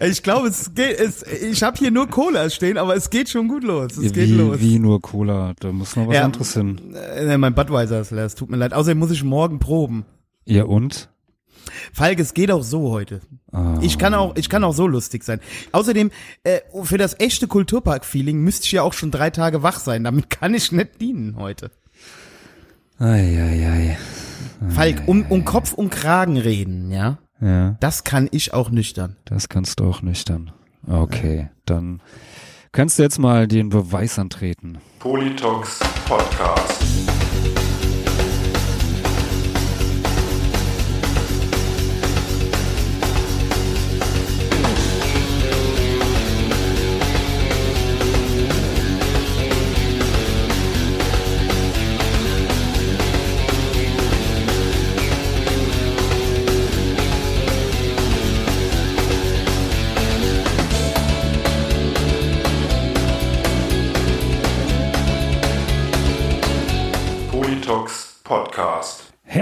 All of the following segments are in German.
Ich glaube, es geht. Es, ich habe hier nur Cola stehen, aber es geht schon gut los. Es geht wie, los. wie nur Cola, da muss noch was Ja. anderes hin. Äh, mein Budweiser ist leer. Es tut mir leid. Außerdem muss ich morgen proben. Ja und? Falk, es geht auch so heute. Ah. Ich kann auch, ich kann auch so lustig sein. Außerdem, äh, für das echte Kulturpark-Feeling müsste ich ja auch schon drei Tage wach sein. Damit kann ich nicht dienen heute. Eieiei. Falk, um, um Kopf und Kragen reden, ja. Ja, Das kann ich auch nüchtern. das kannst du auch nüchtern. Okay, dann kannst du jetzt mal den Beweis antreten. Politox Podcast.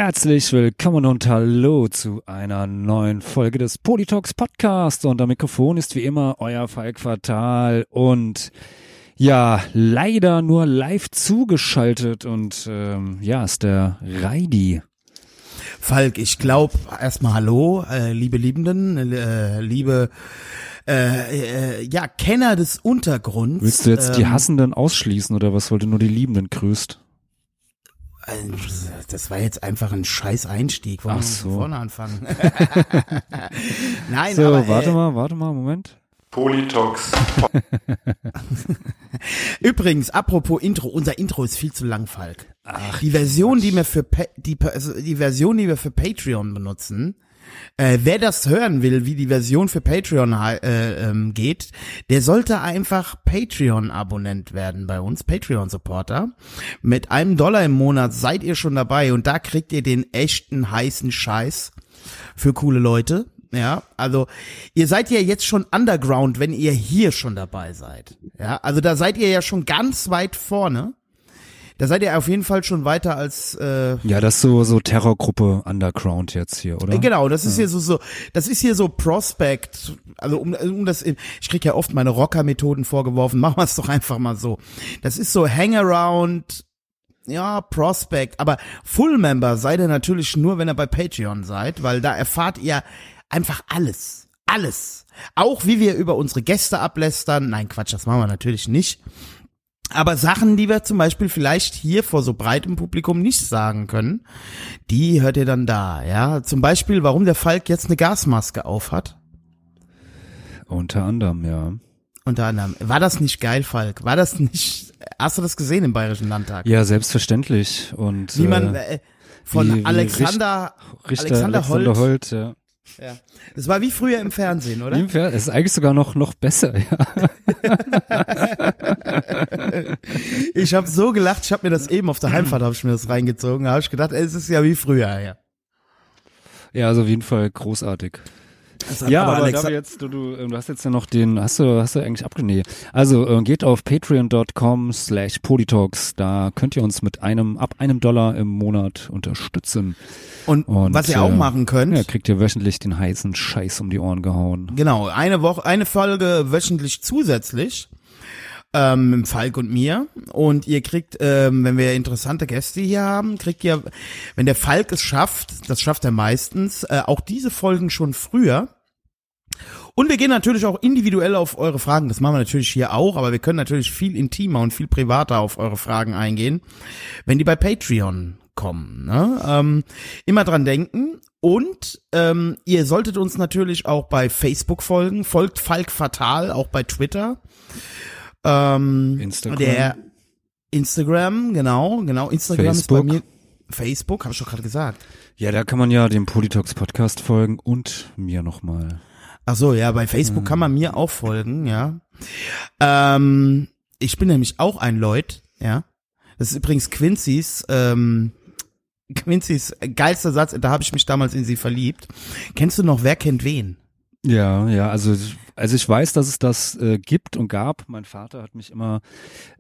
Herzlich willkommen und hallo zu einer neuen Folge des Politox Podcast. Und am Mikrofon ist wie immer euer Falk Fatal und ja, leider nur live zugeschaltet und ähm, ja, ist der Reidi. Falk, ich glaube erstmal Hallo, äh, liebe Liebenden, äh, liebe äh, äh, ja Kenner des Untergrunds. Willst du jetzt die Ähm, Hassenden ausschließen oder was, weil du nur die Liebenden grüßt? Äh, Das war jetzt einfach ein scheiß Einstieg. Wollen Ach wir so. von vorne anfangen? Nein, So, aber warte äh, mal, warte mal, Moment. Politox übrigens, apropos Intro, unser Intro ist viel zu lang, Falk. Ach, die Version, die wir für Pa- die, also die Version, die wir für Patreon benutzen, äh, wer das hören will, wie die Version für Patreon äh, ähm, geht, der sollte einfach Patreon-Abonnent werden bei uns, Patreon-Supporter. Mit einem Dollar im Monat seid ihr schon dabei und da kriegt ihr den echten heißen Scheiß für coole Leute. Ja, also ihr seid ja jetzt schon Underground, wenn ihr hier schon dabei seid. Ja, also da seid ihr ja schon ganz weit vorne. Da seid ihr auf jeden Fall schon weiter als äh, Ja, das ist so, so Terrorgruppe Underground jetzt hier, oder? Genau, das ist hier so, so, das ist hier so Prospect. Also um, um das, ich krieg ja oft meine Rocker-Methoden vorgeworfen. Machen wir es doch einfach mal so. Das ist so Hangaround, ja Prospect. Aber Full Member seid ihr natürlich nur, wenn ihr bei Patreon seid, weil da erfahrt ihr einfach alles, alles. Auch wie wir über unsere Gäste ablästern. Nein, Quatsch, das machen wir natürlich nicht. Aber Sachen, die wir zum Beispiel vielleicht hier vor so breitem Publikum nicht sagen können, die hört ihr dann da, ja. Zum Beispiel, warum der Falk jetzt eine Gasmaske aufhat. Unter anderem, ja. Unter anderem. War das nicht geil, Falk? War das nicht, hast du das gesehen im Bayerischen Landtag? Ja, selbstverständlich. Und Wie man, äh, äh, von wie- wie Alexander, Richter Alexander, Alexander Holt. Holt, ja. Ja. Das war wie früher im Fernsehen, oder? Ihm fährt- Es ist eigentlich sogar noch, noch besser, ja. Ich habe so gelacht, ich habe mir das eben auf der Heimfahrt, habe ich mir das reingezogen, da habe ich gedacht, es ist ja wie früher, ja. Ja, also auf jeden Fall großartig. Das hat Ja, aber, Alexa- da wir jetzt, du, du, du hast jetzt ja noch den, hast du, hast du eigentlich abgenäht. Also äh, geht auf patreon.com slash polytalks, da könnt ihr uns mit einem, ab einem Dollar im Monat unterstützen. und, Und, was ihr auch äh, machen könnt, Ja, kriegt ihr wöchentlich den heißen Scheiß um die Ohren gehauen. Genau, eine Woche, eine Folge wöchentlich zusätzlich. Ähm, mit Falk und mir. Und ihr kriegt, ähm, wenn wir interessante Gäste hier haben, kriegt ihr, wenn der Falk es schafft, das schafft er meistens, äh, auch diese Folgen schon früher. Und wir gehen natürlich auch individuell auf eure Fragen. Das machen wir natürlich hier auch, aber wir können natürlich viel intimer und viel privater auf eure Fragen eingehen, wenn die bei Patreon kommen. Ne? Ähm, immer dran denken. Und ähm, ihr solltet uns natürlich auch bei Facebook folgen. Folgt Falk Fatal, auch bei Twitter. Ähm, Instagram. Der Instagram, genau, genau. Instagram Facebook. ist bei mir. Facebook, habe ich doch gerade gesagt. Ja, da kann man ja dem Polytalks Podcast folgen und mir nochmal. Ach so, ja, bei Facebook kann man mir auch folgen, ja. Ähm, ich bin nämlich auch ein Lloyd, ja. Das ist übrigens Quincy's, ähm, Quincy's geilster Satz, da habe ich mich damals in sie verliebt. Kennst du noch Wer kennt wen? Ja, ja, also also ich weiß, dass es das äh, gibt und gab. Mein Vater hat mich immer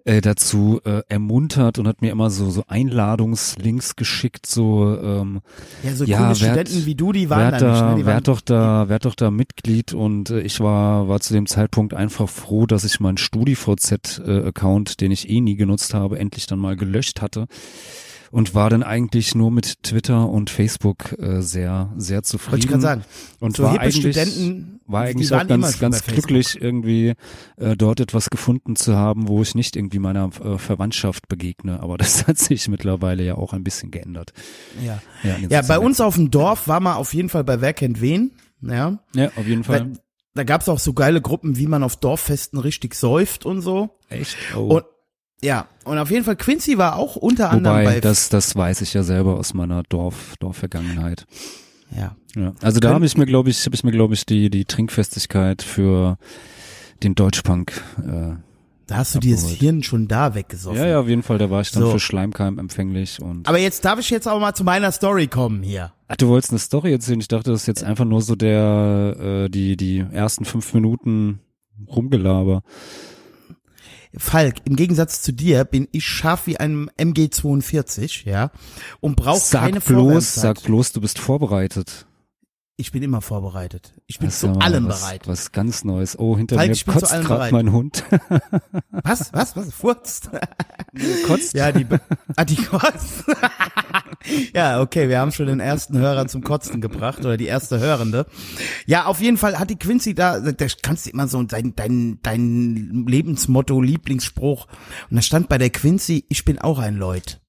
äh, dazu äh, ermuntert und hat mir immer so so Einladungslinks geschickt, so ähm, Ja, so Ja, coole werd- Studenten wie du, die waren werd da nicht. da, Ne? Werd doch da, werd doch da Mitglied und äh, ich war war zu dem Zeitpunkt einfach froh, dass ich meinen StudiVZ äh, Account, den ich eh nie genutzt habe, endlich dann mal gelöscht hatte und war dann eigentlich nur mit Twitter und Facebook äh, sehr sehr zufrieden. wollte ich gerade sagen. und so war eigentlich Studenten, war eigentlich auch ganz ganz Facebook. glücklich irgendwie äh, dort etwas gefunden zu haben, wo ich nicht irgendwie meiner äh, Verwandtschaft begegne, aber das hat sich mittlerweile ja auch ein bisschen geändert. Ja, Ja, ja bei uns auf dem Dorf war man auf jeden Fall bei Wer kennt wen. Ja, Ja, auf jeden Fall. da, da gab's auch so geile Gruppen, wie man auf Dorffesten richtig säuft und so. Echt? Oh. Und ja, und auf jeden Fall Quincy war auch unter anderem Wobei, bei das, das weiß ich ja selber aus meiner Dorf, Dorfvergangenheit. ja. Ja. Also da habe ich mir, glaube ich, habe ich mir, glaube ich, die, die Trinkfestigkeit für den Deutschpunk. Äh, Da hast du dir das. Hirn schon da weggesoffen. ja, ja, auf jeden Fall, da war ich dann So. für Schleimkeim empfänglich und. Aber jetzt darf ich jetzt auch mal zu meiner Story kommen hier. Ach, du wolltest eine Story erzählen? Ich dachte, das ist jetzt einfach nur so der, äh, die, die ersten fünf Minuten Rumgelaber. Falk, im Gegensatz zu dir bin ich scharf wie ein MG42, ja, und brauche keine bloß, sag bloß, du bist vorbereitet. Ich bin immer vorbereitet. Ich bin zu allem was, bereit. Was ganz Neues. Oh, hinter Falk, mir kotzt gerade mein Hund. Was? Was? Was? Furzt? kotzt? Ja, die, ah, die Kotzt. ja, okay, wir haben schon den ersten Hörer zum Kotzen gebracht oder die erste Hörende. Ja, auf jeden Fall hat die Quincy da, da kannst du immer so dein, dein, dein Lebensmotto, Lieblingsspruch. Und da stand bei der Quincy, ich bin auch ein Lloyd.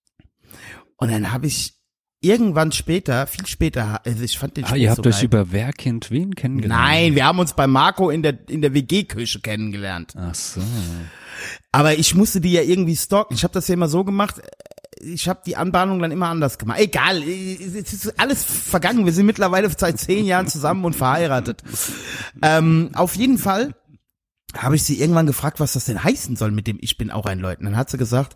Und dann habe ich irgendwann später, viel später, also ich fand den Ah, Spruch ihr habt so euch geil. über wer kennt wen kennengelernt? Nein, wir haben uns bei Marco in der, in der WG-Küche kennengelernt. Ach so. Aber ich musste die ja irgendwie stalken. Ich habe das ja immer so gemacht. Ich habe die Anbahnung dann immer anders gemacht. Egal, es ist alles vergangen. Wir sind mittlerweile seit zehn Jahren zusammen und verheiratet. Ähm, auf jeden Fall habe ich sie irgendwann gefragt, was das denn heißen soll mit dem Ich bin auch ein Leuten. Dann hat sie gesagt,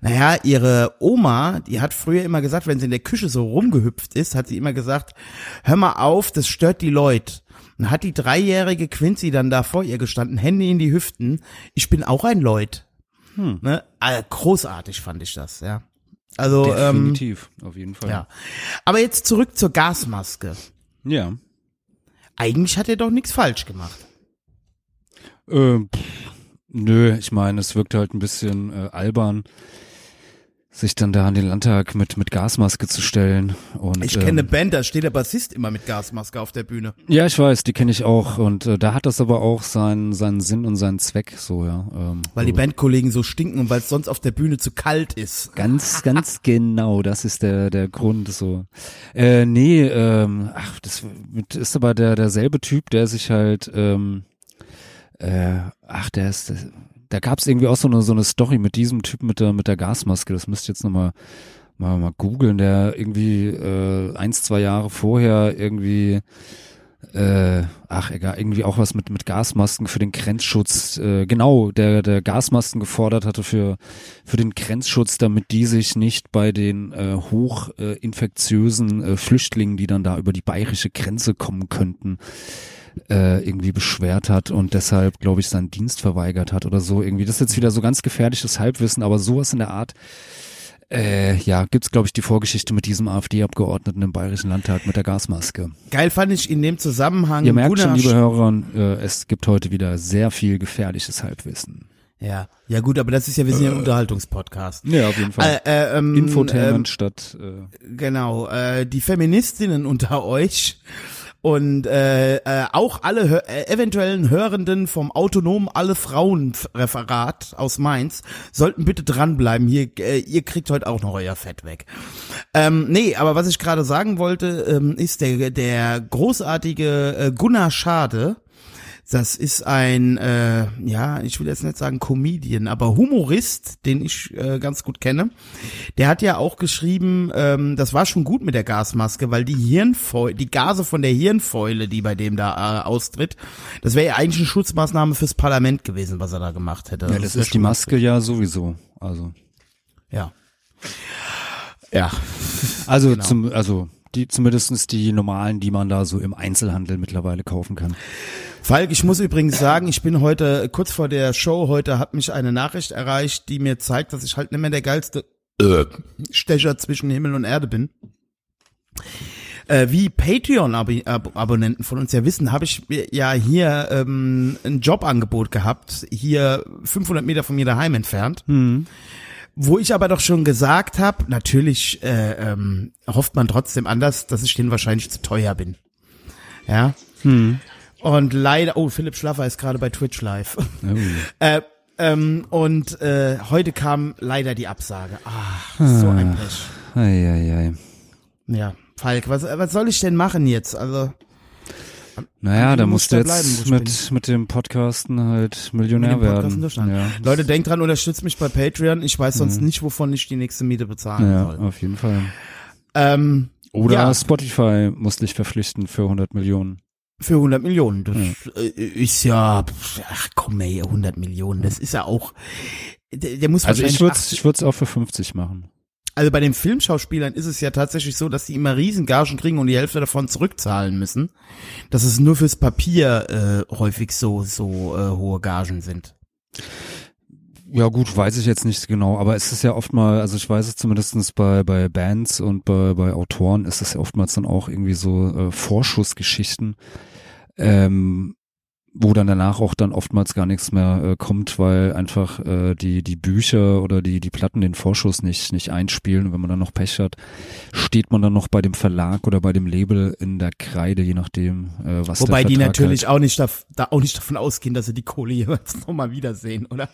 naja, ihre Oma, die hat früher immer gesagt, wenn sie in der Küche so rumgehüpft ist, hat sie immer gesagt, hör mal auf, das stört die Leute. Und hat die dreijährige Quincy dann da vor ihr gestanden, Hände in die Hüften, ich bin auch ein Leut. Hm. Ne? Also, großartig fand ich das, ja. Also, ähm, Definitiv, auf jeden Fall. ja. Aber jetzt zurück zur Gasmaske. Ja. Eigentlich hat er doch nichts falsch gemacht. Ähm, pff, nö, ich meine, es wirkt halt ein bisschen äh, albern, sich dann da an den Landtag mit mit Gasmaske zu stellen. Und, Ich kenne eine ähm, Band, da steht der Bassist immer mit Gasmaske auf der Bühne. Ja, ich weiß, die kenne ich auch und äh, da hat das aber auch seinen seinen Sinn und seinen Zweck so, ja. Ähm, Weil die. Bandkollegen so stinken und weil es sonst auf der Bühne zu kalt ist. Ganz, ganz genau, das ist der der Grund so. Äh, nee, ähm, ach, das ist aber der derselbe Typ, der sich halt, ähm, äh, ach, der ist, da gab es irgendwie auch so eine so eine Story mit diesem Typ mit der mit der Gasmaske. Das müsst ihr jetzt noch mal mal, googeln, der irgendwie äh, eins zwei Jahre vorher irgendwie äh, ach egal, irgendwie auch was mit mit Gasmasken für den Grenzschutz, äh, genau, der der Gasmasken gefordert hatte für für den Grenzschutz, damit die sich nicht bei den äh, hochinfektiösen äh, äh, Flüchtlingen, die dann da über die bayerische Grenze kommen könnten, äh, irgendwie beschwert hat und deshalb, glaube ich, seinen Dienst verweigert hat oder so. Irgendwie, das ist jetzt wieder so ganz gefährliches Halbwissen, aber sowas in der Art. Äh, ja, gibt's glaube ich die Vorgeschichte mit diesem AfD-Abgeordneten im Bayerischen Landtag mit der Gasmaske. Geil fand ich in dem Zusammenhang. Ihr merkt Gunnar schon, liebe Hörer, äh, es gibt heute wieder sehr viel gefährliches Halbwissen. Ja, ja gut, aber das ist ja, wir sind ja ein Unterhaltungspodcast. Ja, auf jeden Fall. Äh, äh, ähm, Infotainment statt äh, Genau, äh, die Feministinnen unter euch und äh, äh, auch alle hör äh, eventuellen Hörenden vom autonomen Alle Frauen Referat aus Mainz sollten bitte dranbleiben. Hier, äh, ihr kriegt heute auch noch euer Fett weg. Ähm, nee, aber was ich gerade sagen wollte, ähm, ist der der großartige äh, Gunnar Schade. Das ist ein, äh, ja, ich will jetzt nicht sagen Comedian, aber Humorist, den ich äh, ganz gut kenne. Der hat ja auch geschrieben, ähm, das war schon gut mit der Gasmaske, weil die Hirnfäule, die Gase von der Hirnfäule, die bei dem da äh, austritt, das wäre ja eigentlich eine Schutzmaßnahme fürs Parlament gewesen, was er da gemacht hätte. ja, das wär ist die Maske ja sowieso. Also Ja. Ja. Also Genau. zum, also die zumindestens die normalen, die man da so im Einzelhandel mittlerweile kaufen kann. Falk, ich muss übrigens sagen, ich bin heute, kurz vor der Show heute, hat mich eine Nachricht erreicht, die mir zeigt, dass ich halt nicht mehr der geilste äh, Stecher zwischen Himmel und Erde bin. Äh, wie Patreon-Abonnenten von uns ja wissen, habe ich ja hier ähm, ein Jobangebot gehabt, hier 500 Meter von mir daheim entfernt. Hm. Wo ich aber doch schon gesagt habe, natürlich äh, ähm, hofft man trotzdem anders, dass ich denen wahrscheinlich zu teuer bin. Ja. Hm. Und leider, oh, Philipp Schlaffer ist gerade bei Twitch live. Oh. äh, ähm, und äh, heute kam leider die Absage. Ah, so ein Pech. Ei, ei, ei. Ja, Falk, was, was soll ich denn machen jetzt? Also, Naja, da muss musst du jetzt bleiben, mit, mit dem Podcasten halt Millionär Mit dem Podcast werden. Ja. Leute, denkt dran, unterstützt mich bei Patreon. Ich weiß sonst Mhm. nicht, wovon ich die nächste Miete bezahlen ja, soll. auf jeden Fall. Ähm, Oder Ja. Spotify muss dich verpflichten für 100 Millionen. Für 100 Millionen. Das äh, ist ja, ach komm ey, 100 Millionen. Das ist ja auch, der, der muss Also ich würde 80 ich würd's auch für 50 machen. Also bei den Filmschauspielern ist es ja tatsächlich so, dass die immer Riesengagen kriegen und die Hälfte davon zurückzahlen müssen. Dass es nur fürs Papier äh, häufig so so äh, hohe Gagen sind. Ja gut, weiß ich jetzt nicht genau, aber es ist ja oft mal, also ich weiß es zumindestens bei, bei Bands und bei, bei Autoren ist es ja oftmals dann auch irgendwie so äh, Vorschussgeschichten, ähm, wo dann danach auch dann oftmals gar nichts mehr äh, kommt, weil einfach äh, die die Bücher oder die die Platten den Vorschuss nicht nicht einspielen. Und wenn man dann noch Pech hat, steht man dann noch bei dem Verlag oder bei dem Label in der Kreide, je nachdem, äh, was Wobei die natürlich halt. auch nicht, da, da auch nicht davon ausgehen, dass sie die Kohle jeweils nochmal wiedersehen, oder?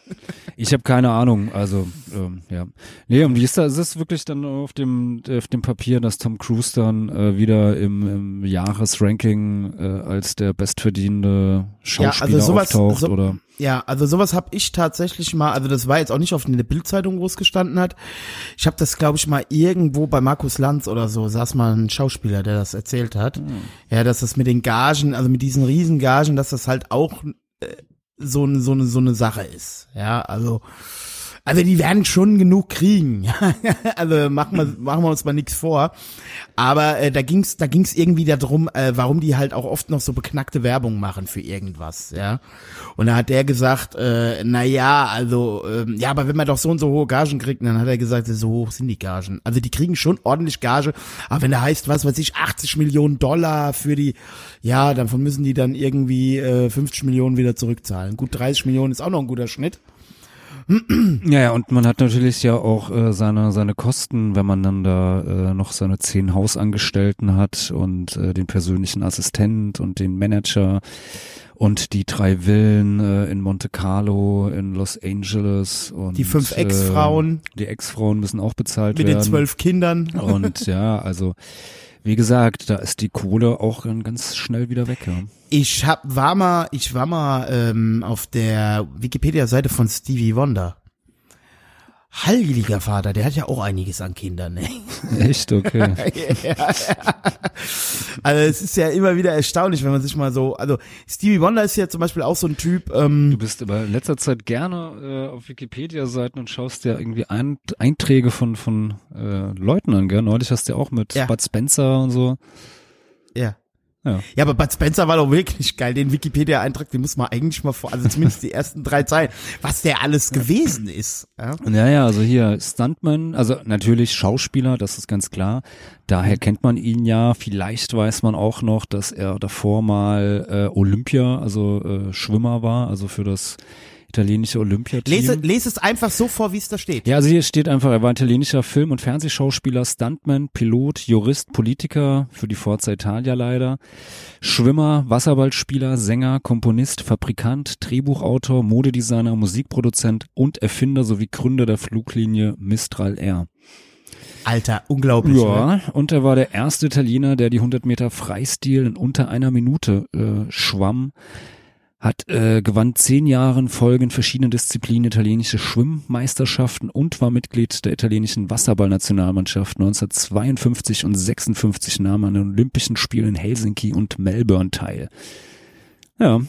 Ich habe keine Ahnung, also ähm, ja. Nee, und wie ist das? Ist es wirklich dann auf dem auf dem Papier, dass Tom Cruise dann äh, wieder im, im Jahresranking äh, als der bestverdienende Schauspieler also sowas- auftaucht so- oder Ja, also sowas habe ich tatsächlich mal, also das war jetzt auch nicht auf der Bildzeitung, wo es gestanden hat. Ich habe das, glaube ich, mal irgendwo bei Markus Lanz oder so, saß mal ein Schauspieler, der das erzählt hat. Ja, dass das mit den Gagen, also mit diesen Riesengagen, dass das halt auch äh, so, eine so, eine so eine Sache ist. Ja, also also die werden schon genug kriegen. also machen wir, machen wir uns mal nichts vor. Aber äh, da ging's, da ging's irgendwie darum, äh, warum die halt auch oft noch so beknackte Werbung machen für irgendwas, ja. Und da hat der gesagt, äh, na ja, also ähm, ja, aber wenn man doch so und so hohe Gagen kriegt, dann hat er gesagt, so hoch sind die Gagen. Also die kriegen schon ordentlich Gage, aber wenn da heißt, was weiß ich, 80 Millionen Dollar für die, ja, davon müssen die dann irgendwie äh, 50 Millionen wieder zurückzahlen. Gut, 30 Millionen ist auch noch ein guter Schnitt. Ja, ja, und man hat natürlich ja auch äh, seine seine Kosten, wenn man dann da äh, noch seine zehn Hausangestellten hat und äh, den persönlichen Assistent und den Manager und die drei Villen äh, in Monte Carlo, in Los Angeles und Die fünf Ex-Frauen. Äh, die Ex-Frauen müssen auch bezahlt Mit werden. den zwölf Kindern. Und ja, also wie gesagt, da ist die Kohle auch ganz schnell wieder weg. Ja. Ich hab, war mal, ich war mal ähm, auf der Wikipedia-Seite von Stevie Wonder. Heiliger Vater, der hat ja auch einiges an Kindern. Ne? Echt okay. ja, ja. Also es ist ja immer wieder erstaunlich, wenn man sich mal so, also Stevie Wonder ist ja zum Beispiel auch so ein Typ, Du ähm, bist aber in letzter Zeit gerne äh, auf Wikipedia-Seiten und schaust dir irgendwie ein, Einträge von von äh, Leuten an, gell? Neulich hast du ja auch mit Ja. Bud Spencer und so. ja. Ja. Ja, aber Bud Spencer war doch wirklich geil. Den Wikipedia-Eintrag, den muss man eigentlich mal vor, also zumindest die ersten drei Zeilen, was der alles gewesen ist. Ja? Ja, ja, also hier Stuntman, also natürlich Schauspieler, das ist ganz klar. Daher kennt man ihn ja. Vielleicht weiß man auch noch, dass er davor mal äh, Olympia, also äh, Schwimmer war, also für das italienische Olympiateam. Lese, lese es einfach so vor, wie es da steht. Ja, also hier steht einfach, er war italienischer Film- und Fernsehschauspieler, Stuntman, Pilot, Jurist, Politiker, für die Forza Italia leider, Schwimmer, Wasserballspieler, Sänger, Komponist, Fabrikant, Drehbuchautor, Modedesigner, Musikproduzent und Erfinder sowie Gründer der Fluglinie Mistral Air. Alter, unglaublich. ne? Ja, und er war der erste Italiener, der die 100 Meter Freistil in unter einer Minute äh, schwamm. Hat äh, gewann zehn Jahre in Folge in verschiedenen Disziplinen italienische Schwimmmeisterschaften und war Mitglied der italienischen Wasserballnationalmannschaft 1952 und 56 nahm an den Olympischen Spielen in Helsinki und Melbourne teil. Ja,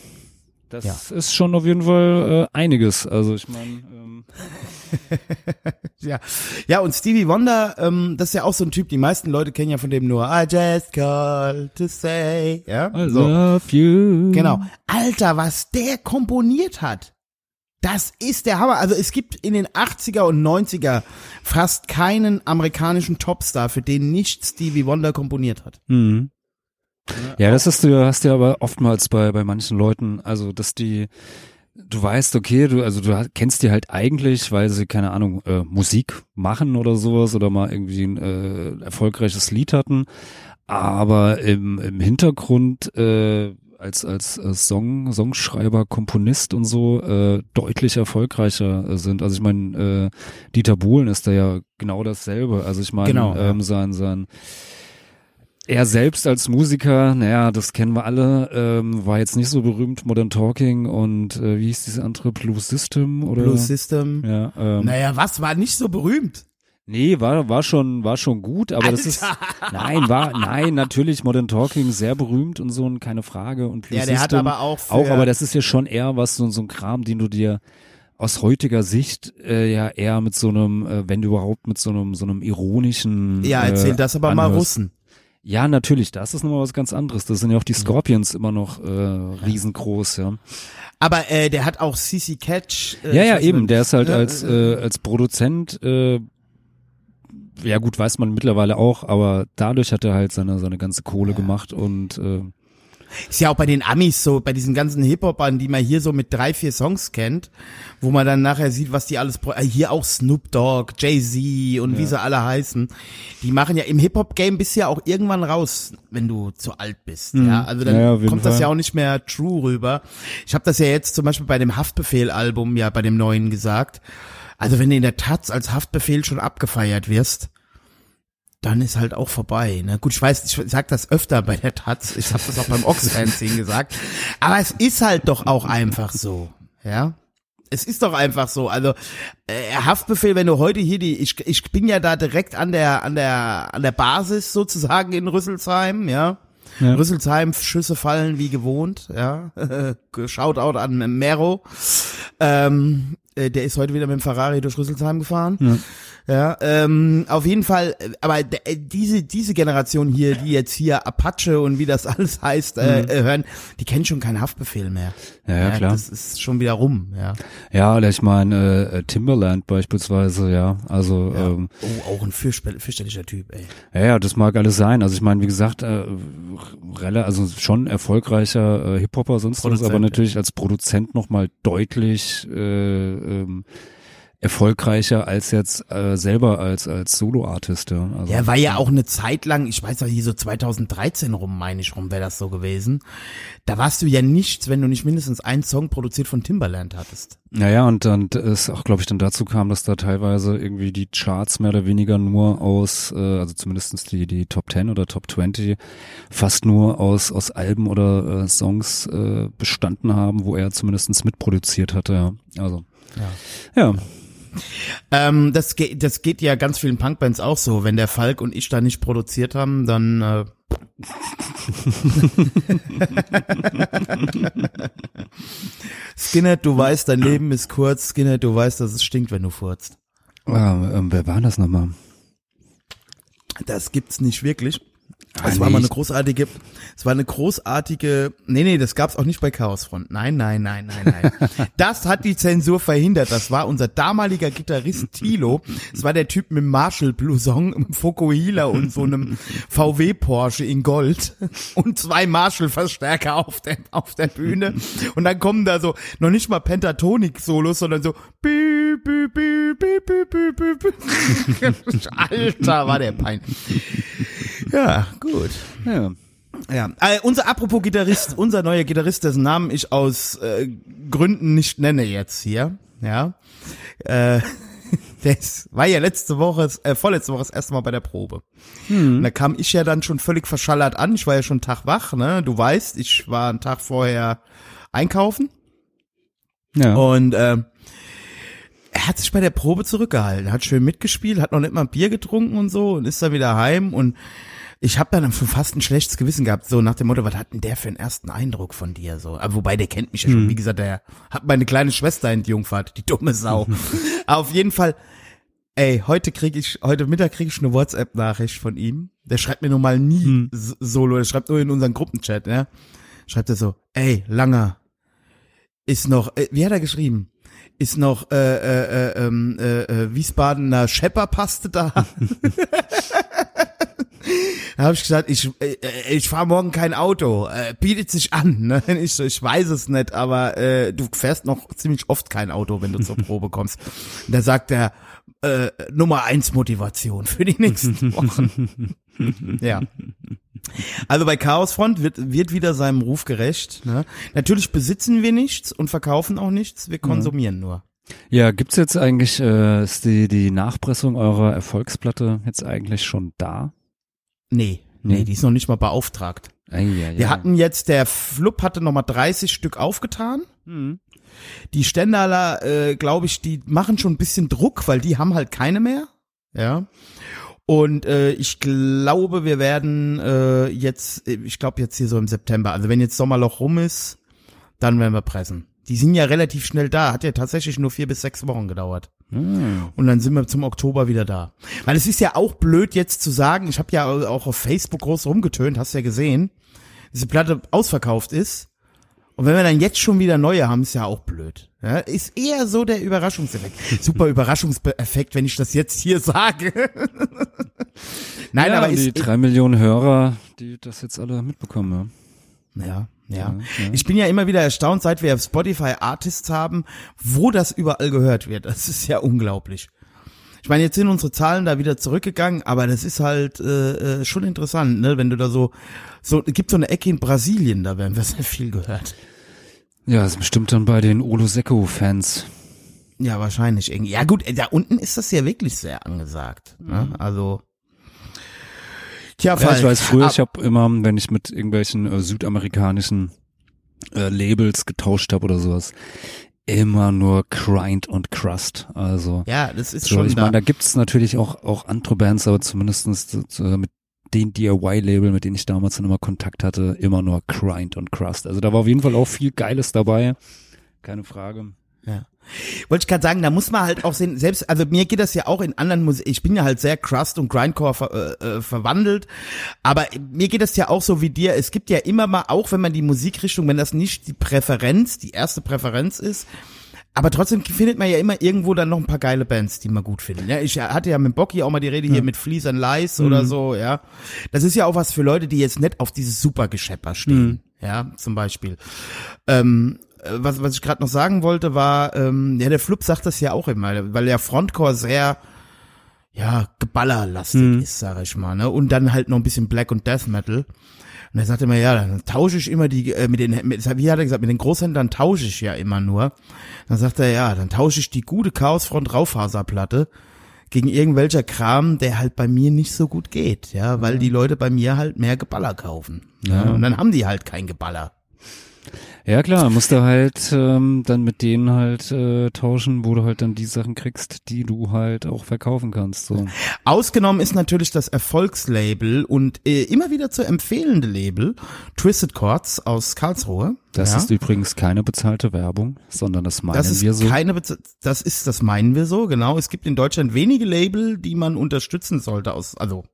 das Ja. ist schon auf jeden Fall äh, einiges. Also ich meine, ähm, Ja, ja und Stevie Wonder, ähm, das ist ja auch so ein Typ, die meisten Leute kennen ja von dem nur I just call to say, ja, I so, love you. genau. Alter, was der komponiert hat, das ist der Hammer. Also es gibt in den 80er und 90er fast keinen amerikanischen Topstar, für den nicht Stevie Wonder komponiert hat. Mhm. Ja, das hast du, hast du aber oftmals bei, bei manchen Leuten, also dass die, du weißt, okay, du, also du kennst die halt eigentlich, weil sie, keine Ahnung, äh, Musik machen oder sowas oder mal irgendwie ein äh, erfolgreiches Lied hatten, aber im, im Hintergrund äh, als, als äh, Song, Songschreiber, Komponist und so äh, deutlich erfolgreicher äh, sind. Also ich meine, äh, Dieter Bohlen ist da ja genau dasselbe. Also ich meine, Genau, ja. ähm, sein, sein er selbst als Musiker, naja, das kennen wir alle, ähm, war jetzt nicht so berühmt, Modern Talking und äh, wie hieß diese andere, Blue System oder? Blue System. Ja, ähm, Naja, was war nicht so berühmt? nee, war, war schon, war schon gut, aber das ist, nein, war, nein, natürlich Modern Talking sehr berühmt und so, und keine Frage und Blue Ja, der hat System aber auch auch, aber das ist ja schon eher was, so, so ein Kram, den du dir aus heutiger Sicht äh, ja eher mit so einem, äh, wenn du überhaupt mit so einem, so einem ironischen ja, erzähl äh, das aber mal anhörst. Russen. Ja, natürlich, das ist nochmal was ganz anderes. Das sind ja auch die Scorpions immer noch äh, riesengroß, ja. Aber äh, der hat auch CC Catch. Äh, Ja, ja, eben, nicht. der ist halt Ja, als, äh, als Produzent, äh, ja gut, weiß man mittlerweile auch, aber dadurch hat er halt seine, seine ganze Kohle gemacht und äh, Ist ja auch bei den Amis so, bei diesen ganzen Hip-Hopern, die man hier so mit drei, vier Songs kennt, wo man dann nachher sieht, was die alles, äh, hier auch Snoop Dogg, Jay-Z und wie sie alle heißen, die machen ja im Hip-Hop-Game bist ja auch irgendwann raus, wenn du zu alt bist, ja, also dann Mhm. Ja, ja, kommt das Fall. ja auch nicht mehr true rüber. Ich habe das ja jetzt zum Beispiel bei dem Haftbefehl-Album ja bei dem neuen gesagt, also wenn du in der Taz als Haftbefehl schon abgefeiert wirst, dann ist halt auch vorbei. Ne? Gut, ich weiß, ich sag das öfter bei der Taz, ich habe das auch beim Ox-Fanzine gesagt, aber es ist halt doch auch einfach so, ja. Es ist doch einfach so. Also äh, Haftbefehl, wenn du heute hier die, ich, ich bin ja da direkt an der an der an der Basis sozusagen in Rüsselsheim, ja. Ja. Rüsselsheim, Schüsse fallen wie gewohnt, ja. Shoutout an Mero. Ähm, äh, der ist heute wieder mit dem Ferrari durch Rüsselsheim gefahren. Ja. Ja, ähm, auf jeden Fall, äh, aber äh, diese, diese Generation hier, die jetzt hier Apache und wie das alles heißt, äh, äh, hören, die kennen schon keinen Haftbefehl mehr. Mhm. Ja, ja, klar. Das ist schon wieder rum, ja. ja, oder ich meine äh, Timberland beispielsweise, ja, also ja. ähm, oh, auch ein fürchterlicher Typ, ey. Ja, ja, das mag alles sein. Also ich meine, wie gesagt, äh, also schon erfolgreicher äh, Hip-Hopper sonst was, aber natürlich als Produzent nochmal deutlich äh, ähm, erfolgreicher als jetzt äh, selber als als Solo-Artist. Ja, also, Ja, war ja auch eine Zeit lang, ich weiß noch, hier so 2013 rum, meine ich rum, wäre das so gewesen. Da warst du ja nichts, wenn du nicht mindestens einen Song produziert von Timbaland hattest. Naja, und dann es auch, glaube ich, dann dazu kam, dass da teilweise irgendwie die Charts mehr oder weniger nur aus, äh, also zumindestens die, die Top 10 oder Top 20, fast nur aus, aus Alben oder äh, Songs äh, bestanden haben, wo er zumindestens mitproduziert hatte. Ja. Also, ja. Ähm, das, geht, das geht ja ganz vielen Punkbands auch so. Wenn der Falk und ich da nicht produziert haben, dann äh, Skinner, du weißt, dein Leben ist kurz. Skinner, du weißt, dass es stinkt, wenn du furzt. Ah, ähm, wer war das nochmal? Das gibt's nicht wirklich. Das war mal eine großartige, es war eine großartige, nee, nee, das gab's auch nicht bei Chaosfront. Nein, nein, nein, nein, nein. das hat die Zensur verhindert. Das war unser damaliger Gitarrist Tilo. Das war der Typ mit Marshall-Blouson, einem Fokuhila und so einem VW Porsche in Gold und zwei Marshall-Verstärker auf der, auf der Bühne. Und dann kommen da so, noch nicht mal Pentatonik-Solos, sondern so, Alter, war der peinlich. Ja, gut. Ja. Ja, äh, unser apropos Gitarrist, unser neuer Gitarrist, dessen Namen ich aus äh, Gründen nicht nenne jetzt hier, ja. Äh, ist, war ja letzte Woche, äh, vorletzte Woche das erste Mal bei der Probe. Und da kam ich ja dann schon völlig verschallert an. Ich war ja schon einen Tag wach, ne? Du weißt, ich war einen Tag vorher einkaufen Ja. und äh, er hat sich bei der Probe zurückgehalten, hat schön mitgespielt, hat noch nicht mal ein Bier getrunken und so und ist dann wieder heim und ich habe dann schon fast ein schlechtes Gewissen gehabt, so nach dem Motto, was hat denn der für einen ersten Eindruck von dir so? Aber wobei der kennt mich ja schon, Hm. wie gesagt, der hat meine kleine Schwester entjungfert, die dumme Sau. Aber auf jeden Fall, ey, heute krieg ich, heute Mittag krieg ich eine WhatsApp-Nachricht von ihm. Der schreibt mir nun mal nie Hm. solo, der schreibt nur in unseren Gruppenchat, ja. Schreibt er so, ey, Langer, ist noch, äh, wie hat er geschrieben? Ist noch äh, äh, äh, ähm, äh, äh, Wiesbadener Schepperpaste da? Da habe ich gesagt, ich, äh, ich fahre morgen kein Auto. Äh, bietet sich an. Ne? Ich, so, ich weiß es nicht, aber äh, du fährst noch ziemlich oft kein Auto, wenn du zur Probe kommst. Da sagt er, äh, Nummer eins Motivation für die nächsten Wochen. ja. Also bei Chaosfront wird, wird wieder seinem Ruf gerecht. Ne? Natürlich besitzen wir nichts und verkaufen auch nichts, wir konsumieren nur. Ja, gibt's jetzt eigentlich, äh, ist die, die Nachpressung eurer Erfolgsplatte jetzt eigentlich schon da? Nee, nee, Nee. die ist noch nicht mal beauftragt. Eieiei. Wir hatten jetzt, der Flup hatte nochmal 30 Stück aufgetan. Mhm. Die Stendaler, äh, glaube ich, die machen schon ein bisschen Druck, weil die haben halt keine mehr. Ja. Und äh, ich glaube, wir werden äh, jetzt, äh, ich glaube jetzt hier so im September, also wenn jetzt Sommerloch rum ist, dann werden wir pressen. Die sind ja relativ schnell da, hat ja tatsächlich nur vier bis sechs Wochen gedauert. Mhm. Und dann sind wir zum Oktober wieder da. Weil es ist ja auch blöd jetzt zu sagen, ich habe ja auch auf Facebook groß rumgetönt, hast ja gesehen, dass die Platte ausverkauft ist. Und wenn wir dann jetzt schon wieder neue haben, ist ja auch blöd. Ja, ist eher so der Überraschungseffekt. Super Überraschungseffekt, wenn ich das jetzt hier sage. Nein, ja, aber die ist, drei Millionen Hörer, die das jetzt alle mitbekommen. ja, ja. Ja, ja. Ich bin ja immer wieder erstaunt, seit wir Spotify Artists haben, wo das überall gehört wird. Das ist ja unglaublich. Ich meine, jetzt sind unsere Zahlen da wieder zurückgegangen, aber das ist halt äh, äh, schon interessant, ne? Wenn du da so, so gibt so eine Ecke in Brasilien, da werden wir sehr viel gehört. Ja, das ist bestimmt dann bei den Olo Secco-Fans. Ja, wahrscheinlich irgendwie. Ja gut, da unten ist das ja wirklich sehr angesagt. Ne? Also. Tja, Ja, ich weiß früher, ab- ich habe immer, wenn ich mit irgendwelchen äh, südamerikanischen äh, Labels getauscht habe oder sowas, immer nur Grind und Crust. Also ja, das ist so, schon ich da. meine, da gibt's natürlich auch auch andere Bands, aber zumindestens so, mit den DIY-Label, mit denen ich damals dann immer Kontakt hatte, immer nur Grind und Crust. Also da war auf jeden Fall auch viel Geiles dabei. Keine Frage. Ja. Wollte ich gerade sagen, da muss man halt auch sehen, selbst, also mir geht das ja auch in anderen Musik, ich bin ja halt sehr Crust und Grindcore ver, äh, äh, verwandelt, aber mir geht das ja auch so wie dir, es gibt ja immer mal, auch wenn man die Musikrichtung, wenn das nicht die Präferenz, die erste Präferenz ist, aber trotzdem findet man ja immer irgendwo dann noch ein paar geile Bands, die man gut findet. Ja, ich hatte ja mit Bocky auch mal die Rede hier mit Fleece and Lies oder so, ja. Das ist ja auch was für Leute, die jetzt nicht auf dieses Supergeschepper stehen, ja, zum Beispiel. Ähm, äh, was, was ich gerade noch sagen wollte, war, ähm, ja, der Flup sagt das ja auch immer, weil der Frontcore sehr, ja, geballerlastig ist, sag ich mal, ne? Und dann halt noch ein bisschen Black und Death Metal. Und er sagte immer, ja, dann tausche ich immer die, äh, mit den, mit, wie hat er gesagt, mit den Großhändlern tausche ich ja immer nur. Dann sagt er, ja, dann tausche ich die gute Chaosfront Raufaserplatte gegen irgendwelcher Kram, der halt bei mir nicht so gut geht, ja, weil die Leute bei mir halt mehr Geballer kaufen. Ja. Und dann haben die halt kein Geballer. Ja klar, musst du halt ähm, dann mit denen halt äh, tauschen, wo du halt dann die Sachen kriegst, die du halt auch verkaufen kannst. So. Ausgenommen ist natürlich das Erfolgslabel und äh, immer wieder zu empfehlende Label Twisted Chords aus Karlsruhe. Das ja. ist übrigens keine bezahlte Werbung, sondern das meinen das ist wir so. keine, Bez das ist, das meinen wir so, genau. Es gibt in Deutschland wenige Label, die man unterstützen sollte aus, also,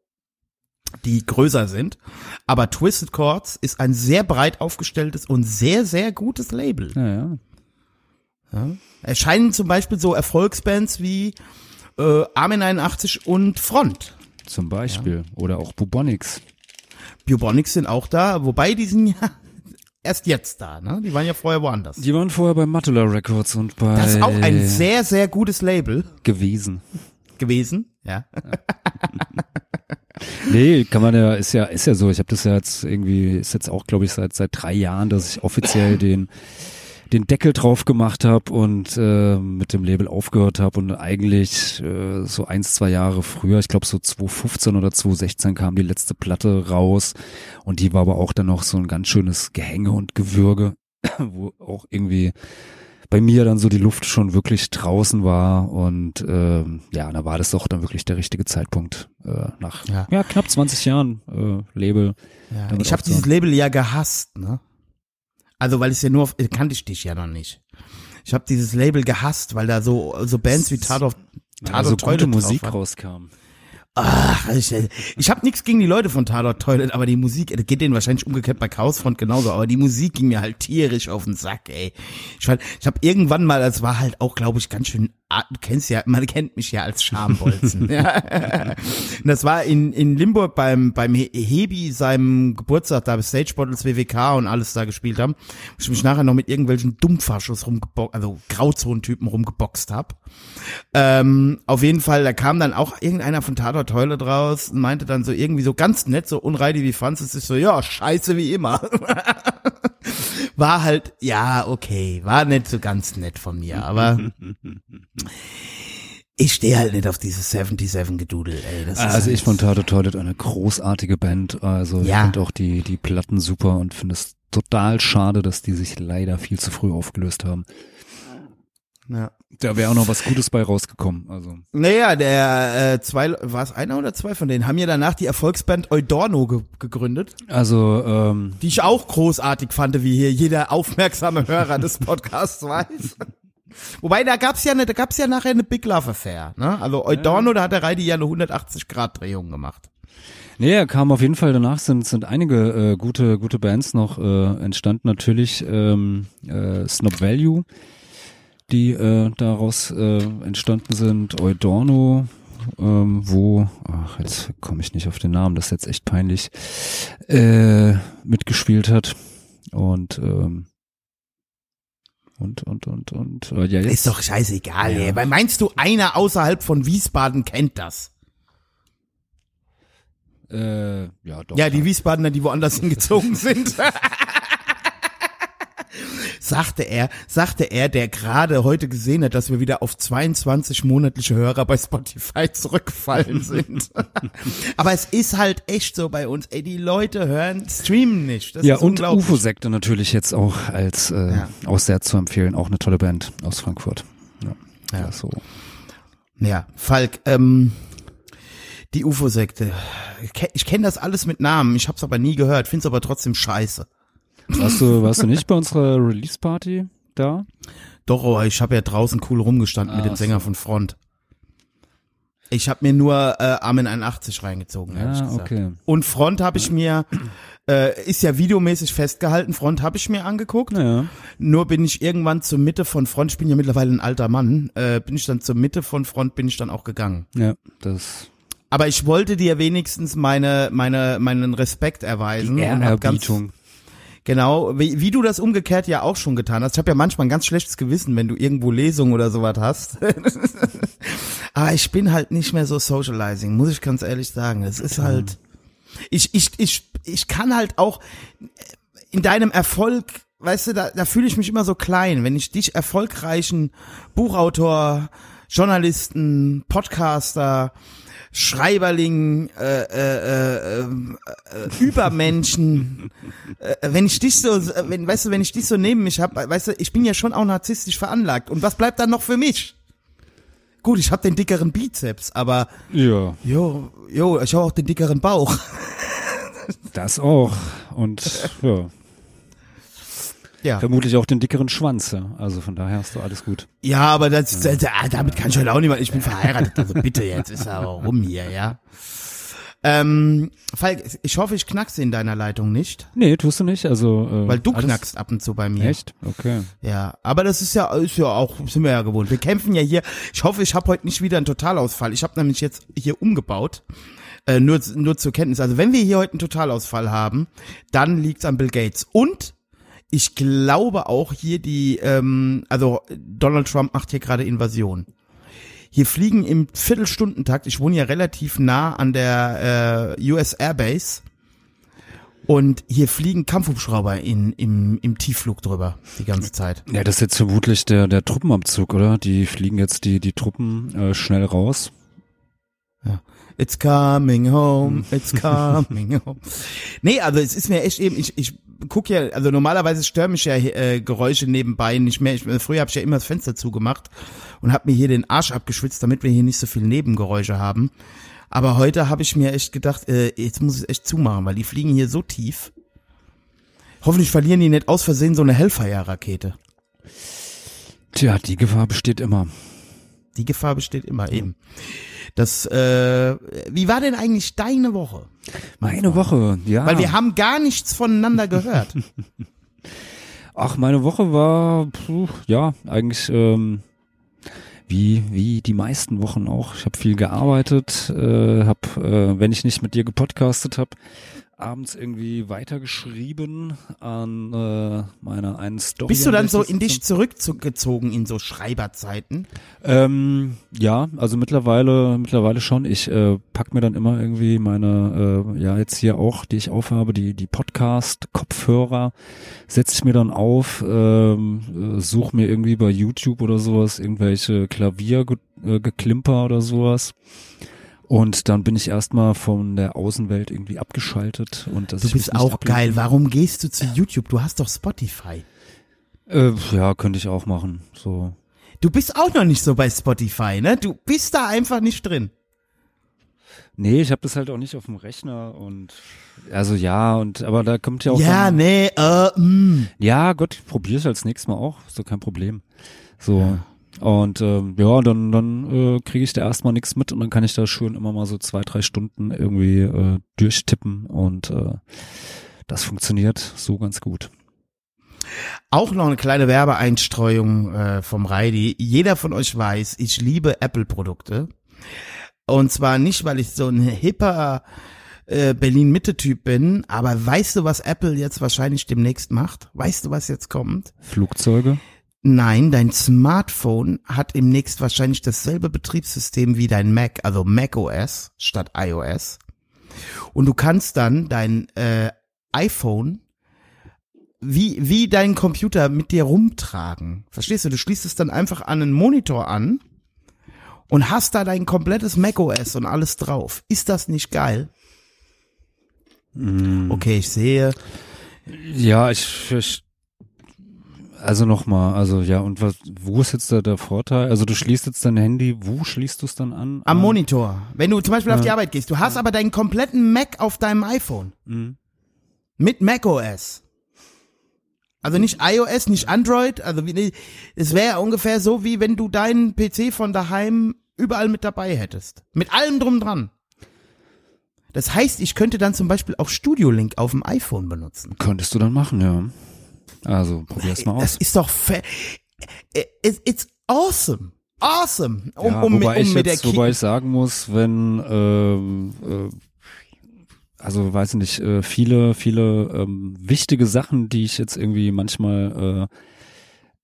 die größer sind. Aber Twisted Chords ist ein sehr breit aufgestelltes und sehr, sehr gutes Label. ja, ja. Ja. Erscheinen zum Beispiel so Erfolgsbands wie äh, Armin 81 und Front. Zum Beispiel. Oder auch Bubonics. Bubonics sind auch da, wobei die sind ja erst jetzt da, ne? Die waren ja vorher woanders. Die waren vorher bei Matula Records und bei Das ist auch ein sehr, sehr gutes Label gewesen. gewesen, ja. Nee, kann man ja, ist ja, ist ja so. Ich habe das ja jetzt irgendwie, ist jetzt auch, glaube ich, seit seit drei Jahren, dass ich offiziell den den Deckel drauf gemacht habe und äh, mit dem Label aufgehört habe und eigentlich äh, so eins, zwei Jahre früher, ich glaube so 2015 oder 2016 kam die letzte Platte raus und die war aber auch dann noch so ein ganz schönes Gehänge und Gewürge, wo auch irgendwie bei mir dann so die Luft schon wirklich draußen war und ähm, ja, da war das doch dann wirklich der richtige Zeitpunkt äh, nach Ja. ja. knapp 20 Jahren äh, Label. Ja, ich habe dieses. Label ja gehasst, ne? Also weil es ja nur auf, äh, kannte ich dich ja noch nicht. Ich habe dieses Label gehasst, weil da so so Bands wie Tatort Tatort also Toilet gute Musik rauskam. Ach, ich, ich habe nichts gegen die Leute von Tatort Toilet, aber die Musik, das geht denen wahrscheinlich umgekehrt bei Chaosfront genauso, aber die Musik ging mir halt tierisch auf den Sack, ey. Ich, fand- ich habe irgendwann mal, das war halt auch, glaube ich, ganz schön, du kennst ja, man kennt mich ja als Schambolzen. ja. Das war in, in Limburg beim, beim He- Hebi, seinem Geburtstag, da Stage Bottles, WWK und alles da gespielt haben, wo ich mich nachher noch mit irgendwelchen Dummfaschos rumgeboxt, also Grauzonentypen rumgeboxt hab. Ähm, auf jeden Fall, da kam dann auch irgendeiner von Tatort Toilet raus und meinte dann so irgendwie so ganz nett, so unreidig wie Francis, ist so, ja, scheiße wie immer. war halt, ja, okay, war nicht so ganz nett von mir, aber ich stehe halt nicht auf dieses 77-Gedudel, ey. Das Also ich halt- fand Tato Toilet eine großartige Band. Also ich Ja. finde auch die, die Platten super und finde es total schade, dass die sich leider viel zu früh aufgelöst haben. Ja. Da wäre auch noch was Gutes bei rausgekommen. Also Naja, der äh, zwei, war es einer oder zwei von denen, haben ja danach die Erfolgsband Eudorno ge gegründet, Also, ähm, die ich auch großartig fand, wie hier jeder aufmerksame Hörer des Podcasts weiß. Wobei, da gab's ja ne, da gab's ja nachher eine Big Love Affair, ne? Also Eudorno, da hat der Reidi ja eine 180-Grad-Drehung gemacht. nee, er kam auf jeden Fall danach, sind, sind einige äh, gute, gute Bands noch äh, entstanden. Natürlich ähm, äh, Snob Value, die äh, daraus äh, entstanden sind. Eudorno, ähm, wo, ach, jetzt komme ich nicht auf den Namen, das ist jetzt echt peinlich, äh, mitgespielt hat. Und ähm, und, und, und, und, äh, ja, jetzt. Ist doch scheißegal, Ja. ey. Weil meinst du, einer außerhalb von Wiesbaden kennt das? Äh, ja, doch. Ja, die Wiesbadener, die woanders hingezogen sind. sagte er, sagte er, der gerade heute gesehen hat, dass wir wieder auf 22 monatliche Hörer bei Spotify zurückgefallen sind. Aber es ist halt echt so bei uns, ey, die Leute hören, streamen nicht. Das Ja, ist und. UFO-Sekte natürlich jetzt auch als äh, Ja. auch sehr zu empfehlen. Auch eine tolle Band aus Frankfurt. Ja, Ja. so. Ja, Falk, ähm, die UFO-Sekte. Ich ke- Ich kenne das alles mit Namen, ich hab's aber nie gehört, find's aber trotzdem scheiße. Warst du, warst du nicht bei unserer Release-Party da? Doch, aber ich habe ja draußen cool rumgestanden mit Ah, dem Sänger so. von Front. Ich habe mir nur äh, Armin 81 reingezogen, Ja, gesagt. okay. Und Front habe ich mir, äh, ist ja videomäßig festgehalten, Front habe ich mir angeguckt. Naja. Nur bin ich irgendwann zur Mitte von Front, ich bin ja mittlerweile ein alter Mann, äh, bin ich dann zur Mitte von Front, bin ich dann auch gegangen. Ja, das Aber ich wollte dir wenigstens meine, meine, meinen Respekt erweisen. und hab ganz-. Genau, wie, wie du das umgekehrt ja auch schon getan hast. Ich habe ja manchmal ein ganz schlechtes Gewissen, wenn du irgendwo Lesungen oder sowas hast. Aber ich bin halt nicht mehr so socializing, muss ich ganz ehrlich sagen. Es ist halt, ich, ich, ich, ich kann halt auch in deinem Erfolg, weißt du, da, da fühle ich mich immer so klein, wenn ich dich erfolgreichen Buchautor, Journalisten, Podcaster, Schreiberling, äh, äh, äh, äh, Übermenschen, äh, wenn ich dich so, äh, wenn, weißt du, wenn ich dich so neben mich hab, weißt du, ich bin ja schon auch narzisstisch veranlagt. Und was bleibt dann noch für mich? Gut, ich habe den dickeren Bizeps, aber Ja, jo, jo, ich habe auch den dickeren Bauch. das auch. Und ja, Ja. vermutlich auch den dickeren Schwanz. Ja. Also von daher hast du alles gut. Ja, aber das, das, ah, damit kann ich halt auch nicht mal. Ich bin verheiratet, also bitte jetzt ist er auch rum hier, ja. Ähm, Falk, ich hoffe, ich knackse in deiner Leitung nicht, Nee, tust du nicht. Also äh, weil du knackst ab und zu bei mir. Echt? Okay. Ja, aber das ist ja, ist ja auch, sind wir ja gewohnt. Wir kämpfen ja hier. Ich hoffe, ich habe heute nicht wieder einen Totalausfall. Ich habe nämlich jetzt hier umgebaut. Äh, nur, nur zur Kenntnis. Also wenn wir hier heute einen Totalausfall haben, dann liegt's an Bill Gates. Und ich glaube auch hier die, ähm, also Donald Trump macht hier gerade Invasion. Hier fliegen im Viertelstundentakt, ich wohne ja relativ nah an der äh, US Airbase, und hier fliegen Kampfhubschrauber in, im, im Tiefflug drüber die ganze Zeit. Ja, das ist jetzt vermutlich der, der Truppenabzug, oder? Die fliegen jetzt die, die Truppen äh, schnell raus. Ja. It's coming home, it's coming home. Nee, also es ist mir echt eben, ich, ich guck ja, also normalerweise stören mich ja äh, Geräusche nebenbei nicht mehr. Ich, früher habe ich ja immer das Fenster zugemacht und habe mir hier den Arsch abgeschwitzt, damit wir hier nicht so viel Nebengeräusche haben. Aber heute habe ich mir echt gedacht, äh, jetzt muss ich echt zumachen, weil die fliegen hier so tief. Hoffentlich verlieren die nicht aus Versehen so eine Hellfire-Rakete. Tja, die Gefahr besteht immer. Die Gefahr besteht immer eben. Das, äh, wie war denn eigentlich deine Woche? Meine Woche, ja. Weil wir haben gar nichts voneinander gehört. Ach, meine Woche war, puh, ja, eigentlich ähm, wie wie die meisten Wochen auch. Ich habe viel gearbeitet, äh, habe, äh, wenn ich nicht mit dir gepodcastet habe, abends irgendwie weitergeschrieben an äh, meiner einen Story. Bist du dann so in dich zurückgezogen in so Schreiberzeiten? Ähm, ja, also mittlerweile, mittlerweile schon. Ich äh, pack mir dann immer irgendwie meine, äh, ja jetzt hier auch, die ich aufhabe, die die Podcast-Kopfhörer, setze ich mir dann auf, ähm, äh, suche mir irgendwie bei YouTube oder sowas irgendwelche Klaviergeklimper oder sowas. Und dann bin ich erstmal von der Außenwelt irgendwie abgeschaltet und das Du bist auch geil. Warum gehst du zu YouTube? Du hast doch Spotify. Äh, ja, könnte ich auch machen. So. Du bist auch noch nicht so bei Spotify, ne? Du bist da einfach nicht drin. Nee, ich habe das halt auch nicht auf dem Rechner und also ja, und aber da kommt ja auch Ja, dann, nee, äh, mm. Ja, Gott, ich probiere es als nächstes Mal auch, ist doch kein Problem. So. Und ähm, ja, dann, dann äh, kriege ich da erstmal nichts mit und dann kann ich da schön immer mal so zwei, drei Stunden irgendwie äh, durchtippen und äh, das funktioniert so ganz gut. Auch noch eine kleine Werbeeinstreuung äh, vom Reidi. Jeder von euch weiß, ich liebe Apple-Produkte. Und zwar nicht, weil ich so ein hipper äh, Berlin-Mitte-Typ bin, aber weißt du, was Apple jetzt wahrscheinlich demnächst macht? Weißt du, was jetzt kommt? Flugzeuge? Nein, dein Smartphone hat im nächst wahrscheinlich dasselbe Betriebssystem wie dein Mac, also Mac OS statt iOS. Und du kannst dann dein äh, iPhone wie, wie deinen Computer mit dir rumtragen. Verstehst du? Du schließt es dann einfach an einen Monitor an und hast da dein komplettes macOS und alles drauf. Ist das nicht geil? Okay, ich sehe. Ja, ich, ich also nochmal, also ja, und was, wo ist jetzt da der Vorteil? Also du schließt jetzt dein Handy, wo schließt du es dann an? Am An- Monitor. Wenn du zum Beispiel auf Ja. die Arbeit gehst, du hast aber deinen kompletten Mac auf deinem iPhone. Mhm. Mit macOS. Also nicht iOS, nicht Android, also wie, es wäre ungefähr so, wie wenn du deinen PC von daheim überall mit dabei hättest. Mit allem drum dran. Das heißt, ich könnte dann zum Beispiel auch Studio Link auf dem iPhone benutzen. Könntest du dann machen, ja. Also probier's mal Das aus. ist doch it's, it's awesome. Awesome. Um, ja, um, wobei, um ich mit jetzt, wobei ich sagen muss, wenn ähm, äh, also weiß ich nicht, äh, viele, viele ähm, wichtige Sachen, die ich jetzt irgendwie manchmal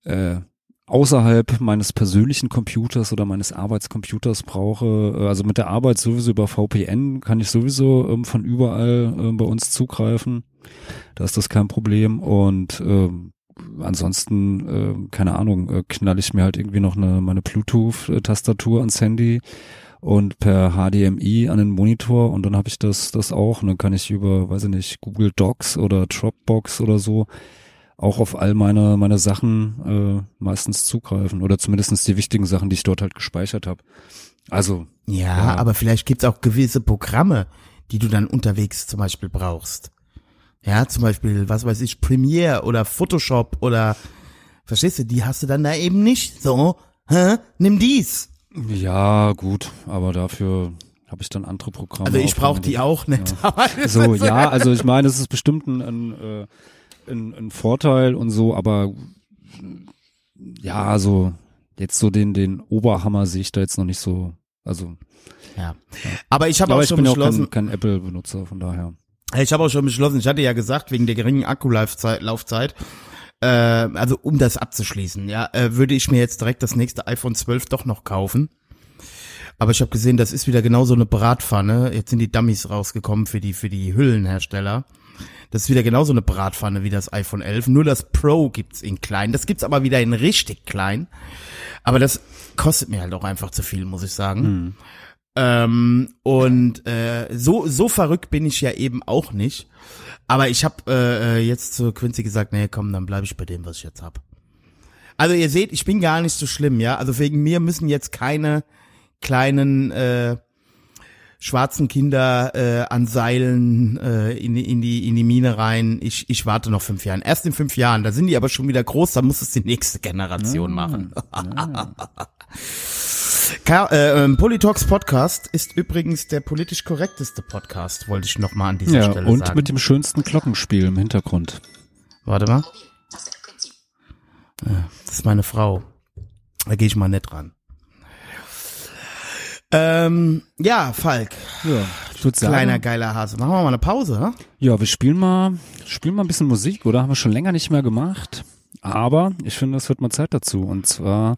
äh, äh, außerhalb meines persönlichen Computers oder meines Arbeitscomputers brauche, äh, also mit der Arbeit sowieso über VPN kann ich sowieso ähm, von überall äh, bei uns zugreifen. Da ist das kein Problem und ähm, ansonsten, äh, keine Ahnung, äh, knall ich mir halt irgendwie noch eine meine Bluetooth-Tastatur ans Handy und per HDMI an den Monitor und dann habe ich das das auch und dann kann ich über, weiß ich nicht, Google Docs oder Dropbox oder so auch auf all meine meine Sachen äh, meistens zugreifen oder zumindestens die wichtigen Sachen, die ich dort halt gespeichert habe. Also Ja, Ja. aber vielleicht gibt's auch gewisse Programme, die du dann unterwegs zum Beispiel brauchst. Ja, zum Beispiel, was weiß ich, Premiere oder Photoshop oder, verstehst du, die hast du dann da eben nicht. So, hä? Nimm dies. ja gut, aber dafür habe ich dann andere Programme. Also ich brauche die auch nicht. Das So, ja, also ich meine, es ist bestimmt ein, ein, äh, ein, ein Vorteil und so, aber ja, also jetzt so den, den Oberhammer sehe ich da jetzt noch nicht so. Also, ja. Aber ich habe auch ich schon bin ja auch beschlossen, kein, kein Apple-Benutzer, von daher. ich habe auch schon beschlossen, ich hatte ja gesagt, wegen der geringen Akkulaufzeit, Laufzeit, äh, also um das abzuschließen, ja, äh, würde ich mir jetzt direkt das nächste iPhone 12 doch noch kaufen. Aber ich habe gesehen, das ist wieder genau so eine Bratpfanne. Jetzt sind die Dummies rausgekommen für die für die Hüllenhersteller. Das ist wieder genauso eine Bratpfanne wie das iPhone 11. Nur das Pro gibt's in klein. Das gibt's aber wieder in richtig klein. Aber das kostet mir halt auch einfach zu viel, muss ich sagen. Ähm, und äh, so so verrückt bin ich ja eben auch nicht. Aber ich habe äh, äh, jetzt zu Quincy gesagt, nee, komm, dann bleibe ich bei dem, was ich jetzt hab. Also ihr seht, ich bin gar nicht so schlimm, ja. Also wegen mir müssen jetzt keine kleinen äh, schwarzen Kinder äh, an Seilen äh, in, die- in die in die Mine rein. Ich ich warte noch fünf Jahren. Erst in fünf Jahren. Da sind die aber schon wieder groß. Da muss es die nächste Generation machen. Ka äh, ähm, Politox Podcast ist übrigens der politisch korrekteste Podcast, wollte ich noch mal an dieser Ja, Stelle und sagen. mit dem schönsten Glockenspiel im Hintergrund. Warte mal. Ja, Das ist meine Frau. Da gehe ich mal nett ran. Ähm, ja, Falk, Ja, ich würde sagen, kleiner geiler Hase. Machen wir mal eine Pause, ne? ja, wir spielen mal, spielen mal ein bisschen Musik, oder? Haben wir schon länger nicht mehr gemacht. Aber ich finde, es wird mal Zeit dazu. Und zwar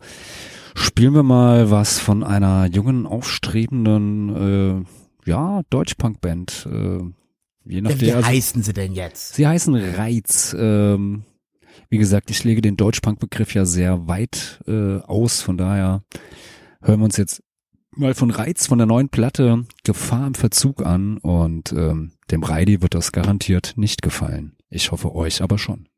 spielen wir mal was von einer jungen, aufstrebenden, äh, ja, Deutschpunk-Band. Äh, je nachdem. wie also- heißen sie denn jetzt? Sie heißen Reiz. Ähm, wie gesagt, ich lege den Deutschpunk-Begriff ja sehr weit äh, aus. Von daher hören wir uns jetzt mal von Reiz von der neuen Platte Gefahr im Verzug an. Und ähm, dem Reidi wird das garantiert nicht gefallen. Ich hoffe euch aber schon.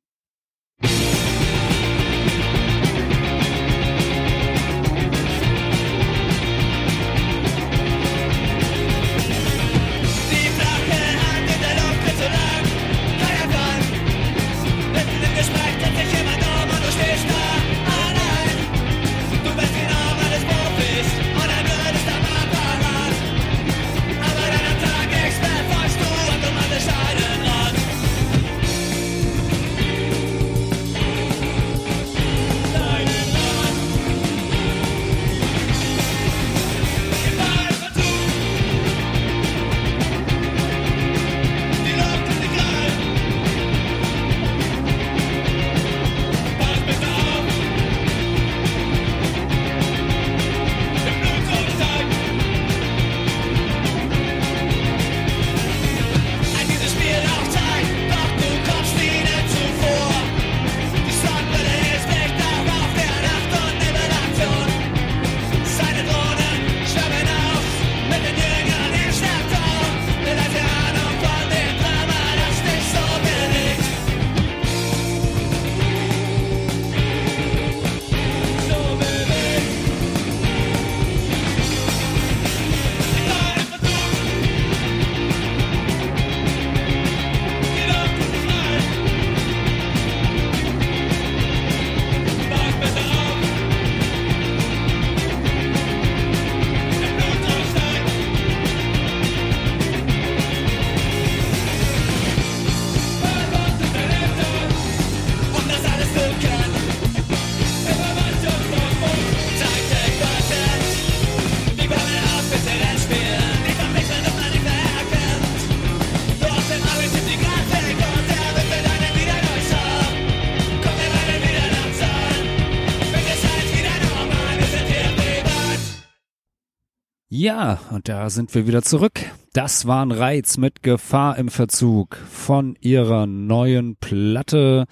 Ja, und da sind wir wieder zurück. Das war ein Reiz mit Gefahr im Verzug von ihrer neuen Platte,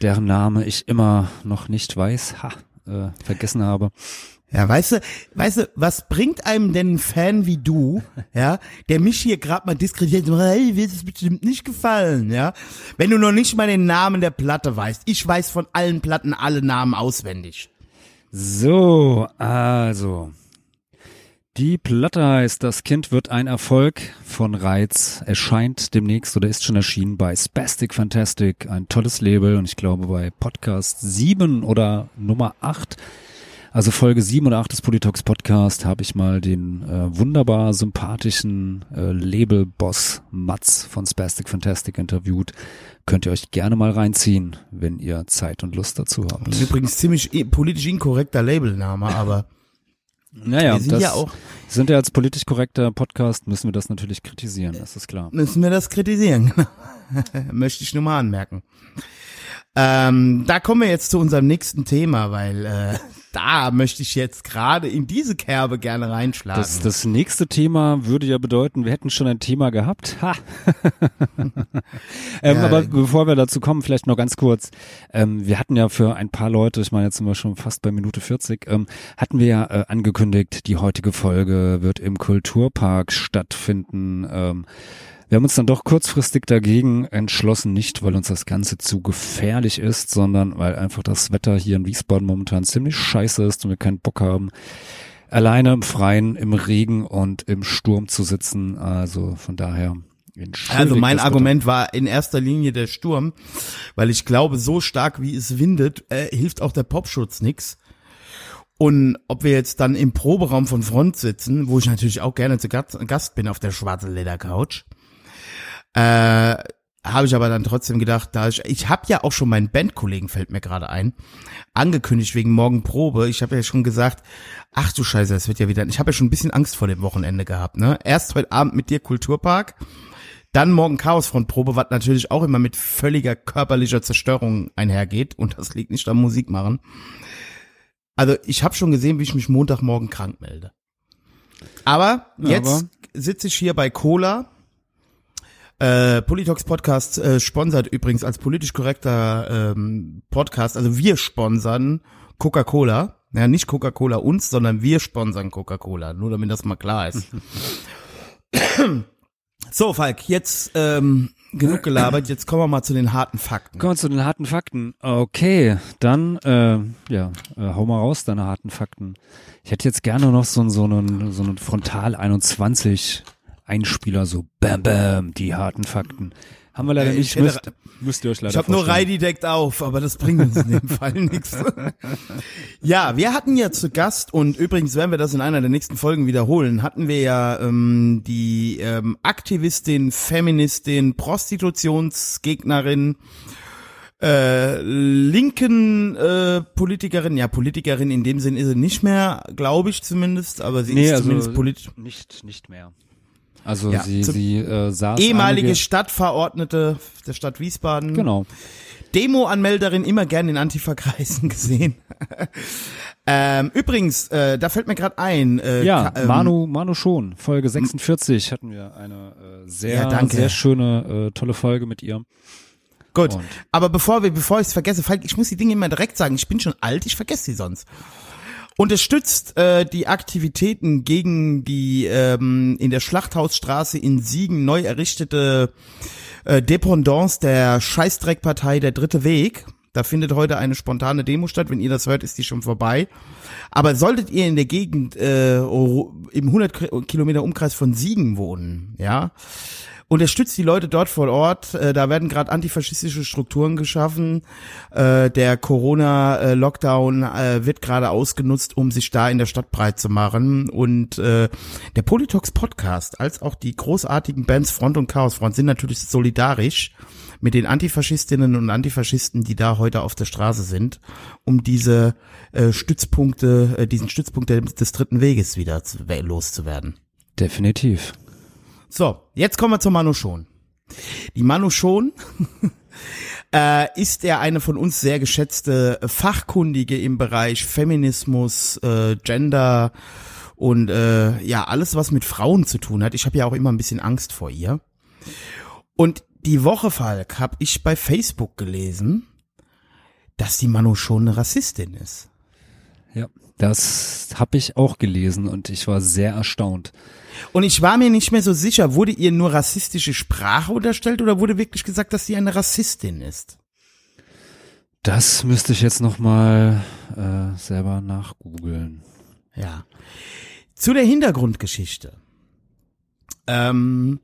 deren Name ich immer noch nicht weiß, ha, äh, vergessen habe. Ja, weißt du, weißt du, was bringt einem denn ein Fan wie du, ja, der mich hier gerade mal diskreditiert, hey, wird es bestimmt nicht gefallen, ja, wenn du noch nicht mal den Namen der Platte weißt. Ich weiß von allen Platten alle Namen auswendig. So, also. Die Platte heißt Das Kind wird ein Erfolg von Reiz. Erscheint demnächst oder ist schon erschienen bei Spastic Fantastic, ein tolles Label und ich glaube bei Podcast 7 oder Nummer 8. Also Folge 7 oder 8 des Politox Podcast habe ich mal den äh, wunderbar sympathischen äh, Labelboss Mats von Spastic Fantastic interviewt. Könnt ihr euch gerne mal reinziehen, wenn ihr Zeit und Lust dazu habt. Das ist übrigens ziemlich politisch inkorrekter Labelname, aber Naja, wir sind das ja auch, sind ja als politisch korrekter Podcast, müssen wir das natürlich kritisieren, das ist klar. müssen wir das kritisieren. Möchte ich nur mal anmerken. Ähm, da kommen wir jetzt zu unserem nächsten Thema, weil äh, da möchte ich jetzt gerade in diese Kerbe gerne reinschlagen. Das, das nächste Thema würde ja bedeuten, wir hätten schon ein Thema gehabt. Ha. ähm, Ja. Aber bevor wir dazu kommen, vielleicht noch ganz kurz. Ähm, wir hatten ja für ein paar Leute, ich meine, jetzt sind wir schon fast bei Minute 40, ähm, hatten wir ja äh, angekündigt, die heutige Folge wird im Kulturpark stattfinden. Wir haben uns dann doch kurzfristig dagegen entschlossen, nicht weil uns das Ganze zu gefährlich ist, sondern weil einfach das Wetter hier in Wiesbaden momentan ziemlich scheiße ist und wir keinen Bock haben, alleine im Freien, im Regen und im Sturm zu sitzen. Also von daher. Also mein. Argument war in erster Linie der Sturm, weil ich glaube, so stark wie es windet, äh, hilft auch der Popschutz nix. Und ob wir jetzt dann im Proberaum von Front sitzen, wo ich natürlich auch gerne zu Gast, Gast bin auf der schwarzen Ledercouch, äh, habe ich aber dann trotzdem gedacht, da ich, ich habe ja auch schon meinen Bandkollegen, fällt mir gerade ein, angekündigt wegen morgen Probe. Ich habe ja schon gesagt, ach du Scheiße, es wird ja wieder, ich habe ja schon ein bisschen Angst vor dem Wochenende gehabt. Ne? Erst heute Abend mit dir Kulturpark, dann morgen Chaosfrontprobe, was natürlich auch immer mit völliger körperlicher Zerstörung einhergeht. Und das liegt nicht am Musik machen. Also ich habe schon gesehen, wie ich mich Montagmorgen krank melde. Aber jetzt sitze ich hier bei Cola. Äh, Politox Podcast äh, sponsert übrigens als politisch korrekter ähm, Podcast. Also wir sponsern Coca-Cola. Ja, nicht Coca-Cola uns, sondern wir sponsern Coca-Cola. Nur damit das mal klar ist. so, Falk, jetzt ähm, genug gelabert. Jetzt kommen wir mal zu den harten Fakten. Kommen wir zu den harten Fakten. Okay, dann, äh, ja, äh, hau mal raus, deine harten Fakten. Ich hätte jetzt gerne noch so, einen- so einen, so einen Frontal 21 Einspieler, so bam bam, die harten Fakten. Haben wir leider Äh, ich nicht, müsst, müsst ihr euch leider Ich habe nur. Reidi deckt auf, aber das bringt uns in dem Fall nichts. Ja, wir hatten ja zu Gast und übrigens werden wir das in einer der nächsten Folgen wiederholen. Hatten wir ja ähm, die ähm, Aktivistin, Feministin, Prostitutionsgegnerin, äh, linken äh, Politikerin, ja Politikerin in dem Sinn ist sie nicht mehr, glaube ich zumindest, aber sie Nee, ist also zumindest politisch. nicht, nicht mehr. Also Ja, sie, sie äh, saß Ehemalige Stadtverordnete der Stadt Wiesbaden. Genau. Demo-Anmelderin immer gern in Antifa-Kreisen gesehen. ähm, übrigens, äh, da fällt mir gerade ein. Äh, Ja, ähm, Manu, Manu schon. Folge 46 hatten wir eine äh, sehr, Ja, sehr schöne, äh, tolle Folge mit ihr. Gut, Und- aber bevor wir, bevor ich es vergesse, Falk, ich muss die Dinge immer direkt sagen. Ich bin schon alt, ich vergesse sie sonst. Unterstützt äh, die Aktivitäten gegen die ähm, in der Schlachthausstraße in Siegen neu errichtete äh, Dependance der Scheißdreckpartei Der Dritte Weg. Da findet heute eine spontane Demo statt. Wenn ihr das hört, ist die schon vorbei. Aber solltet ihr in der Gegend äh, im 100 Ki- Kilometer Umkreis von Siegen wohnen, ja, unterstützt die Leute dort vor Ort. Äh, da werden gerade antifaschistische Strukturen geschaffen. Äh, der Corona-Lockdown äh, wird gerade ausgenutzt, um sich da in der Stadt breit zu machen. Und äh, der Politox Podcast, als auch die großartigen Bands Front und Chaos Front sind natürlich solidarisch mit den Antifaschistinnen und Antifaschisten, die da heute auf der Straße sind, um diese äh, Stützpunkte, äh, diesen Stützpunkt des dritten Weges wieder zu, loszuwerden. Definitiv. So, jetzt kommen wir zur Manu Schon. Die Manu Schon äh, ist ja eine von uns sehr geschätzte Fachkundige im Bereich Feminismus, äh, Gender und äh, ja, alles, was mit Frauen zu tun hat. Ich habe ja auch immer ein bisschen Angst vor ihr. Und die Woche, Falk, habe ich bei Facebook gelesen, dass die Manu Schon eine Rassistin ist. Ja, das habe ich auch gelesen und ich war sehr erstaunt. Und ich war mir nicht mehr so sicher, wurde ihr nur rassistische Sprache unterstellt oder wurde wirklich gesagt, dass sie eine Rassistin ist? Das müsste ich jetzt noch mal äh, selber nachgoogeln. Ja. Zu der Hintergrundgeschichte. Ähm,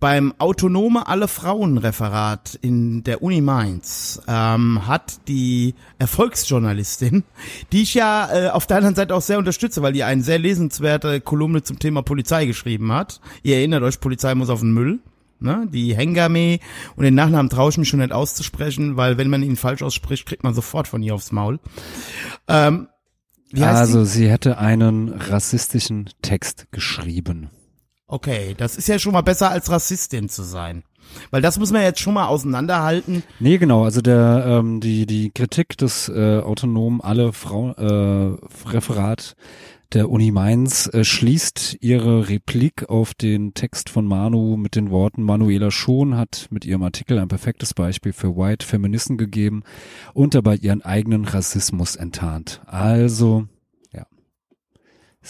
beim Autonome Alle Frauen Referat in der Uni Mainz ähm, hat die Erfolgsjournalistin, die ich ja äh, auf der anderen Seite auch sehr unterstütze, weil die eine sehr lesenswerte Kolumne zum Thema Polizei geschrieben hat. Ihr erinnert euch, Polizei muss auf den Müll. Ne, die Hengame und den Nachnamen traue ich mich schon nicht auszusprechen, weil wenn man ihn falsch ausspricht, kriegt man sofort von ihr aufs Maul. Ähm, also sie? sie hätte einen rassistischen Text geschrieben. Okay, das ist ja schon mal besser als Rassistin zu sein. Weil das muss man jetzt schon mal auseinanderhalten. Nee, genau, also der ähm, die die Kritik des äh, autonomen alle Frau äh, Referat der Uni Mainz äh, schließt ihre Replik auf den Text von Manu mit den Worten Manuela Schon hat mit ihrem Artikel ein perfektes Beispiel für White Feministen gegeben und dabei ihren eigenen Rassismus enttarnt. Also.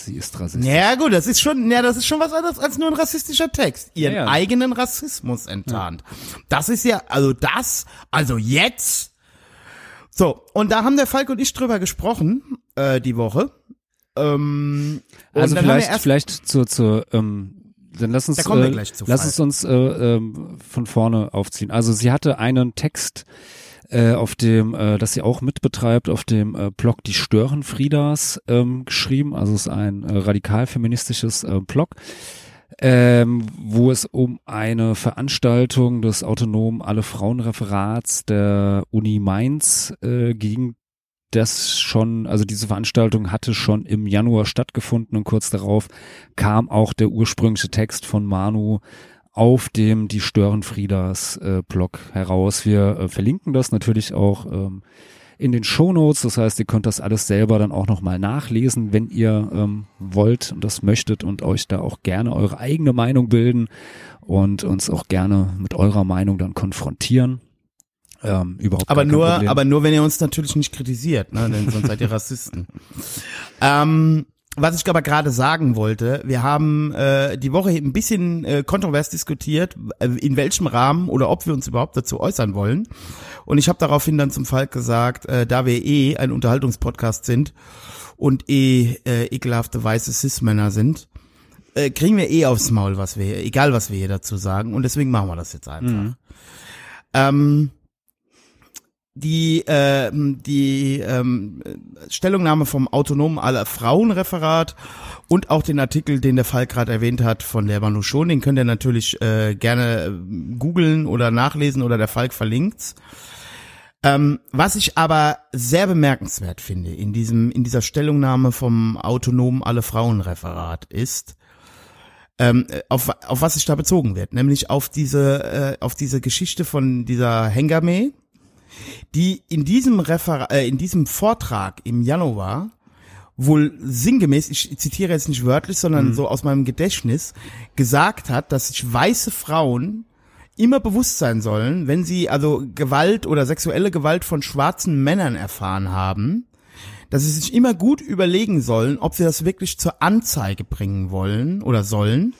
Sie ist rassistisch. Ja gut, das ist schon, ja, das ist schon was anderes als nur ein rassistischer Text. Ihren Ja, ja. eigenen Rassismus enttarnt. Das ist ja, also das, also jetzt. So, und da haben der Falk und ich drüber gesprochen, äh, die Woche. Ähm, Also vielleicht, vielleicht zur, zur, ähm, dann lass uns, Da äh, lass es uns äh, ähm, von vorne aufziehen. Also sie hatte einen Text äh, auf dem, äh, das sie auch mitbetreibt, auf dem äh, Blog Die Störenfriedas ähm, geschrieben. Also es ist ein äh, radikal-feministisches äh, Blog, ähm, wo es um eine Veranstaltung des autonomen Alle Frauen Referats der Uni Mainz äh, ging, das schon, also diese Veranstaltung hatte schon im Januar stattgefunden und kurz darauf kam auch der ursprüngliche Text von Manu auf dem Die Störenfrieders äh, Blog heraus. Wir äh, verlinken das natürlich auch ähm, in den Shownotes. Das heißt, ihr könnt das alles selber dann auch nochmal nachlesen, wenn ihr ähm, wollt und das möchtet und euch da auch gerne eure eigene Meinung bilden und uns auch gerne mit eurer Meinung dann konfrontieren. Ähm, überhaupt aber nur, Problem. aber nur, wenn ihr uns natürlich nicht kritisiert, ne, denn sonst seid ihr Rassisten. ähm, was ich aber gerade sagen wollte, wir haben äh, die Woche ein bisschen äh, kontrovers diskutiert, äh, in welchem Rahmen oder ob wir uns überhaupt dazu äußern wollen. Und ich habe daraufhin dann zum Falk gesagt, äh, da wir eh ein Unterhaltungspodcast sind und eh äh, ekelhafte weiße Cis-Männer sind, äh, kriegen wir eh aufs Maul, was wir, egal was wir hier dazu sagen. Und deswegen machen wir das jetzt einfach. Ähm, die ähm, die ähm, Stellungnahme vom autonomen aller Frauenreferat und auch den Artikel, den der Fall gerade erwähnt hat von der Manu Schon, den könnt ihr natürlich äh, gerne äh, googeln oder nachlesen oder der Falk verlinkt's. Ähm, was ich aber sehr bemerkenswert finde in diesem in dieser Stellungnahme vom autonomen alle Frauenreferat ist ähm, äh, auf, auf was sich da bezogen wird, nämlich auf diese äh, auf diese Geschichte von dieser Hengame, die in diesem Refer äh, in diesem Vortrag im Januar wohl sinngemäß, ich zitiere jetzt nicht wörtlich, sondern so aus meinem Gedächtnis, gesagt hat, dass sich weiße Frauen immer bewusst sein sollen, wenn sie also Gewalt oder sexuelle Gewalt von schwarzen Männern erfahren haben, dass sie sich immer gut überlegen sollen, ob sie das wirklich zur Anzeige bringen wollen oder sollen,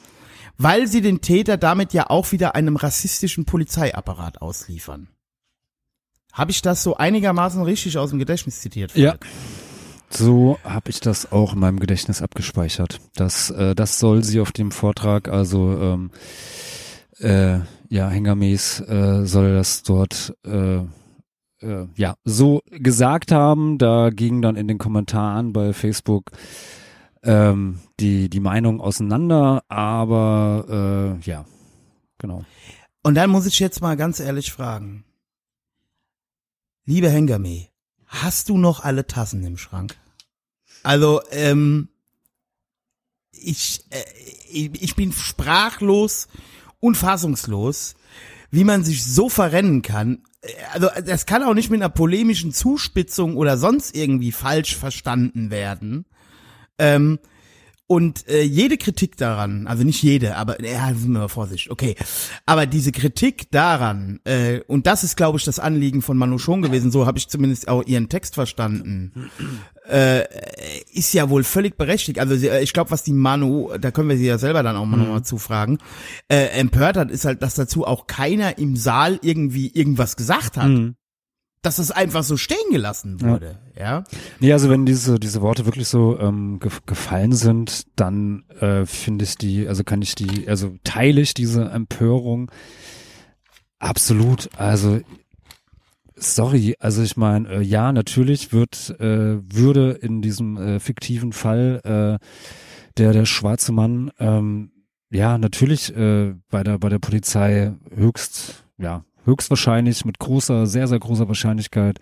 weil sie den Täter damit ja auch wieder einem rassistischen Polizeiapparat ausliefern. Habe ich das so einigermaßen richtig aus dem Gedächtnis zitiert? Ja. So habe ich das auch in meinem Gedächtnis abgespeichert. Das, äh, das soll sie auf dem Vortrag, also ähm, äh, ja, Hengames äh, soll das dort äh, äh, ja so gesagt haben. Da ging dann in den Kommentaren bei Facebook ähm, die die Meinung auseinander, aber äh, ja, genau. Und dann muss ich jetzt mal ganz ehrlich fragen. Liebe Hengame, hast du noch alle Tassen im Schrank? Also, ähm, ich, äh, ich bin sprachlos und fassungslos, wie man sich so verrennen kann. Äh, Also, das kann auch nicht mit einer polemischen Zuspitzung oder sonst irgendwie falsch verstanden werden. Ähm, und äh, jede Kritik daran, also nicht jede, aber ja, sind wir mal Vorsicht, okay. Aber diese Kritik daran, äh, und das ist, glaube ich, das Anliegen von Manu schon gewesen, so habe ich zumindest auch ihren Text verstanden, äh, ist ja wohl völlig berechtigt. Also äh, ich glaube, was die Manu, da können wir sie ja selber dann auch mal nochmal zufragen, äh, empört hat, ist halt, dass dazu auch keiner im Saal irgendwie irgendwas gesagt hat. Mhm. Dass das einfach so stehen gelassen wurde, ja. Nee, also wenn diese, diese Worte wirklich so ähm, gef gefallen sind, dann äh, finde ich die, also kann ich die, also teile ich diese Empörung absolut. Also sorry, also ich meine, äh, ja, natürlich wird, äh, würde in diesem äh, fiktiven Fall äh, der, der schwarze Mann, ähm, ja, natürlich äh, bei der, bei der Polizei höchst, ja, höchstwahrscheinlich mit großer, sehr, sehr großer Wahrscheinlichkeit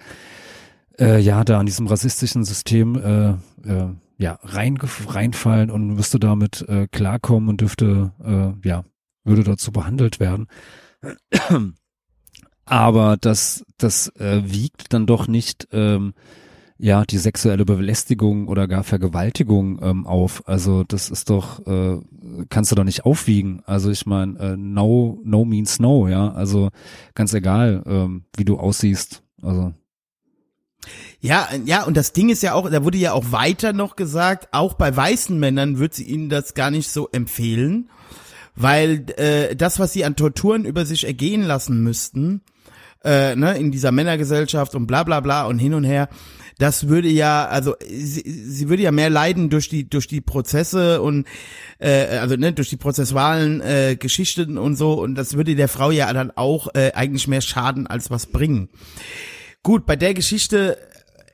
äh, ja, da an diesem rassistischen System äh, äh, ja rein, reinfallen und müsste damit äh, klarkommen und dürfte äh, ja würde dazu behandelt werden. Aber das, das äh, wiegt dann doch nicht ähm, ja die sexuelle Belästigung oder gar Vergewaltigung ähm, auf. Also das ist doch, äh, kannst du doch nicht aufwiegen. Also ich meine, äh, no, no means no, ja. Also ganz egal, ähm, wie du aussiehst. Also Ja, ja, und das Ding ist ja auch, da wurde ja auch weiter noch gesagt, auch bei weißen Männern wird sie ihnen das gar nicht so empfehlen, weil äh, das, was sie an Torturen über sich ergehen lassen müssten, äh, ne, in dieser Männergesellschaft und bla bla bla und hin und her, das würde ja, also sie, sie würde ja mehr leiden durch die durch die Prozesse und äh, also ne, durch die prozessualen äh, Geschichten und so und das würde der Frau ja dann auch äh, eigentlich mehr schaden als was bringen. Gut, bei der Geschichte,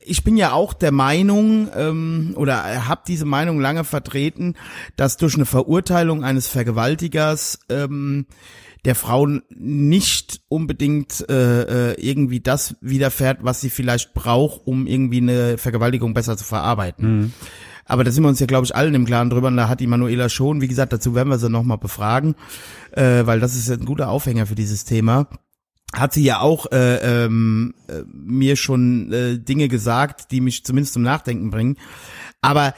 ich bin ja auch der Meinung ähm, oder habe diese Meinung lange vertreten, dass durch eine Verurteilung eines Vergewaltigers ähm, der Frau nicht unbedingt äh, äh, irgendwie das widerfährt, was sie vielleicht braucht, um irgendwie eine Vergewaltigung besser zu verarbeiten. Aber da sind wir uns ja, glaube ich, allen im Klaren drüber. Und da hat die Manuela schon, wie gesagt, dazu werden wir sie nochmal befragen, äh, weil das ist ja ein guter Aufhänger für dieses Thema hat sie ja auch äh, ähm, äh, mir schon äh, Dinge gesagt, die mich zumindest zum Nachdenken bringen. Aber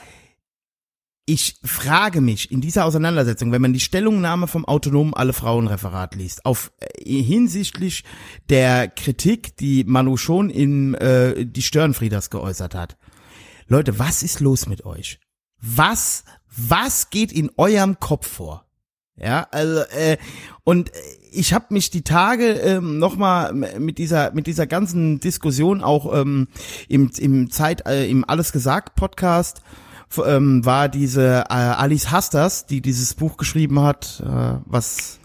ich frage mich in dieser Auseinandersetzung, wenn man die Stellungnahme vom autonomen Alle Frauen Referat liest, auf äh, hinsichtlich der Kritik, die Manu schon in äh, die Störenfrieders geäußert hat. Leute, was ist los mit euch? Was was geht in eurem Kopf vor? Ja, also äh, und äh, ich habe mich die Tage ähm, noch mal mit dieser mit dieser ganzen Diskussion auch ähm, im im Zeit äh, im alles gesagt Podcast ähm, war diese äh, Alice Hasters, die dieses Buch geschrieben hat, äh, was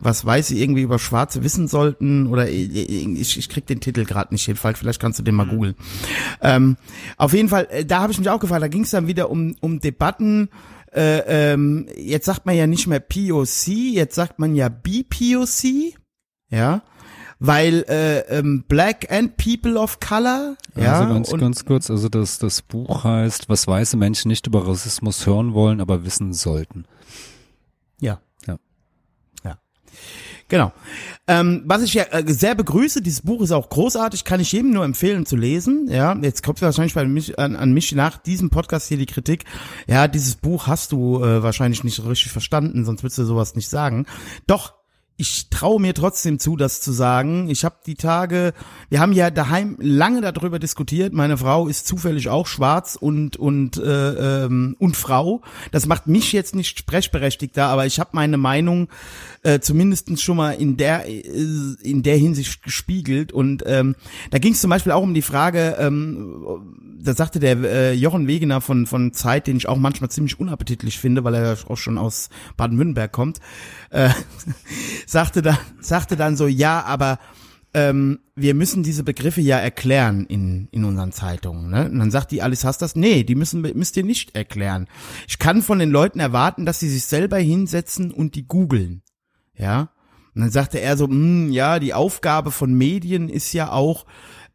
was weiß sie irgendwie über Schwarze wissen sollten oder ich, ich, ich krieg den Titel gerade nicht hin, vielleicht kannst du den mal googeln. Ähm, auf jeden Fall, äh, da habe ich mich auch gefragt, da ging es dann wieder um, um Debatten, äh, ähm, jetzt sagt man ja nicht mehr POC, jetzt sagt man ja BPOC, ja, weil äh, ähm, Black and People of Color, ja, also ganz, ganz kurz, also das, das Buch heißt, was weiße Menschen nicht über Rassismus hören wollen, aber wissen sollten. ja, Ja. ja, genau. Ähm, was ich ja äh, sehr begrüße, dieses Buch ist auch großartig, kann ich jedem nur empfehlen zu lesen. Ja, jetzt kommt wahrscheinlich bei mich an, an mich nach diesem Podcast hier die Kritik. Ja, dieses Buch hast du äh, wahrscheinlich nicht richtig verstanden, sonst würdest du sowas nicht sagen. Doch ich traue mir trotzdem zu, das zu sagen. Ich habe die Tage, wir haben ja daheim lange darüber diskutiert. Meine Frau ist zufällig auch schwarz und und äh, ähm, und Frau. Das macht mich jetzt nicht sprechberechtigter, aber ich habe meine Meinung äh, zumindest schon mal in der äh, in der Hinsicht gespiegelt. Und ähm, da ging es zum Beispiel auch um die Frage. Ähm, da sagte der äh, Jochen Wegener von von Zeit, den ich auch manchmal ziemlich unappetitlich finde, weil er auch schon aus Baden-Württemberg kommt. Äh, sagte dann, sagte dann so, ja, aber ähm, wir müssen diese Begriffe ja erklären in, in unseren Zeitungen. Ne? Und dann sagt die Alice Hast das, nee, die müssen, müsst ihr nicht erklären. Ich kann von den Leuten erwarten, dass sie sich selber hinsetzen und die googeln. Ja. Und dann sagte er so, hm, ja, die Aufgabe von Medien ist ja auch,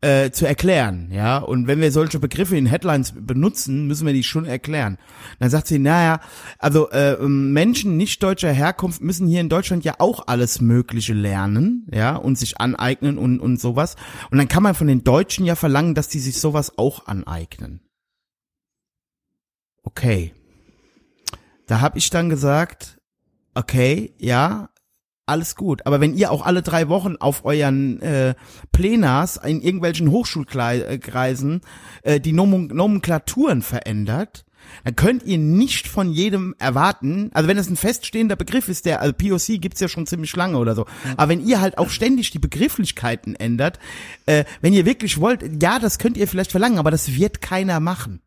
äh, zu erklären, ja. Und wenn wir solche Begriffe in Headlines benutzen, müssen wir die schon erklären. Dann sagt sie, naja, also äh, Menschen nicht deutscher Herkunft müssen hier in Deutschland ja auch alles Mögliche lernen, ja, und sich aneignen und und sowas. Und dann kann man von den Deutschen ja verlangen, dass die sich sowas auch aneignen. Okay. Da habe ich dann gesagt, okay, ja, alles gut. Aber wenn ihr auch alle drei Wochen auf euren äh, Plenars in irgendwelchen Hochschulkreisen äh, die Nom Nomenklaturen verändert, dann könnt ihr nicht von jedem erwarten, also wenn es ein feststehender Begriff ist, der, also POC gibt's ja schon ziemlich lange oder so, aber wenn ihr halt auch ständig die Begrifflichkeiten ändert, äh, wenn ihr wirklich wollt, ja, das könnt ihr vielleicht verlangen, aber das wird keiner machen.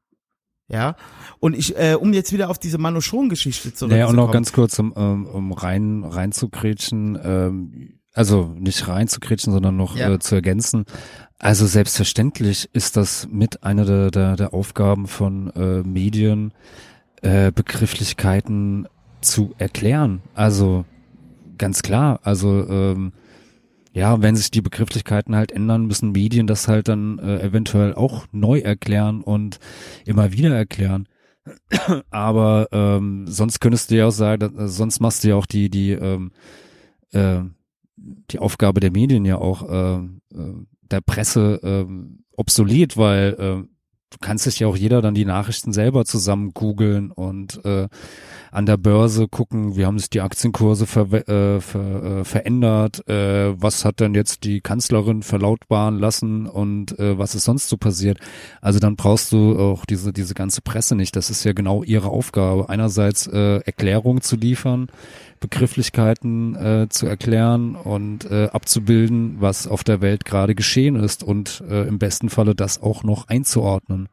Ja, und ich, äh, um jetzt wieder auf diese Manoschon-Geschichte zurückzukommen. Naja, und noch ganz kurz, um, um, rein, rein zu grätschen, ähm, also nicht rein zu grätschen, sondern noch Ja. äh, zu ergänzen. Also selbstverständlich ist das mit einer der, der, der Aufgaben von äh, Medien, äh, Begrifflichkeiten zu erklären. Also ganz klar, also ähm, ja, wenn sich die Begrifflichkeiten halt ändern, müssen Medien das halt dann äh, eventuell auch neu erklären und immer wieder erklären. Aber ähm, sonst könntest du ja auch sagen, dass, äh, sonst machst du ja auch die die ähm, äh, die Aufgabe der Medien ja auch äh, äh, der Presse äh, obsolet, weil äh, du kannst sich ja auch jeder dann die Nachrichten selber zusammen googeln und äh, an der Börse gucken, wie haben sich die Aktienkurse ver äh, ver äh, verändert, äh, was hat denn jetzt die Kanzlerin verlautbaren lassen und äh, was ist sonst so passiert. Also dann brauchst du auch diese, diese ganze Presse nicht. Das ist ja genau ihre Aufgabe. Einerseits äh, Erklärungen zu liefern, Begrifflichkeiten äh, zu erklären und äh, abzubilden, was auf der Welt gerade geschehen ist und äh, im besten Falle das auch noch einzuordnen.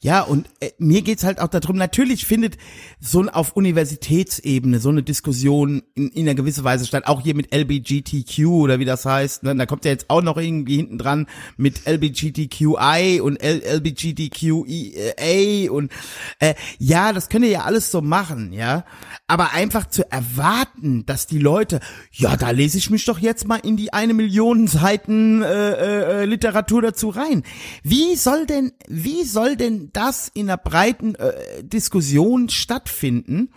Ja, und äh, mir geht's halt auch darum, natürlich findet so ein, auf Universitätsebene so eine Diskussion in, in einer gewissen Weise statt, auch hier mit LBGTQ oder wie das heißt, ne? da kommt ja jetzt auch noch irgendwie hinten dran mit LBGTQI und L LBGTQA und äh, ja, das könnt ihr ja alles so machen, ja, aber einfach zu erwarten, dass die Leute, ja, da lese ich mich doch jetzt mal in die eine Million Seiten äh, äh, äh, Literatur dazu rein. Wie soll denn, wie soll denn das in einer breiten äh, Diskussion stattfinden,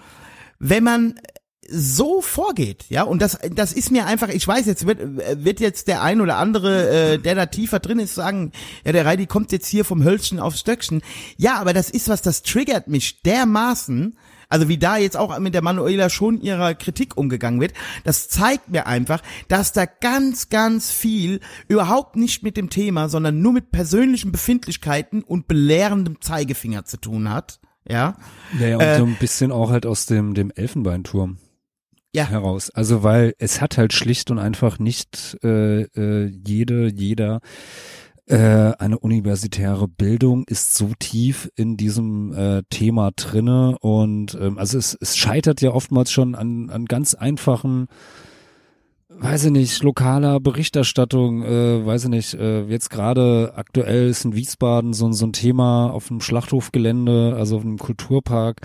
wenn man so vorgeht, ja, und das, das ist mir einfach, ich weiß, jetzt wird, wird jetzt der ein oder andere, äh, der da tiefer drin ist, sagen, ja, der Reidi kommt jetzt hier vom Hölzchen aufs Stöckchen. Ja, aber das ist was, das triggert mich dermaßen, also wie da jetzt auch mit der Manuela schon ihrer Kritik umgegangen wird, das zeigt mir einfach, dass da ganz, ganz viel überhaupt nicht mit dem Thema, sondern nur mit persönlichen Befindlichkeiten und belehrendem Zeigefinger zu tun hat. Ja. Ja, ja und Äh, so ein bisschen auch halt aus dem, dem Elfenbeinturm Ja. heraus. Also weil es hat halt schlicht und einfach nicht äh, äh, jede, jeder eine universitäre Bildung ist so tief in diesem äh, Thema drinne und ähm, also es, es scheitert ja oftmals schon an, an ganz einfachen weiß ich nicht, lokaler Berichterstattung, äh, weiß ich nicht, äh, jetzt gerade aktuell ist in Wiesbaden so, so ein Thema auf dem Schlachthofgelände, also auf einem Kulturpark,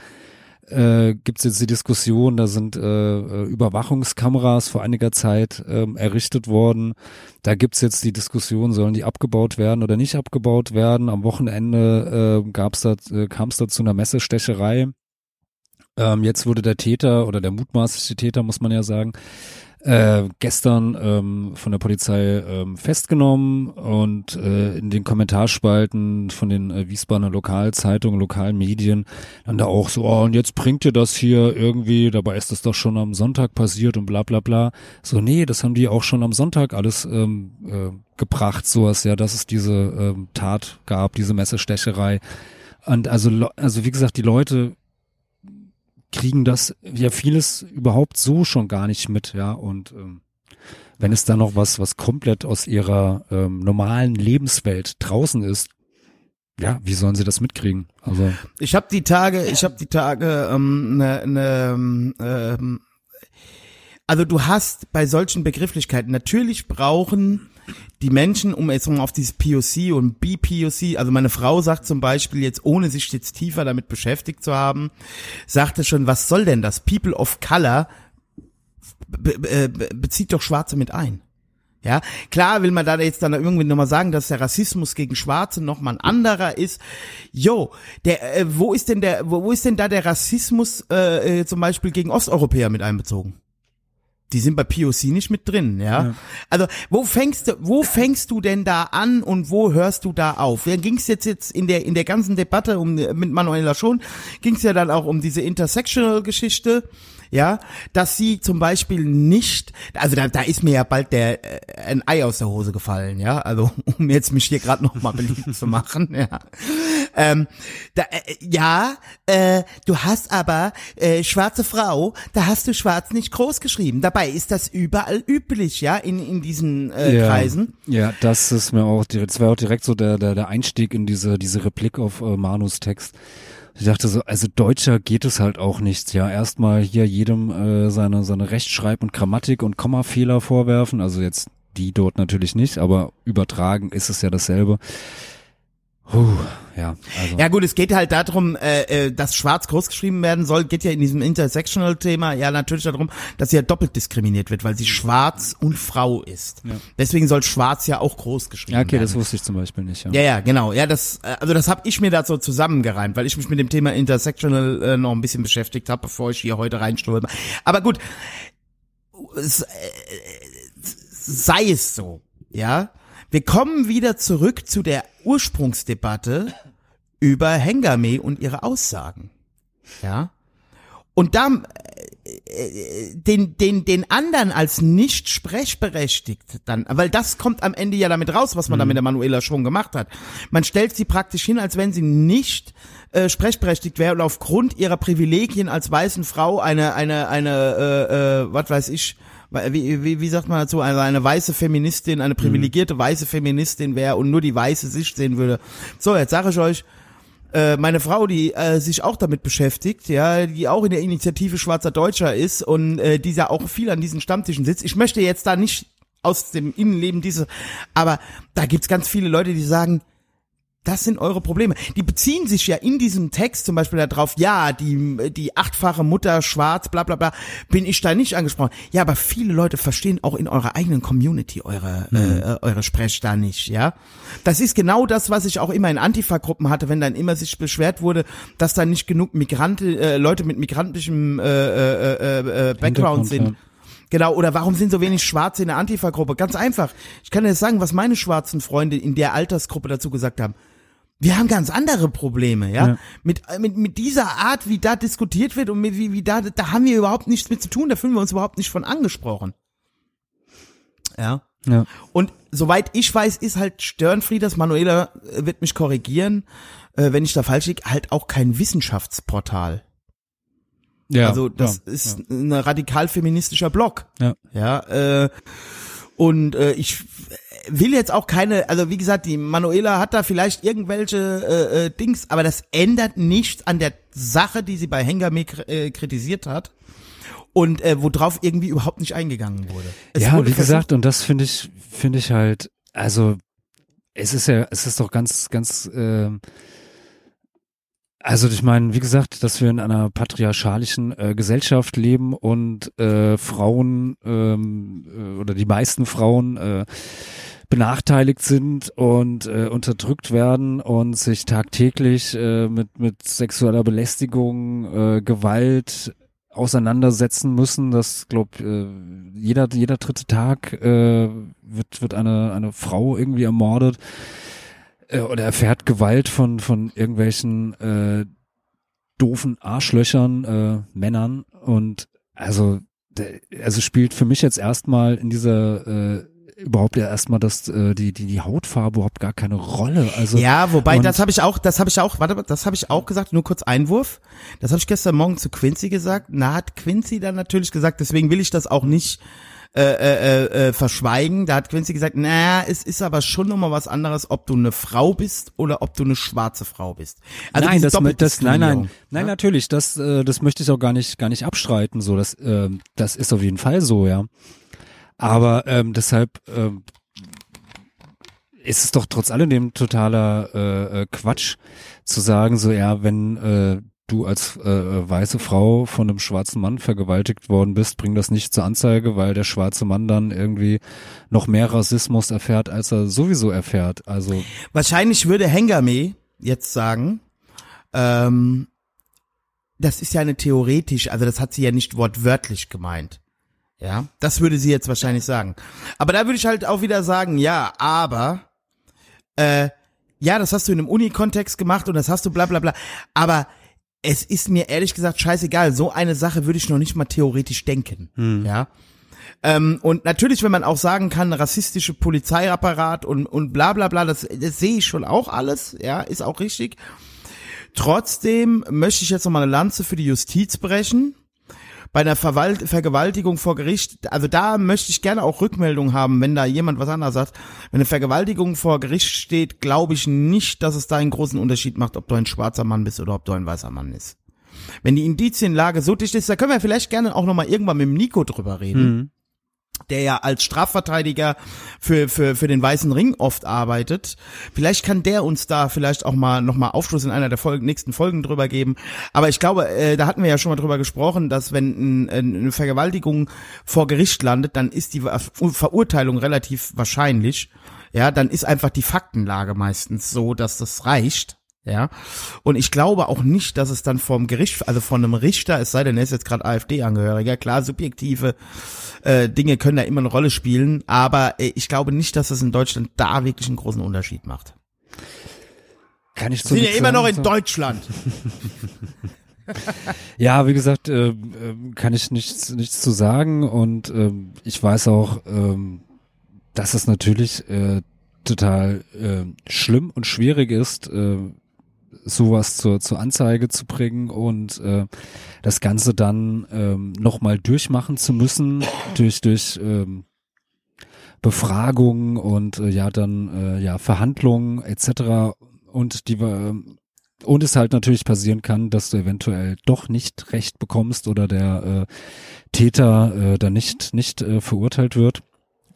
äh, gibt es jetzt die Diskussion, da sind äh, äh, Überwachungskameras vor einiger Zeit ähm, errichtet worden. Da gibt's jetzt die Diskussion, sollen die abgebaut werden oder nicht abgebaut werden. Am Wochenende äh, gab's da, äh, kam es da zu einer Messestecherei. Ähm, jetzt wurde der Täter oder der mutmaßliche Täter, muss man ja sagen, äh, gestern ähm, von der Polizei ähm, festgenommen und äh, in den Kommentarspalten von den äh, Wiesbadener Lokalzeitungen, lokalen Medien dann da auch so, oh, und jetzt bringt ihr das hier irgendwie, dabei ist das doch schon am Sonntag passiert und bla bla bla. So, nee, das haben die auch schon am Sonntag alles ähm, äh, gebracht, sowas, ja, dass es diese ähm, Tat gab, diese Messestecherei. Und also, also wie gesagt, die Leute kriegen das ja vieles überhaupt so schon gar nicht mit, ja. Und ähm, wenn es dann noch was, was komplett aus ihrer ähm, normalen Lebenswelt draußen ist, ja, wie sollen sie das mitkriegen? Also Ich habe die Tage, ich habe die Tage ähm, ne, ne, ähm, also du hast bei solchen Begrifflichkeiten natürlich brauchen die Menschen, um jetzt mal auf dieses POC und BPOC, also meine Frau sagt zum Beispiel jetzt, ohne sich jetzt tiefer damit beschäftigt zu haben, sagte schon, was soll denn das? People of Color be be be bezieht doch Schwarze mit ein. Ja, klar will man da jetzt dann irgendwie nochmal sagen, dass der Rassismus gegen Schwarze nochmal ein anderer ist. Jo, der, äh, wo ist denn der, wo, wo ist denn da der Rassismus äh, äh, zum Beispiel gegen Osteuropäer mit einbezogen? Die sind bei POC nicht mit drin, ja? Also wo fängst du, wo fängst du denn da an und wo hörst du da auf? Ja, ging es jetzt jetzt in der in der ganzen Debatte um mit Manuela schon, ging es ja dann auch um diese Intersectional-Geschichte, ja, dass sie zum Beispiel nicht, also da, da ist mir ja bald der äh, ein Ei aus der Hose gefallen, ja, also um jetzt mich hier gerade noch mal beliebt zu machen, ja. Ähm, da, äh, ja, äh, du hast aber äh, schwarze Frau, da hast du schwarz nicht groß geschrieben. Dabei ist das überall üblich, ja, in in diesen äh, ja, Kreisen. Ja, das ist mir auch direkt, das war auch direkt so der, der, der Einstieg in diese, diese Replik auf äh, Manus Text. Ich dachte so, also Deutscher geht es halt auch nicht, ja. Erstmal hier jedem äh, seine, seine Rechtschreib- und Grammatik- und Kommafehler vorwerfen. Also jetzt die dort natürlich nicht, aber übertragen ist es ja dasselbe. Puh, ja, also. Ja gut, es geht halt darum, äh, äh, dass schwarz groß geschrieben werden soll, geht ja in diesem Intersectional-Thema ja natürlich darum, dass sie ja doppelt diskriminiert wird, weil sie schwarz und Frau ist. Ja. Deswegen soll schwarz ja auch groß geschrieben ja, okay, werden. das wusste ich zum Beispiel nicht, ja. Ja, ja, genau. Ja, das, äh, also das habe ich mir da so zusammengereimt, weil ich mich mit dem Thema Intersectional äh, noch ein bisschen beschäftigt habe, bevor ich hier heute reinstolper. Aber gut, es, äh, sei es so, ja. Wir kommen wieder zurück zu der Ursprungsdebatte über Hengame und ihre Aussagen, ja. Und da äh, den den den anderen als nicht sprechberechtigt dann, weil das kommt am Ende ja damit raus, was man da mit der Manuela schon gemacht hat. Man stellt sie praktisch hin, als wenn sie nicht äh, sprechberechtigt wäre und aufgrund ihrer Privilegien als weißen Frau eine eine eine äh, äh, was weiß ich wie, wie, wie sagt man dazu, also eine weiße Feministin, eine privilegierte weiße Feministin wäre und nur die weiße Sicht sehen würde. So, jetzt sage ich euch, äh, meine Frau, die äh, sich auch damit beschäftigt, ja, die auch in der Initiative Schwarzer Deutscher ist und äh, die ja auch viel an diesen Stammtischen sitzt. Ich möchte jetzt da nicht aus dem Innenleben diese, aber da gibt's ganz viele Leute, die sagen, das sind eure Probleme. Die beziehen sich ja in diesem Text zum Beispiel darauf, ja, die, die achtfache Mutter schwarz, bla bla bla, bin ich da nicht angesprochen. Ja, aber viele Leute verstehen auch in eurer eigenen Community eure, äh, eure Sprech da nicht, ja. Das ist genau das, was ich auch immer in Antifa-Gruppen hatte, wenn dann immer sich beschwert wurde, dass da nicht genug Migrante, äh, Leute mit migrantischem äh, äh, äh, äh, Background Hintergrund, sind. ja. Genau, oder warum sind so wenig Schwarze in der Antifa-Gruppe? Ganz einfach. Ich kann dir jetzt sagen, was meine schwarzen Freunde in der Altersgruppe dazu gesagt haben. Wir haben ganz andere Probleme, ja. Ja. Mit, äh, mit, mit dieser Art, wie da diskutiert wird und mit, wie, wie da, da haben wir überhaupt nichts mit zu tun, da fühlen wir uns überhaupt nicht von angesprochen. Ja. Ja. Und soweit ich weiß, ist halt Störenfrieders, Manuela äh, wird mich korrigieren, äh, wenn ich da falsch liege, halt auch kein Wissenschaftsportal. Ja. also das ja, ist ein radikal feministischer Blog. Ja. Ja, äh, und äh, ich will jetzt auch keine, also wie gesagt, die Manuela hat da vielleicht irgendwelche äh, äh, Dings, aber das ändert nichts an der Sache, die sie bei Hengame äh, kritisiert hat und äh, worauf irgendwie überhaupt nicht eingegangen wurde. Es ja, wurde wie gesagt, und das finde ich, finde ich halt, also es ist ja, es ist doch ganz, ganz, ähm, also ich meine, wie gesagt, dass wir in einer patriarchalischen äh, Gesellschaft leben und äh, Frauen ähm, äh, oder die meisten Frauen äh, benachteiligt sind und äh, unterdrückt werden und sich tagtäglich äh, mit mit sexueller Belästigung, äh, Gewalt auseinandersetzen müssen. Das glaub äh, jeder jeder dritte Tag äh, wird wird eine eine Frau irgendwie ermordet äh, oder erfährt Gewalt von von irgendwelchen äh, doofen Arschlöchern äh, Männern und also der, also spielt für mich jetzt erstmal in dieser äh, überhaupt ja erstmal das äh, die die die Hautfarbe überhaupt gar keine Rolle also Ja, wobei das habe ich auch, das habe ich auch, warte, mal, das habe ich auch gesagt, nur kurz Einwurf. Das habe ich gestern Morgen zu Quincy gesagt. Na, hat Quincy dann natürlich gesagt, deswegen will ich das auch nicht äh, äh, äh, verschweigen. Da hat Quincy gesagt, na, es ist aber schon nochmal was anderes, ob du eine Frau bist oder ob du eine schwarze Frau bist. Also nein, das, das, nein, nein, Doppeldiskriminierung, nein, ja? natürlich, das, äh, das möchte ich auch gar nicht, gar nicht abstreiten, so, das, ähm, das ist auf jeden Fall so, ja. Aber ähm, deshalb ähm, ist es doch trotz alledem totaler äh, äh, Quatsch zu sagen, so ja, wenn äh, du als äh, weiße Frau von einem schwarzen Mann vergewaltigt worden bist, bring das nicht zur Anzeige, weil der schwarze Mann dann irgendwie noch mehr Rassismus erfährt, als er sowieso erfährt. Also Wahrscheinlich würde Hengame jetzt sagen, ähm, das ist ja eine theoretisch, also das hat sie ja nicht wortwörtlich gemeint. Ja, das würde sie jetzt wahrscheinlich sagen. Aber da würde ich halt auch wieder sagen, ja, aber, äh, ja, das hast du in einem Uni-Kontext gemacht und das hast du bla bla bla. Aber es ist mir ehrlich gesagt scheißegal. So eine Sache würde ich noch nicht mal theoretisch denken. Ja. Ähm, und natürlich, wenn man auch sagen kann, rassistische Polizeiapparat und, und bla bla bla, das, das sehe ich schon auch alles, ja, ist auch richtig. Trotzdem möchte ich jetzt noch mal eine Lanze für die Justiz brechen. Bei einer Verwalt Vergewaltigung vor Gericht, also da möchte ich gerne auch Rückmeldung haben, wenn da jemand was anderes sagt. Wenn eine Vergewaltigung vor Gericht steht, glaube ich nicht, dass es da einen großen Unterschied macht, ob du ein schwarzer Mann bist oder ob du ein weißer Mann bist. Wenn die Indizienlage so dicht ist, da können wir vielleicht gerne auch noch mal irgendwann mit dem Nico drüber reden der ja als Strafverteidiger für, für, für den Weißen Ring oft arbeitet. Vielleicht kann der uns da vielleicht auch mal nochmal Aufschluss in einer der Folgen, nächsten Folgen drüber geben. Aber ich glaube, äh, da hatten wir ja schon mal drüber gesprochen, dass wenn ein, eine Vergewaltigung vor Gericht landet, dann ist die Ver Verurteilung relativ wahrscheinlich. Ja, dann ist einfach die Faktenlage meistens so, dass das reicht. Ja. Und ich glaube auch nicht, dass es dann vom Gericht, also von einem Richter, es sei denn, er ist jetzt gerade AfD-Angehöriger, klar, subjektive äh, Dinge können da immer eine Rolle spielen, aber äh, ich glaube nicht, dass es in Deutschland da wirklich einen großen Unterschied macht. Kann ich so Wir sind ja immer noch in so. Deutschland. Ja, wie gesagt, äh, äh, kann ich nichts, nichts zu sagen und ähm, ich weiß auch, ähm, dass es natürlich äh, total äh, schlimm und schwierig ist, äh, sowas zur, zur Anzeige zu bringen und äh, das Ganze dann ähm, nochmal durchmachen zu müssen durch durch ähm, Befragungen und äh, ja dann äh, ja Verhandlungen etc. und die wir und es halt natürlich passieren kann, dass du eventuell doch nicht recht bekommst oder der äh, Täter äh, dann nicht nicht äh, verurteilt wird.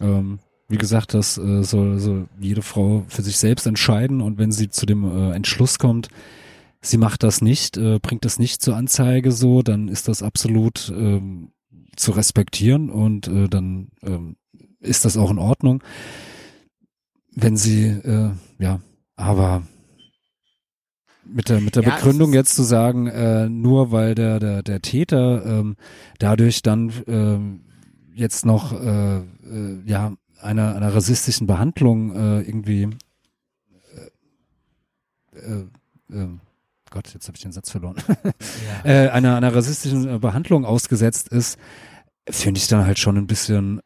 Ähm, wie gesagt, das äh, soll, soll jede Frau für sich selbst entscheiden und wenn sie zu dem äh, Entschluss kommt, sie macht das nicht, äh, bringt das nicht zur Anzeige so, dann ist das absolut ähm, zu respektieren und äh, dann ähm, ist das auch in Ordnung. Wenn sie, äh, ja, aber mit der mit der Ja, Begründung jetzt zu sagen, äh, nur weil der der der Täter ähm, dadurch dann ähm, jetzt noch äh, äh, ja einer einer rassistischen Behandlung äh, irgendwie äh, äh, äh, Gott, jetzt habe ich den Satz verloren. äh, einer einer rassistischen äh, Behandlung ausgesetzt ist, finde ich dann halt schon ein bisschen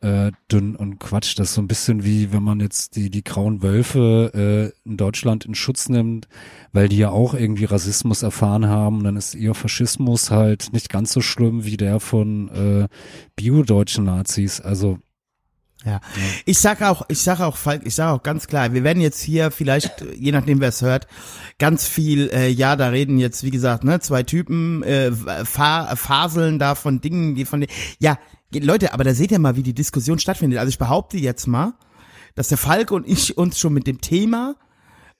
dünn und Quatsch. Das ist so ein bisschen wie, wenn man jetzt die, die grauen Wölfe in Deutschland in Schutz nimmt, weil die ja auch irgendwie Rassismus erfahren haben. Dann ist ihr Faschismus halt nicht ganz so schlimm wie der von äh, bio-deutschen Nazis. Also Ja. Ich sage auch, ich sage auch, Falk, ich sage auch ganz klar, wir werden jetzt hier vielleicht, äh, je nachdem wer es hört, ganz viel, äh, ja, da reden jetzt, wie gesagt, ne, zwei Typen, äh, fa faseln da von Dingen, die von, ja, Leute, aber da seht ihr mal, wie die Diskussion stattfindet. Also ich behaupte jetzt mal, dass der Falk und ich uns schon mit dem Thema,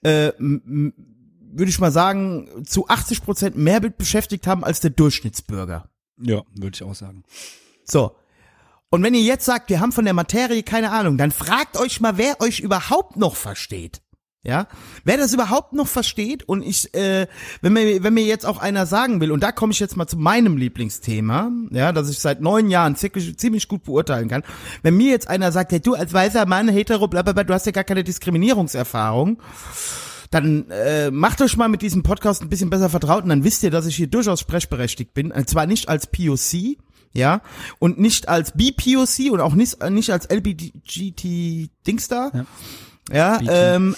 äh, würde ich mal sagen, zu 80 Prozent mehr mit beschäftigt haben als der Durchschnittsbürger. ja, würde ich auch sagen. So. Und wenn ihr jetzt sagt, wir haben von der Materie keine Ahnung, dann fragt euch mal, wer euch überhaupt noch versteht. Ja, wer das überhaupt noch versteht und ich, äh, wenn mir, wenn mir jetzt auch einer sagen will, und da komme ich jetzt mal zu meinem Lieblingsthema, ja, das ich seit neun Jahren ziemlich, ziemlich gut beurteilen kann, wenn mir jetzt einer sagt, hey, du als weißer Mann, hetero, bla, bla, bla, du hast ja gar keine Diskriminierungserfahrung, dann äh, macht euch mal mit diesem Podcast ein bisschen besser vertraut und dann wisst ihr, dass ich hier durchaus sprechberechtigt bin. Und zwar nicht als POC, ja, und nicht als BPOC und auch nicht, nicht als LBGT-Dingster. Ja, BT. ähm,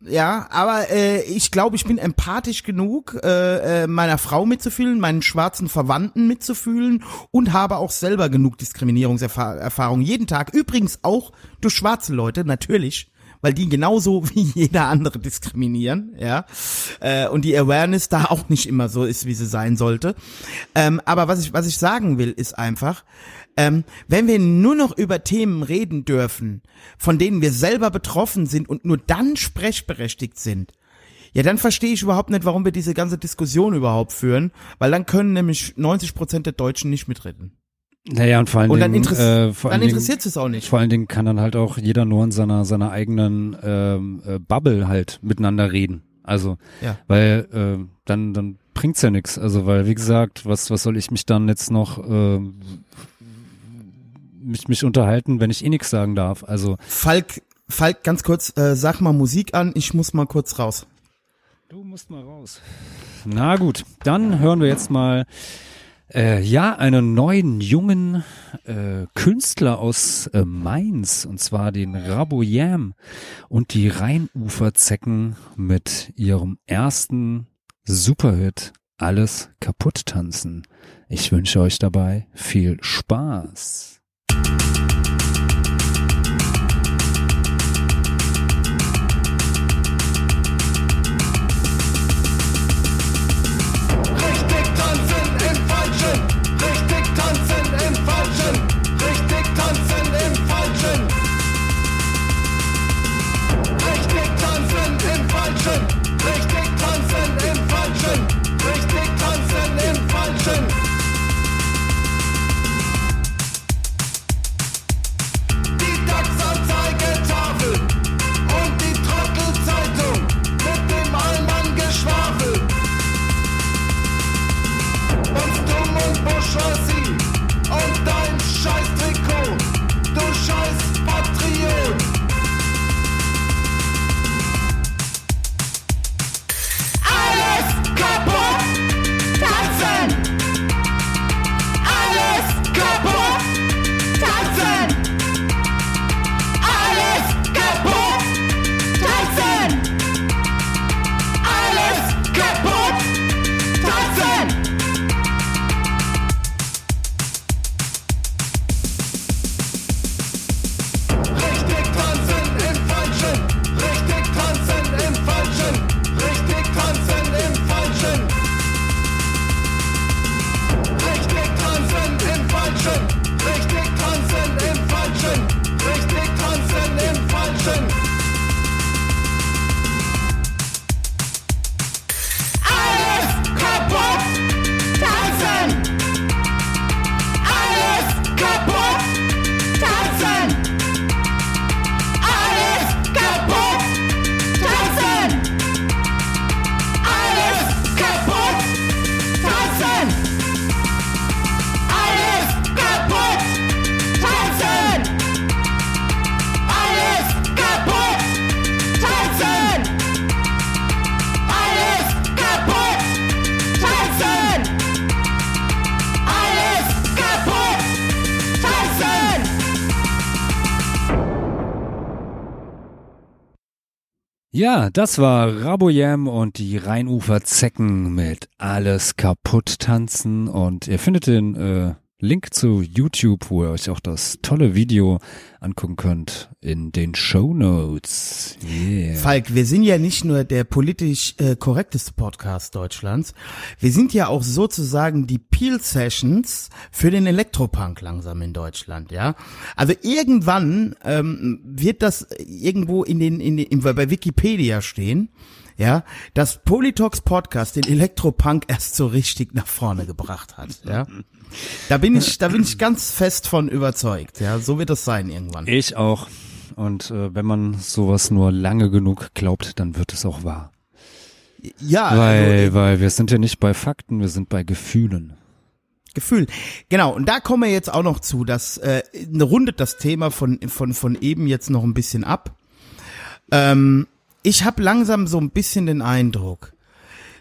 ja, aber äh, ich glaube, ich bin empathisch genug, äh, äh, meiner Frau mitzufühlen, meinen schwarzen Verwandten mitzufühlen und habe auch selber genug Diskriminierungserfahrung jeden Tag. Übrigens auch durch schwarze Leute, natürlich, weil die genauso wie jeder andere diskriminieren, ja. Äh, und die Awareness da auch nicht immer so ist, wie sie sein sollte. Ähm, aber was ich, was ich sagen will, ist einfach, ähm, wenn wir nur noch über Themen reden dürfen, von denen wir selber betroffen sind und nur dann sprechberechtigt sind, ja, dann verstehe ich überhaupt nicht, warum wir diese ganze Diskussion überhaupt führen, weil dann können nämlich 90 Prozent der Deutschen nicht mitreden. Naja, und vor allen Und dann, Dingen, äh, vor dann allen Dingen, interessiert es auch nicht. Vor allen Dingen kann dann halt auch jeder nur in seiner seiner eigenen ähm, äh, Bubble halt miteinander reden. Also, Ja. weil äh, dann dann bringt's ja nichts. Also, weil wie gesagt, was was soll ich mich dann jetzt noch äh, mich mich unterhalten, wenn ich eh nichts sagen darf? Also, Falk, Falk, ganz kurz, äh, sag mal Musik an, ich muss mal kurz raus. du musst mal raus. Na gut, dann hören wir jetzt mal äh, ja einen neuen jungen äh, Künstler aus äh, Mainz und zwar den Raboyam und die Rheinuferzecken mit ihrem ersten Superhit Alles kaputt tanzen. Ich wünsche euch dabei viel Spaß. Richtig Menschen. Die DAX-Anzeigetafel und die Trottelzeitung mit dem Allmann Geschwafel. Uns dumm und Bourgeoisie und dein scheiß Trikot, du scheiß Patriot. im Falschen. Alles kaputt! Tanzen! Ja, das war Raboyam und die Rheinufer Zecken mit Alles kaputt tanzen. Und ihr findet den äh, Link zu YouTube, wo ihr euch auch das tolle Video angucken könnt in den Show Notes. Yeah. Falk, wir sind ja nicht nur der politisch äh, korrekteste Podcast Deutschlands, wir sind ja auch sozusagen die Peel Sessions für den Elektropunk langsam in Deutschland, ja. Also irgendwann ähm, wird das irgendwo in den, in den in, bei Wikipedia stehen, ja, dass Politox Podcast den Elektropunk erst so richtig nach vorne gebracht hat, ja. Da bin ich, da bin ich ganz fest von überzeugt, ja. So wird das sein irgendwann. Ich auch. Und äh, wenn man sowas nur lange genug glaubt, dann wird es auch wahr. Ja, Weil, also, weil wir sind ja nicht bei Fakten, wir sind bei Gefühlen. Gefühl. Genau, und da kommen wir jetzt auch noch zu, dass äh, rundet das Thema von, von, von eben jetzt noch ein bisschen ab. Ähm, ich habe langsam so ein bisschen den Eindruck,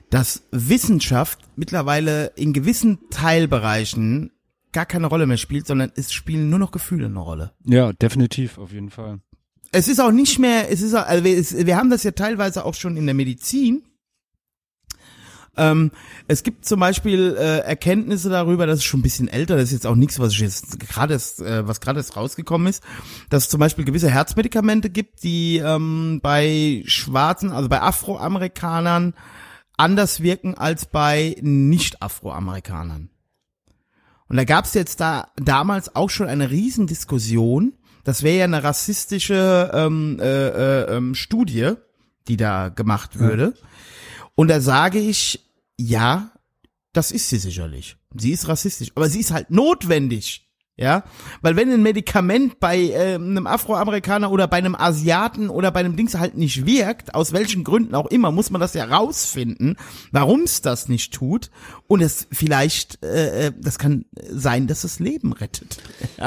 dass Wissenschaft mittlerweile in gewissen Teilbereichen gar keine Rolle mehr spielt, sondern es spielen nur noch Gefühle eine Rolle. Ja, definitiv, auf jeden Fall. Es ist auch nicht mehr, es ist, auch- also wir, es, wir haben das ja teilweise auch schon in der Medizin. Ähm, es gibt zum Beispiel äh, Erkenntnisse darüber, das ist schon ein bisschen älter, das ist jetzt auch nichts, was ich jetzt gerade äh, was gerade rausgekommen ist, dass es zum Beispiel gewisse Herzmedikamente gibt, die ähm, bei Schwarzen, also bei Afroamerikanern anders wirken als bei Nicht-Afroamerikanern. Und da gab es jetzt da damals auch schon eine Riesendiskussion. Das wäre ja eine rassistische ähm, äh, äh, ähm, Studie, die da gemacht würde. Und da sage ich, ja, das ist sie sicherlich. Sie ist rassistisch, aber sie ist halt notwendig. Ja, weil wenn ein Medikament bei äh, einem Afroamerikaner oder bei einem Asiaten oder bei einem Dings halt nicht wirkt, aus welchen Gründen auch immer, muss man das ja rausfinden, warum es das nicht tut. Und es vielleicht, äh, äh, das kann sein, dass es Leben rettet.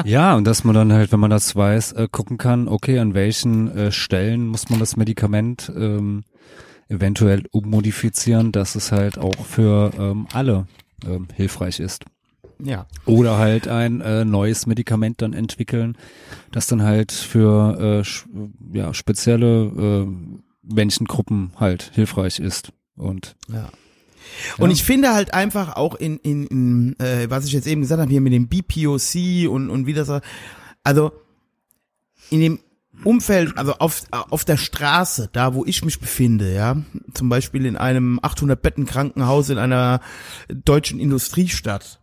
Ja, und dass man dann halt, wenn man das weiß, äh, gucken kann, okay, an welchen äh, Stellen muss man das Medikament ähm, eventuell ummodifizieren, dass es halt auch für ähm, alle ähm, hilfreich ist. Ja. Oder halt ein äh, neues Medikament dann entwickeln, das dann halt für äh, ja, spezielle äh, Menschengruppen halt hilfreich ist. Und Ja. Und ich finde halt einfach auch in, in, in äh, was ich jetzt eben gesagt habe, hier mit dem BPOC und, und wie das, also in dem Umfeld, also auf, auf der Straße, da wo ich mich befinde, ja, zum Beispiel in einem 800 Betten Krankenhaus in einer deutschen Industriestadt,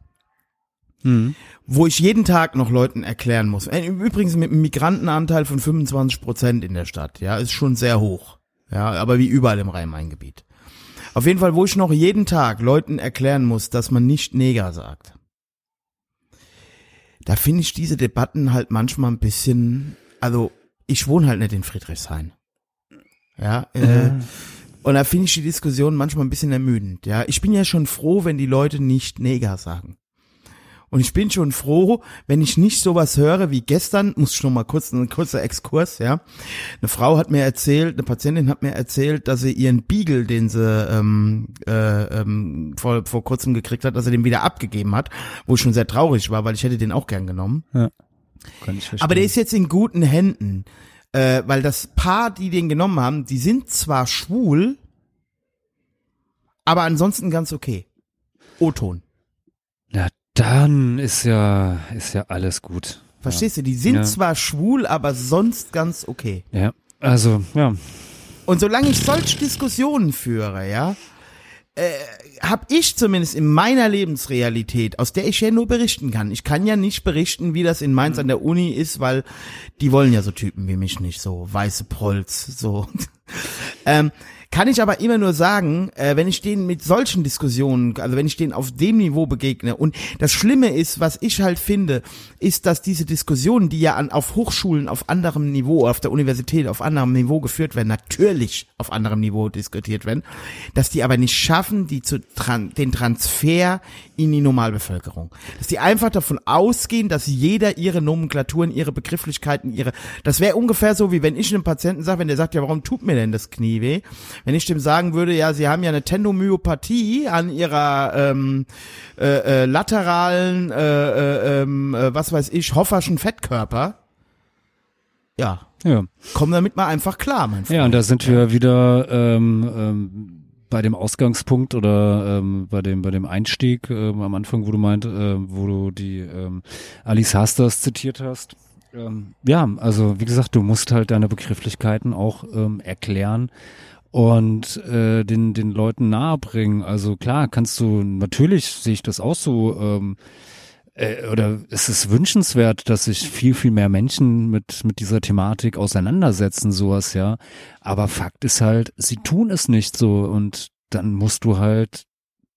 wo ich jeden Tag noch Leuten erklären muss. Äh, Übrigens mit einem Migrantenanteil von 25 Prozent in der Stadt, ja, ist schon sehr hoch, ja, aber wie überall im Rhein-Main-Gebiet. Auf jeden Fall, wo ich noch jeden Tag Leuten erklären muss, dass man nicht Neger sagt. Da finde ich diese Debatten halt manchmal ein bisschen, also ich wohne halt nicht in Friedrichshain. Ja, äh, und da finde ich die Diskussion manchmal ein bisschen ermüdend. Ja, ich bin ja schon froh, wenn die Leute nicht Neger sagen. Und ich bin schon froh, wenn ich nicht sowas höre wie gestern, muss ich noch mal kurz, ein kurzer Exkurs, ja. Eine Frau hat mir erzählt, eine Patientin hat mir erzählt, dass sie ihren Beagle, den sie ähm, äh, ähm, vor, vor kurzem gekriegt hat, dass sie den wieder abgegeben hat, wo ich schon sehr traurig war, weil ich hätte den auch gern genommen. kann ich verstehen. Aber der ist jetzt in guten Händen, äh, weil das Paar, die den genommen haben, die sind zwar schwul, aber ansonsten ganz okay. O-Ton. ja, dann ist ja, ist ja alles gut. Verstehst du? Die sind Ja. zwar schwul, aber sonst ganz okay. Ja, also, ja, Und solange ich solche Diskussionen führe, ja, äh, habe ich zumindest in meiner Lebensrealität, aus der ich ja nur berichten kann. Ich kann ja nicht berichten, wie das in Mainz an der Uni ist, weil die wollen ja so Typen wie mich nicht, so weiße Prolls, so. ähm, kann ich aber immer nur sagen, äh, wenn ich denen mit solchen Diskussionen, also wenn ich denen auf dem Niveau begegne und das Schlimme ist, was ich halt finde, ist, dass diese Diskussionen, die ja an, auf Hochschulen auf anderem Niveau, auf der Universität auf anderem Niveau geführt werden, natürlich auf anderem Niveau diskutiert werden, dass die aber nicht schaffen, die zu tran den Transfer in die Normalbevölkerung. Dass die einfach davon ausgehen, dass jeder ihre Nomenklaturen, ihre Begrifflichkeiten, ihre, das wäre ungefähr so, wie wenn ich einem Patienten sage, wenn der sagt, ja, warum tut mir denn das Knie weh? Wenn ich dem sagen würde, ja, sie haben ja eine Tendomyopathie an ihrer ähm, äh, äh, lateralen, äh, äh, ähm, äh, was weiß ich, Hofferschen Fettkörper, ja, Ja. komm damit mal einfach klar, mein Freund. Ja, und da sind wir wieder ähm, ähm, bei dem Ausgangspunkt oder ähm, bei dem bei dem Einstieg ähm, am Anfang, wo du meint, äh, wo du die ähm, Alice Hasters zitiert hast. Ähm, ja, also wie gesagt, du musst halt deine Begrifflichkeiten auch ähm, erklären und äh, den den Leuten nahebringen. Also klar, kannst du natürlich sehe ich das auch so. Ähm, äh, oder es ist wünschenswert, dass sich viel, viel mehr Menschen mit, mit dieser Thematik auseinandersetzen, sowas, ja. Aber Fakt ist halt, sie tun es nicht so und dann musst du halt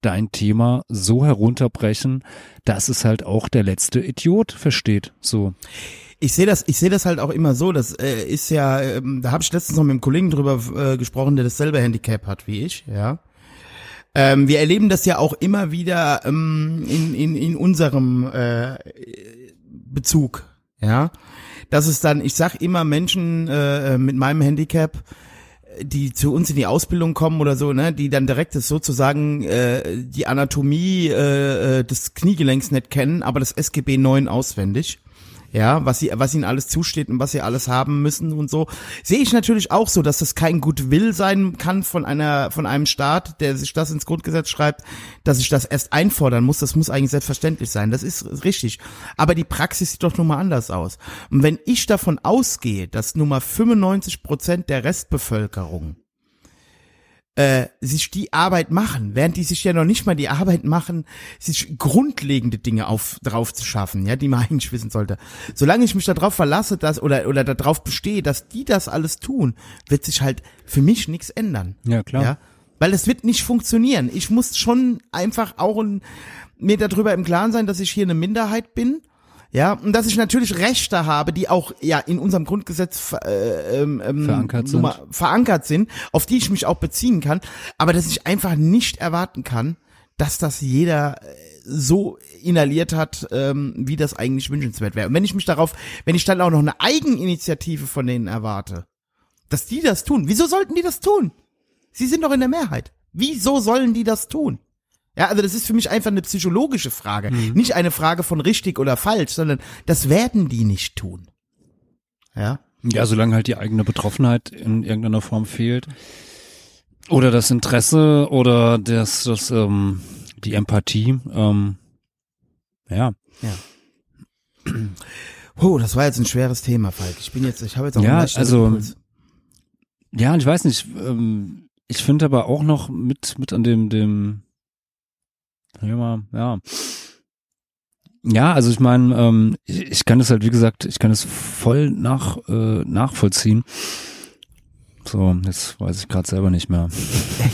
dein Thema so herunterbrechen, dass es halt auch der letzte Idiot versteht, so. Ich sehe das, ich sehe das halt auch immer so. Das äh, ist ja, ähm, da habe ich letztens noch mit einem Kollegen drüber äh, gesprochen, der dasselbe Handicap hat wie ich, ja. Ähm, wir erleben das ja auch immer wieder ähm, in, in, in unserem äh, Bezug, ja. Dass es dann, ich sag immer Menschen äh, mit meinem Handicap, die zu uns in die Ausbildung kommen oder so, ne, die dann direkt das sozusagen äh, die Anatomie äh, äh, des Kniegelenks nicht kennen, aber das SGB 9 auswendig. Ja, was sie, was ihnen alles zusteht und was sie alles haben müssen und so. Sehe ich natürlich auch so, dass das kein Goodwill sein kann von einer, von einem Staat, der sich das ins Grundgesetz schreibt, dass ich das erst einfordern muss. Das muss eigentlich selbstverständlich sein. Das ist richtig. Aber die Praxis sieht doch nun mal anders aus. Und wenn ich davon ausgehe, dass nun mal 95 Prozent der Restbevölkerung äh, sich die Arbeit machen, während die sich ja noch nicht mal die Arbeit machen, sich grundlegende Dinge auf, drauf zu schaffen, ja, die man eigentlich wissen sollte. Solange ich mich darauf verlasse, dass, oder, oder darauf bestehe, dass die das alles tun, wird sich halt für mich nichts ändern. Ja, klar. Ja, weil es wird nicht funktionieren. Ich muss schon einfach auch ein, mir darüber im Klaren sein, dass ich hier eine Minderheit bin. Ja, und dass ich natürlich Rechte habe, die auch ja in unserem Grundgesetz äh, ähm, ähm, Verankert sind. Verankert sind, auf die ich mich auch beziehen kann, aber dass ich einfach nicht erwarten kann, dass das jeder äh, so inhaliert hat, ähm, wie das eigentlich wünschenswert wäre. Und wenn ich mich darauf, wenn ich dann auch noch eine Eigeninitiative von denen erwarte, dass die das tun, wieso sollten die das tun? Sie sind doch in der Mehrheit. Wieso sollen die das tun? Ja, also das ist für mich einfach eine psychologische Frage. Nicht eine Frage von richtig oder falsch, sondern das werden die nicht tun. Ja. Ja, solange halt die eigene Betroffenheit in irgendeiner Form fehlt. Oder das Interesse oder das, das, ähm, die Empathie, ähm, ja. Oh, das war jetzt ein schweres Thema, Falk. Ich bin jetzt, ich habe jetzt auch Ja, also- Impuls. Ja, ich weiß nicht, ähm, ich finde aber auch noch mit, mit an dem, dem, Thema, ja. Ja, also ich meine, ähm, ich, ich kann das halt, wie gesagt, ich kann es voll nach, äh, nachvollziehen. So, jetzt weiß ich gerade selber nicht mehr.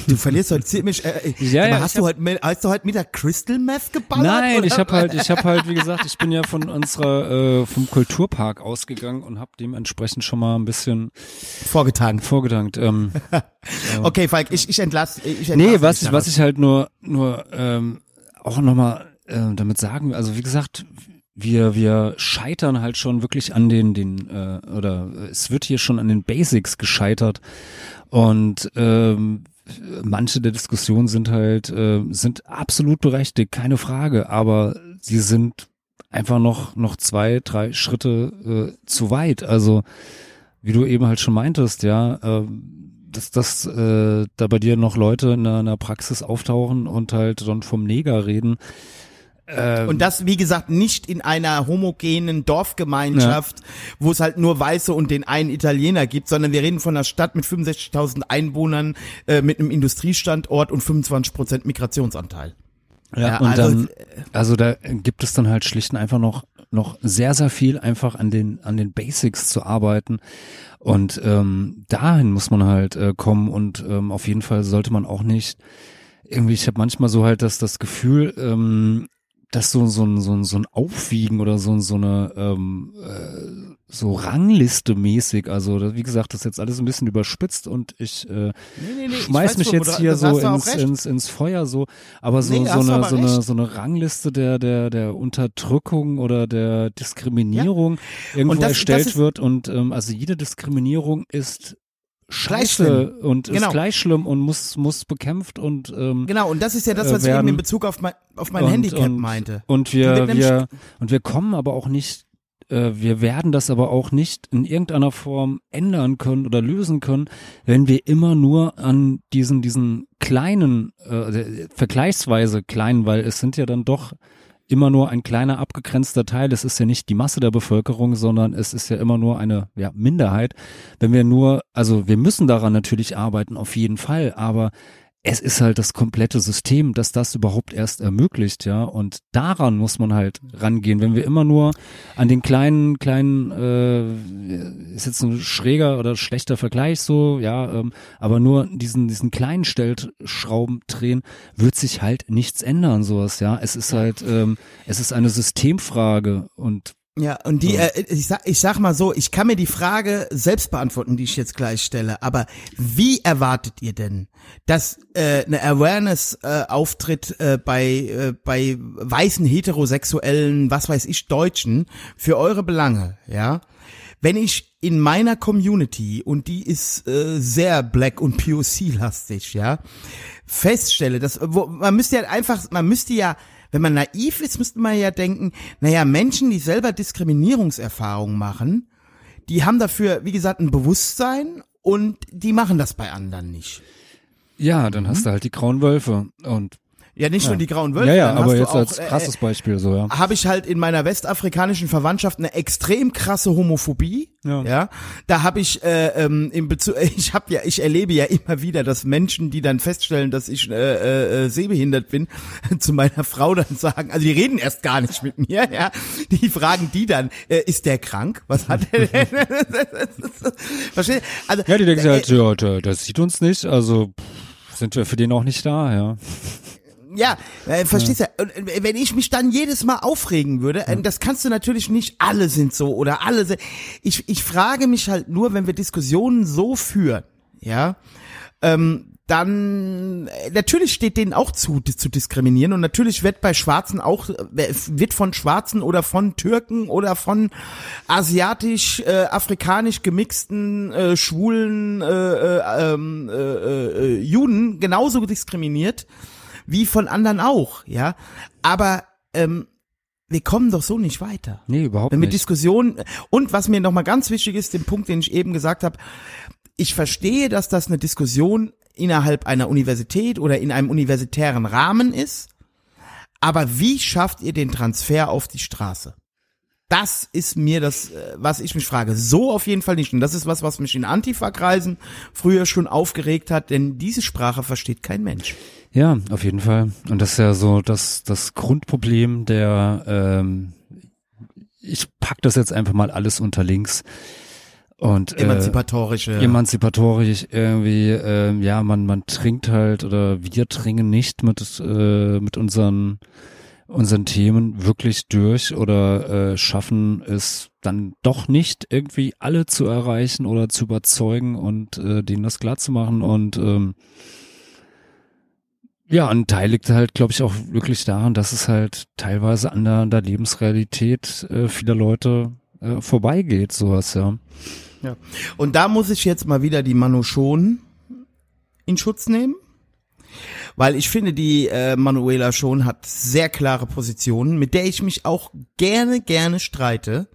Du verlierst heute ziemlich. Äh, Ja, aber ja, hast du heute, mit- hast du heute mit der Crystal Meth geballert? Nein, oder? ich habe halt, ich habe halt, wie gesagt, ich bin ja von unserer, äh, vom Kulturpark ausgegangen und habe dementsprechend schon mal ein bisschen vorgetragen. vorgedankt. Ähm, Okay, Falk, ich, ich entlasse. Ich entlasse Nee, was ich, was ich halt nur, nur ähm, auch nochmal äh, damit sagen, also wie gesagt, wir, wir scheitern halt schon wirklich an den, den, äh, oder es wird hier schon an den Basics gescheitert. Und ähm, manche der Diskussionen sind halt, äh, sind absolut berechtigt, keine Frage, aber sie sind einfach noch, noch zwei, drei Schritte äh, zu weit. Also, wie du eben halt schon meintest, ja, ähm, dass, dass äh, da bei dir noch Leute in einer, in einer Praxis auftauchen und halt dann vom Neger reden. Ähm, Und das, wie gesagt, nicht in einer homogenen Dorfgemeinschaft, wo es halt nur Weiße und den einen Italiener gibt, sondern wir reden von einer Stadt mit 65.000 Einwohnern, äh, mit einem Industriestandort und 25 Prozent Migrationsanteil. Ja, Ja, und also, dann, also da gibt es dann halt schlicht und einfach noch noch sehr sehr viel einfach an den an den Basics zu arbeiten. Und ähm, dahin muss man halt äh, kommen und ähm, auf jeden Fall sollte man auch nicht irgendwie ich habe manchmal so halt das das Gefühl ähm, dass so so ein so ein so ein Aufwiegen oder so so eine ähm, äh, so Rangliste mäßig also wie gesagt das ist jetzt alles ein bisschen überspitzt und ich äh, nee, nee, ich schmeiß weiß, mich wo jetzt hier so ins, ins, ins Feuer so, aber so, Nee, so, eine, aber so, eine, so eine Rangliste der, der, der Unterdrückung oder der Diskriminierung irgendwo Und das- erstellt das wird und ähm, also jede Diskriminierung ist scheiße und Genau. ist gleich schlimm und muss, muss bekämpft und ähm, Genau, und das ist ja das, was ich eben in werden- Bezug auf mein, auf mein und, Handicap und, meinte. Und wir, wir, und wir kommen aber auch nicht wir werden das aber auch nicht in irgendeiner Form ändern können oder lösen können, wenn wir immer nur an diesen, diesen kleinen, äh, vergleichsweise kleinen, weil es sind ja dann doch immer nur ein kleiner abgegrenzter Teil. Es ist ja nicht die Masse der Bevölkerung, sondern es ist ja immer nur eine ja, Minderheit. Wenn wir nur, also wir müssen daran natürlich arbeiten, auf jeden Fall, aber es ist halt das komplette System, das das überhaupt erst ermöglicht, ja. Und daran muss man halt rangehen. Wenn wir immer nur an den kleinen, kleinen, äh, ist jetzt ein schräger oder schlechter Vergleich so, ja, ähm, aber nur diesen, diesen kleinen Stellschrauben drehen, wird sich halt nichts ändern, sowas, ja. Es ist halt, ähm, es ist eine Systemfrage und Ja, und die, äh, ich, sag, ich sag mal so, ich kann mir die Frage selbst beantworten, die ich jetzt gleich stelle, aber wie erwartet ihr denn, dass äh, eine Awareness äh, auftritt äh, bei, äh, bei weißen, heterosexuellen, was weiß ich, Deutschen für eure Belange, ja? Wenn ich in meiner Community, und die ist äh, sehr black und POC-lastig, ja, feststelle, dass, wo, man müsste ja einfach, man müsste ja wenn man naiv ist, müsste man ja denken, naja, Menschen, die selber Diskriminierungserfahrungen machen, die haben dafür, wie gesagt, ein Bewusstsein und die machen das bei anderen nicht. ja, dann Mhm. hast du halt die grauen Wölfe und Ja, nicht nur die grauen Wölfe. ja, ja, aber jetzt auch, als äh, krasses Beispiel so, ja. habe ich halt in meiner westafrikanischen Verwandtschaft eine extrem krasse Homophobie. Ja. Ja, da habe ich äh, ähm, im Bezug, ich habe ja, ich erlebe ja immer wieder, dass Menschen, die dann feststellen, dass ich äh, äh, äh, sehbehindert bin, zu meiner Frau dann sagen, also die reden erst gar nicht mit mir, ja, die fragen die dann, äh, ist der krank? Was hat er denn? Versteht? Also Ja, die denken sich äh, halt, ja, der sieht uns nicht, also sind wir für den auch nicht da, ja. Ja, äh, verstehst du? Und, äh, Wenn ich mich dann jedes Mal aufregen würde, äh, das kannst du natürlich nicht, alle sind so oder alle sind. Ich, ich frage mich halt nur, wenn wir Diskussionen so führen, ja, ähm, dann äh, natürlich steht denen auch zu, zu diskriminieren und natürlich wird bei Schwarzen auch wird von Schwarzen oder von Türken oder von asiatisch äh, afrikanisch gemixten äh, schwulen äh, äh, ähm, äh, äh, Juden genauso diskriminiert wie von anderen auch, ja. Aber ähm, wir kommen doch so nicht weiter. Nee, überhaupt wir nicht. Diskussionen und was mir nochmal ganz wichtig ist, den Punkt, den ich eben gesagt habe, ich verstehe, dass das eine Diskussion innerhalb einer Universität oder in einem universitären Rahmen ist, aber wie schafft ihr den Transfer auf die Straße? Das ist mir das, äh, was ich mich frage. So auf jeden Fall nicht. Und das ist was, was mich in Antifa-Kreisen früher schon aufgeregt hat, denn diese Sprache versteht kein Mensch. Ja, auf jeden Fall. Und das ist ja so das, das Grundproblem der, ähm, ich pack das jetzt einfach mal alles unter links. Und äh, Emanzipatorische. emanzipatorisch irgendwie, ähm, ja, man, man trinkt halt oder wir dringen nicht mit, äh, mit unseren, unseren Themen wirklich durch oder äh, schaffen es dann doch nicht irgendwie alle zu erreichen oder zu überzeugen und äh, denen das klar zu machen und ähm, ja, ein Teil liegt halt, glaube ich, auch wirklich daran, dass es halt teilweise an der, an der Lebensrealität äh, vieler Leute äh, vorbeigeht, sowas, ja. Und da muss ich jetzt mal wieder die Manu Schon in Schutz nehmen. Weil ich finde, die äh, Manuela Schon hat sehr klare Positionen, mit der ich mich auch gerne, gerne streite.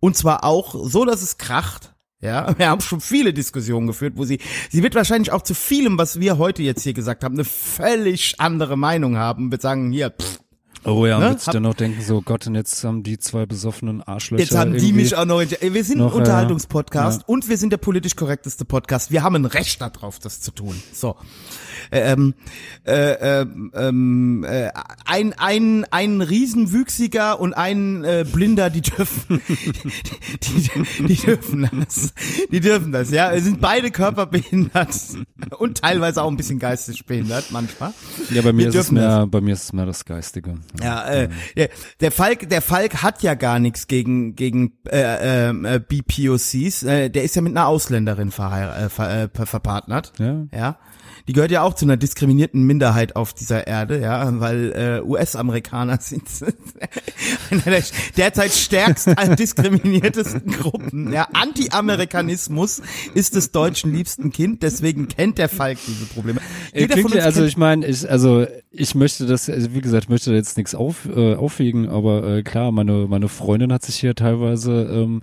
Und zwar auch so, dass es kracht. Ja, wir haben schon viele Diskussionen geführt, wo sie, sie wird wahrscheinlich auch zu vielem, was wir heute jetzt hier gesagt haben, eine völlig andere Meinung haben, wird sagen, hier, pff, Oh ja, Ne? sich Hab- dann noch denken, so Gott, und jetzt haben die zwei besoffenen Arschlöcher. Jetzt haben die mich auch noch. Wir sind noch, ein äh, Unterhaltungspodcast ja. und wir sind der politisch korrekteste Podcast. Wir haben ein Recht darauf, das zu tun. So. Ähm, äh, ähm, ähm, äh, ein, ein, ein Riesenwüchsiger und ein äh, Blinder, die dürfen, die, die, dürfen das. Die dürfen das, ja. Wir sind beide körperbehindert und teilweise auch ein bisschen geistig behindert manchmal. Ja, bei mir Wir ist es mehr, bei mir ist es mehr das Geistige. Ja, äh, der, der Falk, der Falk hat ja gar nichts gegen gegen äh, ähm, äh, BPOCs. Äh, der ist ja mit einer Ausländerin verheir äh, ver, äh, ver verpartnert. Ja. Ja. Die gehört ja auch zu einer diskriminierten Minderheit auf dieser Erde, ja, weil äh, US-Amerikaner sind einer der derzeit stärkst diskriminiertesten Gruppen. Ja, Anti-Amerikanismus ist des Deutschen liebsten Kind, deswegen kennt der Falk diese Probleme. Äh, Jeder klingt also ich meine, ich, also ich möchte das, also wie gesagt, ich möchte jetzt nichts auf, äh, aufwiegen, aber äh, klar, meine, meine Freundin hat sich hier teilweise ähm,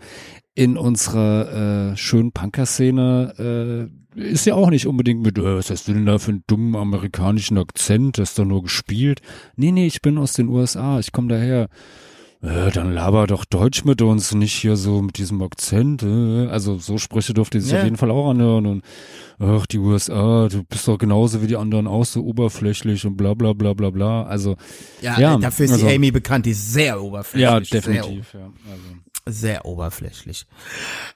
in unserer äh, schönen Punker-Szene äh, ist ja auch nicht unbedingt mit, äh, was hast du denn da für einen dummen amerikanischen Akzent, das ist doch nur gespielt. Nee, nee, ich bin aus den USA, ich komme daher. Äh, dann laber doch Deutsch mit uns, nicht hier so mit diesem Akzent. Äh. Also so Sprüche durfte sich Ja. auf jeden Fall auch anhören. Und ach, die USA, du bist doch genauso wie die anderen auch so oberflächlich und bla bla bla bla bla. Also Ja, Ja, äh, dafür ist also- die Amy bekannt, die ist sehr oberflächlich. ja, Sehr, definitiv. Ja, also. Sehr oberflächlich.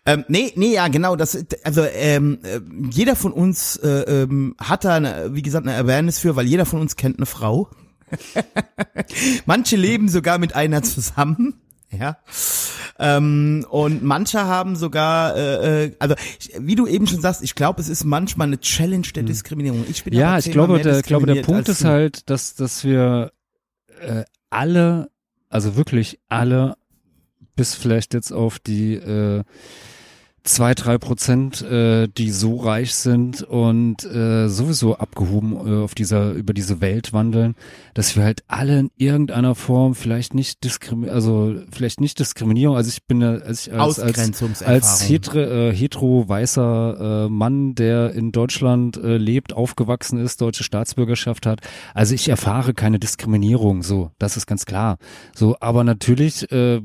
Ähm, nee, nee, ja, genau, das, also ähm, äh, jeder von uns äh, ähm, hat da, eine, wie gesagt, eine Awareness für, weil jeder von uns kennt eine Frau. manche leben sogar mit einer zusammen, ja. Ähm, und manche haben sogar, äh, äh, also ich, wie du eben schon sagst, ich glaube, es ist manchmal eine Challenge der Diskriminierung. Ich bin Hm. Ja, ich glaube, der, glaube, der Punkt ist halt, dass, dass wir äh, alle, also wirklich alle, bis vielleicht jetzt auf die äh, zwei, drei Prozent, äh, die so reich sind und äh, sowieso abgehoben äh, auf dieser, über diese Welt wandeln, dass wir halt alle in irgendeiner Form vielleicht nicht diskriminieren, also vielleicht nicht Diskriminierung, also ich bin ja, als ich als, als, als hetero, äh, hetero weißer äh, Mann, der in Deutschland äh, lebt, aufgewachsen ist, deutsche Staatsbürgerschaft hat. Also ich erfahre keine Diskriminierung, so, das ist ganz klar. So, aber natürlich äh,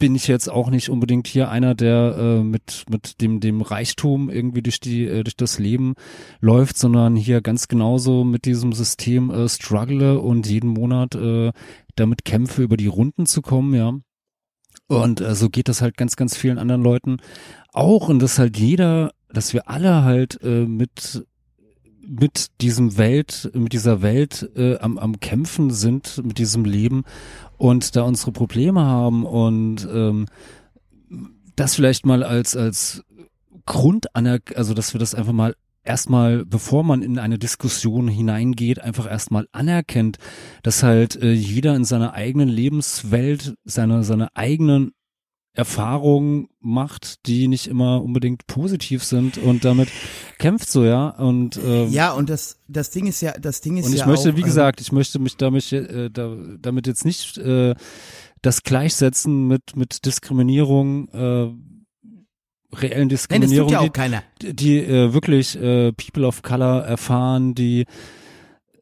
bin ich jetzt auch nicht unbedingt hier einer, der äh, mit mit dem dem Reichtum irgendwie durch die äh, durch das Leben läuft, sondern hier ganz genauso mit diesem System äh, struggle und jeden Monat äh, damit kämpfe, über die Runden zu kommen, ja. Und äh, so geht das halt ganz, ganz vielen anderen Leuten auch und dass halt jeder, dass wir alle halt äh, mit mit diesem Welt, mit dieser Welt äh, am, am Kämpfen sind, mit diesem Leben und da unsere Probleme haben und ähm, das vielleicht mal als als Grundanerk also dass wir das einfach mal erstmal, bevor man in eine Diskussion hineingeht, einfach erstmal anerkennt, dass halt äh, jeder in seiner eigenen Lebenswelt seine seine eigenen Erfahrungen macht, die nicht immer unbedingt positiv sind und damit kämpft so, ja. Und ähm, Ja, und das, das Ding ist ja, das Ding ist und ich ja möchte, auch, wie ähm, gesagt, ich möchte mich damit, äh, da, damit jetzt nicht äh, das gleichsetzen mit mit Diskriminierung, äh, reellen Nein, das Diskriminierung, tut ja auch die, keiner. die äh, wirklich äh, People of Color erfahren, die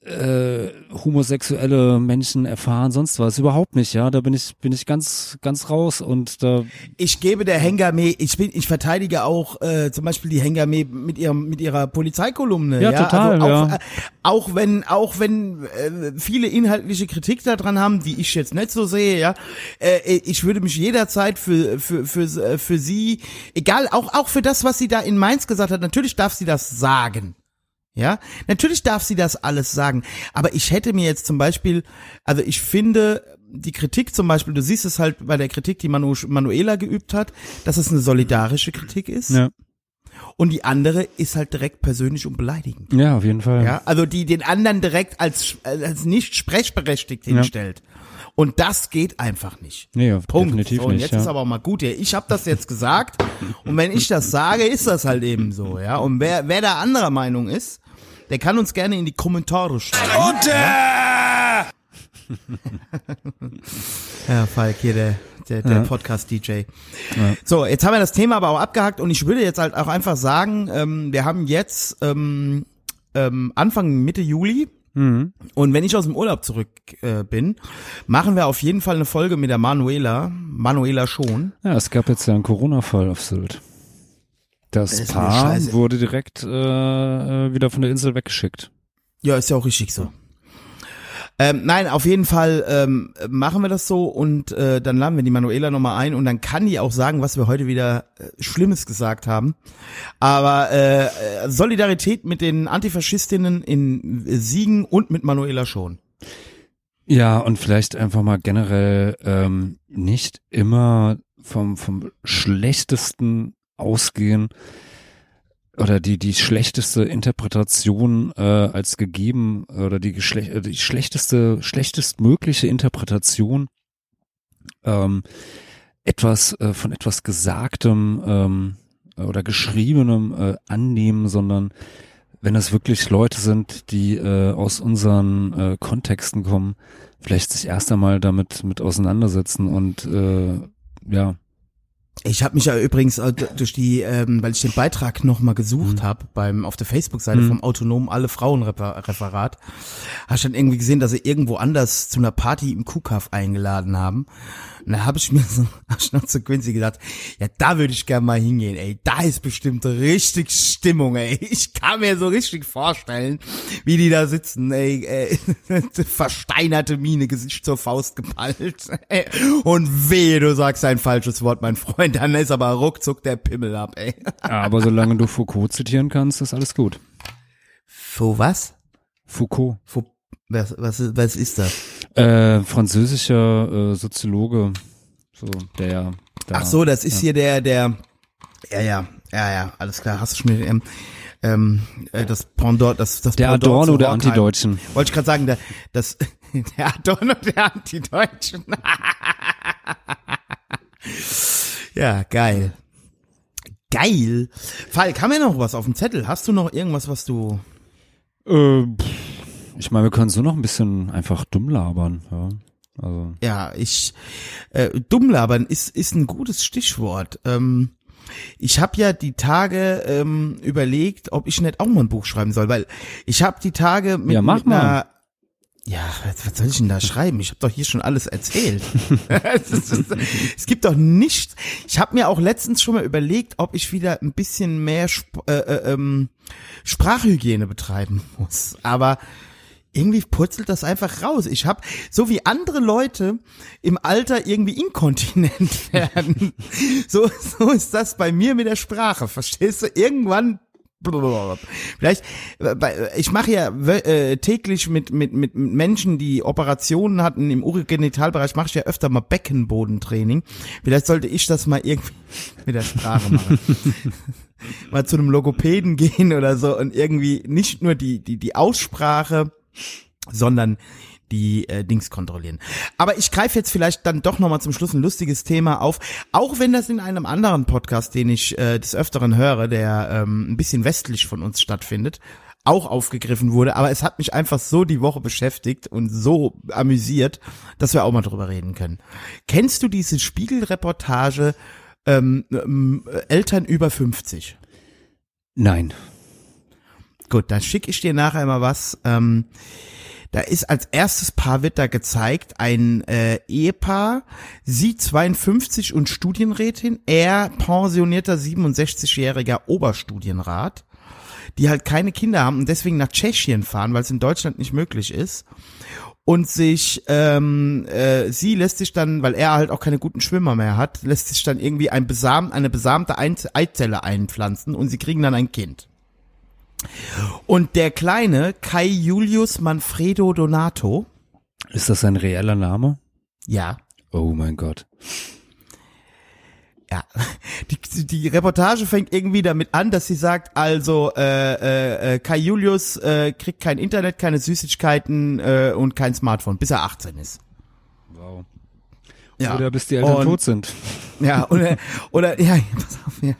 äh, homosexuelle Menschen erfahren, sonst was überhaupt nicht, ja. Da bin ich bin ich ganz ganz raus und da Ich gebe der Hengame, ich bin, ich verteidige auch äh, zum Beispiel die Hengame mit ihrem mit ihrer Polizeikolumne. Ja, Ja, total, Also auch, ja. äh, auch wenn auch wenn äh, viele inhaltliche Kritik daran haben, die ich jetzt nicht so sehe, ja, äh, ich würde mich jederzeit für für für äh, für sie, egal auch auch für das, was sie da in Mainz gesagt hat. Natürlich darf sie das sagen. Ja, natürlich darf sie das alles sagen, aber ich hätte mir jetzt zum Beispiel, also ich finde die Kritik zum Beispiel, du siehst es halt bei der Kritik, die Manu, Manuela geübt hat, dass es eine solidarische Kritik ist ja, und die andere ist halt direkt persönlich und beleidigend. ja auf jeden Fall. Ja, also die den anderen direkt als als nicht sprechberechtigt hinstellt. Und das geht einfach nicht. Nee, Punkt. definitiv so, und nicht. jetzt ja. ist aber auch mal gut. Ja. Ich habe das jetzt gesagt und wenn ich das sage, ist das halt eben so. Ja. Und wer wer da anderer Meinung ist, der kann uns gerne in die Kommentare schreiben. Ja, Falk, hier der, der, der Ja. Podcast-DJ. So, jetzt haben wir das Thema aber auch abgehakt und ich würde jetzt halt auch einfach sagen, ähm, wir haben jetzt ähm, ähm, Anfang Mitte Juli Mhm. und wenn ich aus dem Urlaub zurück äh, bin, machen wir auf jeden Fall eine Folge mit der Manuela, Manuela schon. Ja, es gab jetzt ja einen Corona-Fall auf Sylt. Das, Das Paar wurde direkt äh, äh, wieder von der Insel weggeschickt. Ja, ist ja auch richtig so. Ähm, nein, auf jeden Fall ähm, machen wir das so und äh, dann laden wir die Manuela nochmal ein und dann kann die auch sagen, was wir heute wieder äh, Schlimmes gesagt haben. Aber äh, Solidarität mit den Antifaschistinnen in Siegen und mit Manuela schon. Ja, und vielleicht einfach mal generell ähm, nicht immer vom, vom schlechtesten ausgehen oder die, die schlechteste Interpretation äh, als gegeben oder die, geschle äh, die schlechteste, schlechtestmögliche Interpretation ähm, etwas äh, von etwas Gesagtem ähm, oder Geschriebenem äh, annehmen, sondern wenn das wirklich Leute sind, die äh, aus unseren äh, Kontexten kommen, vielleicht sich erst einmal damit mit auseinandersetzen und äh, ja, Ich habe mich ja übrigens äh, durch die, ähm, weil ich den Beitrag nochmal gesucht habe beim auf der Facebook-Seite vom autonomen alle Frauen Referat, habe ich dann irgendwie gesehen, dass sie irgendwo anders zu einer Party im Kuhkaff eingeladen haben. Und da habe ich mir so, hab ich noch zu Quincy gedacht, ja, da würde ich gerne mal hingehen, ey. Da ist bestimmt richtig Stimmung, ey. Ich kann mir so richtig vorstellen, wie die da sitzen, ey. ey versteinerte Miene, Gesicht zur Faust geballt. Ey. Und wehe, du sagst ein falsches Wort, mein Freund, dann ist aber ruckzuck der Pimmel ab, ey. aber solange du Foucault zitieren kannst, ist alles gut. Wo was? Foucault, Wo, was, was, ist- was ist das? äh, französischer äh, Soziologe, so der. Da, Ach so, das ist hier der, der, ja, ja, ja, ja, alles klar, hast du schon mit, ähm, ähm, äh, das Pendant, das, das Der Pendant Adorno der. Antideutschen. Wollte ich gerade sagen, der, das, der Adorno der Antideutschen. ja, geil. Geil. Falk, haben wir noch was auf dem Zettel? Hast du noch irgendwas, was du, Äh, ich meine, wir können so noch ein bisschen einfach dumm labern. Ja. Also, ja, ich, äh, dummlabern ist, ist ein gutes Stichwort. Ähm, ich habe ja die Tage ähm, überlegt, ob ich nicht auch mal ein Buch schreiben soll, weil ich habe die Tage mit, Ja, mach mit mal. einer ja, was, was soll ich denn da schreiben? Ich habe doch hier schon alles erzählt. es, ist, es gibt doch nichts. Ich habe mir auch letztens schon mal überlegt, ob ich wieder ein bisschen mehr Sp äh, äh, ähm, Sprachhygiene betreiben muss. Aber irgendwie purzelt das einfach raus. Ich habe, so wie andere Leute im Alter irgendwie inkontinent werden, so, so ist das bei mir mit der Sprache. Verstehst du? Irgendwann Vielleicht, ich mache ja äh, täglich mit, mit, mit Menschen, die Operationen hatten im Urogenitalbereich, mache ich ja öfter mal Beckenbodentraining. Vielleicht sollte ich das mal irgendwie mit der Sprache machen. mal zu einem Logopäden gehen oder so und irgendwie nicht nur die, die, die Aussprache, sondern die äh, Dings kontrollieren. Aber ich greife jetzt vielleicht dann doch nochmal zum Schluss ein lustiges Thema auf, auch wenn das in einem anderen Podcast, den ich äh, des Öfteren höre, der ähm, ein bisschen westlich von uns stattfindet, auch aufgegriffen wurde, aber es hat mich einfach so die Woche beschäftigt und so amüsiert, dass wir auch mal drüber reden können. Kennst du diese Spiegelreportage ähm, ähm, Eltern über 50? nein. Gut, dann schicke ich dir nachher mal was. Ähm, da ist als erstes Paar wird da gezeigt, ein äh, Ehepaar, sie 52 und Studienrätin, er pensionierter 67-jähriger Oberstudienrat, die halt keine Kinder haben und deswegen nach Tschechien fahren, weil es in Deutschland nicht möglich ist. Und sich, ähm, äh, sie lässt sich dann, weil er halt auch keine guten Schwimmer mehr hat, lässt sich dann irgendwie ein besamt, eine besamte Eizelle einpflanzen und sie kriegen dann ein Kind. Und der kleine Kai Julius Manfredo Donato, Ist das ein reeller Name? ja, Oh mein Gott. ja, die, die Reportage fängt irgendwie damit an, dass sie sagt, also äh, äh, äh, Kai Julius äh, kriegt kein Internet, keine Süßigkeiten äh, und kein Smartphone, bis er 18 ist. Wow. Ja. Oder bis die Eltern Und- tot sind. Ja, oder, oder, ja, pass auf, ja.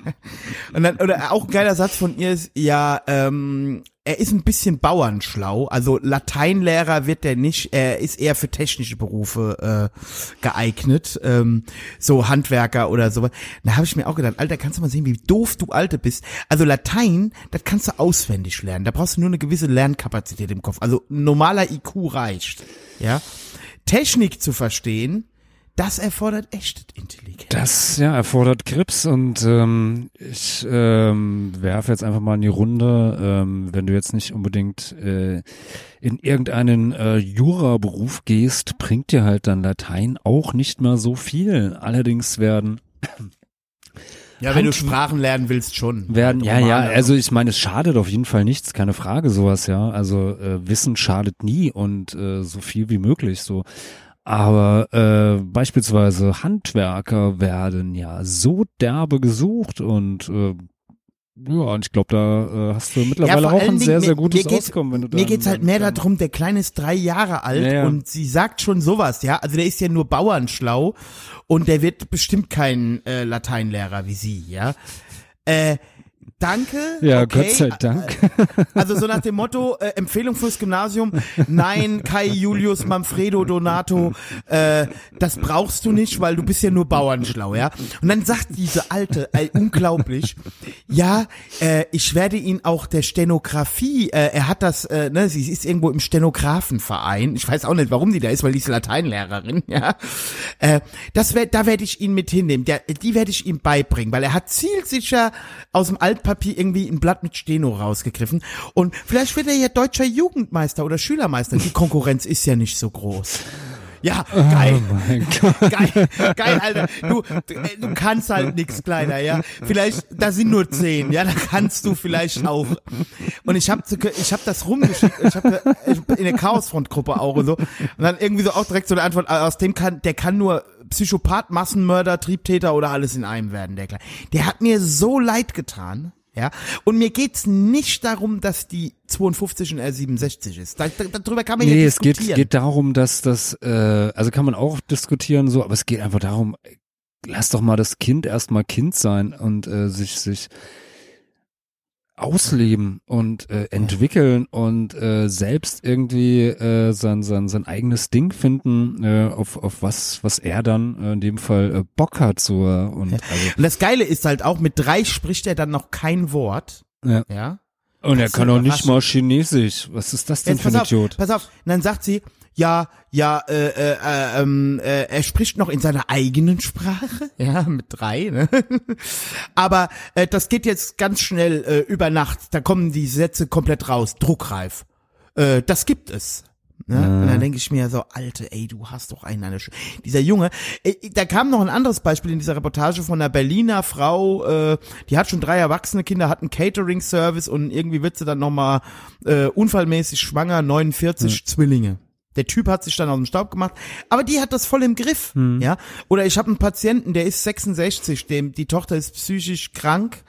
Und dann, oder auch ein geiler Satz von ihr ist, ja, ähm, er ist ein bisschen bauernschlau, also Lateinlehrer wird er nicht, er ist eher für technische Berufe äh, geeignet, ähm, so Handwerker oder sowas. Da habe ich mir auch gedacht, Alter, kannst du mal sehen, wie doof du Alte bist. Also Latein, das kannst du auswendig lernen, da brauchst du nur eine gewisse Lernkapazität im Kopf. Also normaler IQ reicht, ja. Technik zu verstehen, das erfordert echte Intelligenz. Das ja erfordert Grips und ähm, ich ähm, werfe jetzt einfach mal in die Runde, ähm, wenn du jetzt nicht unbedingt äh, in irgendeinen äh, Jura-Beruf gehst, bringt dir halt dann Latein auch nicht mehr so viel. Allerdings werden Ja, wenn du Hand- Sprachen lernen willst, schon. werden ja Halt ja Romane. also ich meine es schadet auf jeden Fall nichts keine Frage sowas ja also äh, Wissen schadet nie und äh, so viel wie möglich so aber äh, beispielsweise Handwerker werden ja so derbe gesucht und äh, ja und ich glaube da äh, hast du mittlerweile vor auch ein Dingen, sehr sehr gutes mir Auskommen wenn du Mir geht's halt mehr darum, der Kleine ist drei Jahre alt Ja, ja. und sie sagt schon sowas, ja. Also der ist ja nur bauernschlau und der wird bestimmt kein äh, Lateinlehrer wie sie, ja. Äh, danke. Ja, okay. Gott sei Dank. Also so nach dem Motto, äh, Empfehlung fürs Gymnasium, nein, Kai Julius Manfredo Donato, äh, das brauchst du nicht, weil du bist ja nur Bauernschlau, ja. Und dann sagt diese Alte, äh, unglaublich, ja, äh, ich werde ihn auch der Stenografie, äh, er hat das, äh, ne, sie ist irgendwo im Stenografenverein, ich weiß auch nicht, warum die da ist, weil die ist Lateinlehrerin, ja. Äh, das wär, da werde ich ihn mit hinnehmen, der, die werde ich ihm beibringen, weil er hat zielsicher aus dem Altpapier irgendwie ein Blatt mit Steno rausgegriffen und vielleicht wird er ja deutscher Jugendmeister oder Schülermeister, die Konkurrenz ist ja nicht so groß. Ja, geil. Oh mein Gott. Geil, geil, Alter. Du, du, äh, kannst halt nix kleiner, ja. Vielleicht, da sind nur zehn, ja, da kannst du vielleicht auch. Und ich habe ich hab das rumgeschickt, ich habe in der Chaosfront-Gruppe auch und so. Und dann irgendwie so auch direkt so eine Antwort, aus dem kann, der kann nur Psychopath, Massenmörder, Triebtäter oder alles in einem werden, der Kleine. Der hat mir so leid getan. Ja, und mir geht's nicht darum, dass die 52 und er 67 ist. Da, da, darüber kann man Nee, ja es geht, diskutieren. geht darum, dass das, äh, also kann man auch diskutieren so, aber es geht einfach darum, lass doch mal das Kind erstmal Kind sein und äh, sich, sich ausleben und äh, entwickeln und äh, selbst irgendwie äh, sein, sein, sein eigenes Ding finden, äh, auf, auf was, was er dann äh, in dem Fall äh, Bock hat. So, äh, und, also, Und das Geile ist halt auch, mit drei spricht er dann noch kein Wort. ja. Ja. und er Das ist kann auch nicht mal Chinesisch. Was ist das denn Jetzt für ein auf, Idiot? pass auf. Und dann sagt sie, ja, ja, äh, äh, äh, ähm, äh, er spricht noch in seiner eigenen Sprache, ja, mit drei, ne? Aber äh, das geht jetzt ganz schnell äh, über Nacht. Da kommen die Sätze komplett raus, druckreif. Äh, das gibt es. Ne? Und dann denke ich mir so, Alte, ey, du hast doch einen, eine Sch dieser Junge. Äh, da kam noch ein anderes Beispiel in dieser Reportage von einer Berliner Frau, äh, die hat schon drei erwachsene Kinder, hat einen Catering-Service und irgendwie wird sie dann nochmal äh, unfallmäßig schwanger, 49 Zwillinge. Der Typ hat sich dann aus dem Staub gemacht, aber die hat das voll im Griff, ja. Oder ich habe einen Patienten, der ist 66, dem die Tochter ist psychisch krank,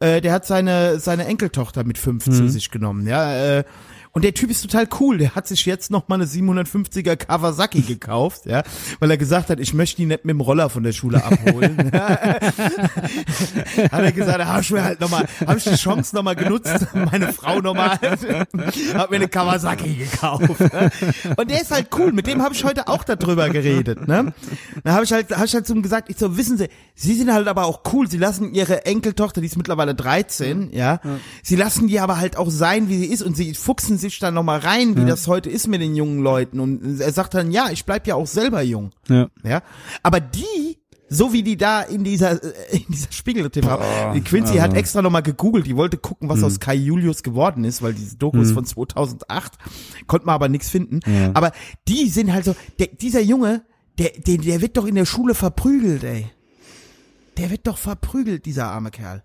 äh, der hat seine seine Enkeltochter mit fünf zu sich genommen, ja. Äh, und der Typ ist total cool. Der hat sich jetzt noch mal eine 750er Kawasaki gekauft, ja, weil er gesagt hat, ich möchte ihn nicht mit dem Roller von der Schule abholen. hat er gesagt, da hab ich mir halt noch mal, habe ich die Chance noch mal genutzt, meine Frau noch mal, hab mir eine Kawasaki gekauft. Ne? Und der ist halt cool. Mit dem habe ich heute auch darüber geredet. Ne? Da habe ich halt, hab ich halt zu ihm gesagt, ich so, wissen Sie, Sie sind halt aber auch cool. Sie lassen Ihre Enkeltochter, die ist mittlerweile 13, ja, Sie lassen die aber halt auch sein, wie sie ist und sie fuchsen sich dann noch mal rein, wie das heute ist mit den jungen Leuten. Und er sagt dann, ja, ich bleib ja auch selber jung. Ja. Ja, aber die, so wie die da in dieser äh, in dieser Spiegel TV, die Quincy hat extra noch mal gegoogelt, die wollte gucken, was aus Kai Julius geworden ist, weil diese Doku ist von 2008, konnte man aber nichts finden. Aber die sind halt so, der, dieser Junge, der, der der wird doch in der Schule verprügelt, ey. Der wird doch verprügelt, dieser arme Kerl.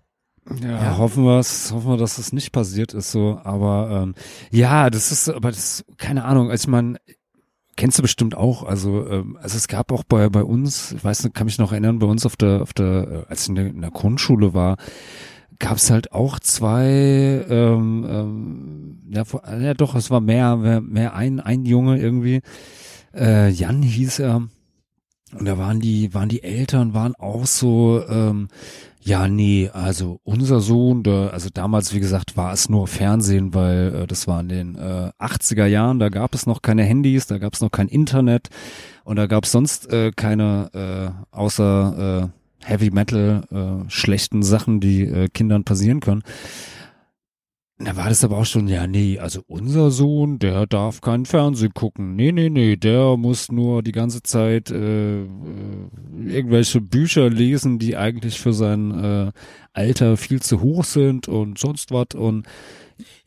Ja, hoffen wir es, hoffen wir, dass das nicht passiert ist so. Aber ähm, ja, das ist, aber das, keine Ahnung, als man kennst du bestimmt auch. Also, ähm, also es gab auch bei bei uns, ich weiß nicht, kann mich noch erinnern, bei uns auf der auf der, äh, als ich in der, in der Grundschule war, gab es halt auch zwei, ähm, ähm, ja, ja doch, es war mehr, mehr, mehr ein ein Junge irgendwie. Äh, Jan hieß er. Und da waren die, waren die Eltern, waren auch so, ähm, ja, nee, also unser Sohn, der, also damals, wie gesagt, war es nur Fernsehen, weil äh, das war in den äh, 80er Jahren, da gab es noch keine Handys, da gab es noch kein Internet und da gab es sonst äh, keine, äh, außer äh, Heavy Metal, äh, schlechten Sachen, die äh, Kindern passieren können. Da war das aber auch schon, ja, nee, also unser Sohn, der darf keinen Fernsehen gucken. Nee, nee, nee, der muss nur die ganze Zeit äh, äh, irgendwelche Bücher lesen, die eigentlich für sein äh, Alter viel zu hoch sind und sonst was und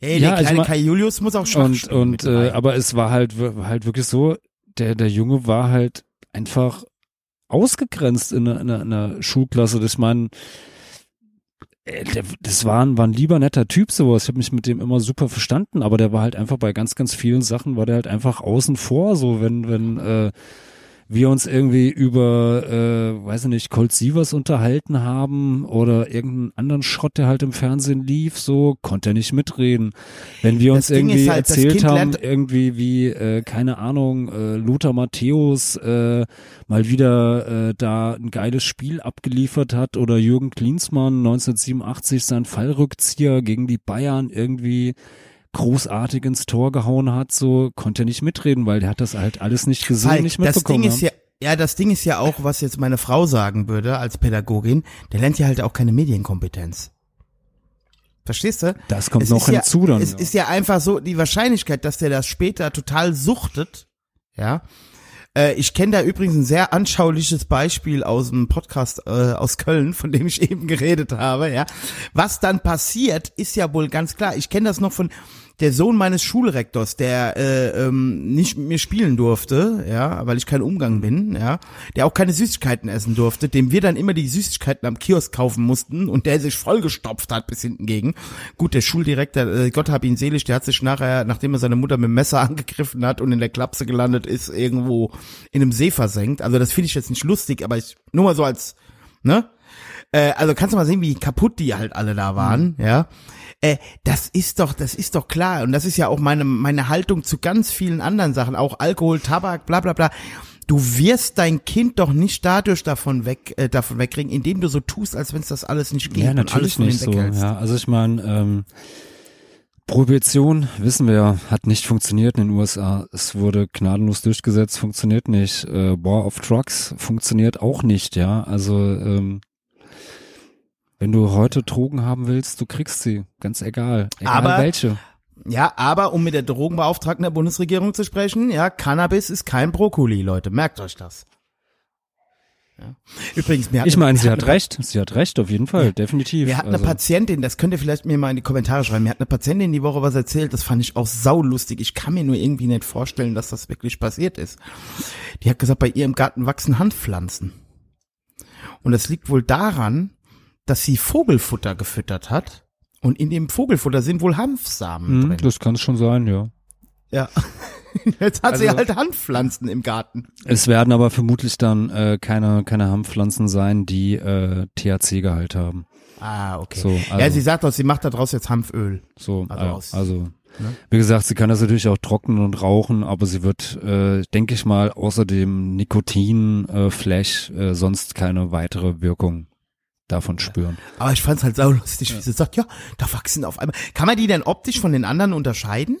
Ey, Ja, der also kleine Kai Julius muss auch schwach und und äh, aber es war halt wir- halt wirklich so, der der Junge war halt einfach ausgegrenzt in einer, in einer, in einer Schulklasse. Das ich meine, das war ein, war ein lieber netter Typ sowas. Ich habe mich mit dem immer super verstanden, aber der war halt einfach bei ganz ganz vielen Sachen war der halt einfach außen vor. So wenn wenn äh, wir uns irgendwie über, äh, weiß ich nicht, Colt Sievers unterhalten haben oder irgendeinen anderen Schrott, der halt im Fernsehen lief, so konnte er nicht mitreden. Wenn wir uns irgendwie halt, erzählt haben, irgendwie wie, äh, keine Ahnung, äh, Lothar Matthäus äh, mal wieder äh, da ein geiles Spiel abgeliefert hat oder Jürgen Klinsmann 1987 seinen Fallrückzieher gegen die Bayern irgendwie großartig ins Tor gehauen hat, so konnte er nicht mitreden, weil der hat das halt alles nicht gesehen, Falk, nicht das mitbekommen. Ding ist ja. ja, das Ding ist ja auch, was jetzt meine Frau sagen würde als Pädagogin, der lernt ja halt auch keine Medienkompetenz. Verstehst du? Das kommt es noch hinzu ja, dann. Es ja. ist ja einfach so, die Wahrscheinlichkeit, dass der das später total suchtet, ja. Äh, ich kenne da übrigens ein sehr anschauliches Beispiel aus dem Podcast äh, aus Köln, von dem ich eben geredet habe, ja. Was dann passiert, ist ja wohl ganz klar. Ich kenne das noch von der Sohn meines Schulrektors, der äh, ähm, nicht mit mir spielen durfte, ja, weil ich kein Umgang bin, ja, der auch keine Süßigkeiten essen durfte, dem wir dann immer die Süßigkeiten am Kiosk kaufen mussten und der sich vollgestopft hat bis hinten gegen. Gut, der Schuldirektor, äh, Gott hab ihn selig, der hat sich nachher, nachdem er seine Mutter mit dem Messer angegriffen hat und in der Klapse gelandet ist, irgendwo in einem See versenkt. Also das finde ich jetzt nicht lustig, aber ich nur mal so als, ne? Äh, also kannst du mal sehen, wie kaputt die halt alle da waren, ja. Äh, das ist doch, das ist doch klar. Und das ist ja auch meine, meine Haltung zu ganz vielen anderen Sachen, auch Alkohol, Tabak, bla bla bla. Du wirst dein Kind doch nicht dadurch davon weg, äh, davon wegkriegen, indem du so tust, als wenn es das alles nicht geht Ja, und alles natürlich nicht so. Ja, also ich meine, ähm, Prohibition, wissen wir, hat nicht funktioniert in den USA. Es wurde gnadenlos durchgesetzt, funktioniert nicht. Äh, War of Trucks funktioniert auch nicht, ja. Also ähm, wenn du heute Drogen haben willst, du kriegst sie, ganz egal. Egal Aber- welche. Ja, aber um mit der Drogenbeauftragten der Bundesregierung zu sprechen, ja, Cannabis ist kein Brokkoli, Leute, merkt euch das. Ja. Übrigens, mir hat Ich eine- meine, sie hat eine- recht, sie hat recht, auf jeden Fall, Ja. definitiv. Mir hat eine also, Patientin, das könnt ihr vielleicht mir mal in die Kommentare schreiben, mir hat eine Patientin die Woche was erzählt, das fand ich auch saulustig. Ich kann mir nur irgendwie nicht vorstellen, dass das wirklich passiert ist. Die hat gesagt, bei ihr im Garten wachsen Handpflanzen. Und das liegt wohl daran, dass sie Vogelfutter gefüttert hat. Und in dem Vogelfutter sind wohl Hanfsamen hm, drin. das kann schon sein, ja. Ja. Jetzt hat sie Also- halt Handpflanzen im Garten. Es werden aber vermutlich dann äh, keine, keine Hanfpflanzen sein, die äh, THC-Gehalt haben. Ah, okay. So, ja, also- sie sagt doch, sie macht daraus jetzt Hanföl. So, Also also, aus- also ne? wie gesagt, sie kann das natürlich auch trocknen und rauchen, aber sie wird, äh, denke ich mal, außer dem Nikotin-Flash äh, sonst keine weitere Wirkung davon spüren. Aber ich fand's halt saulustig, wie sie sagt, ja, da wachsen auf einmal. Kann man die denn optisch von den anderen unterscheiden?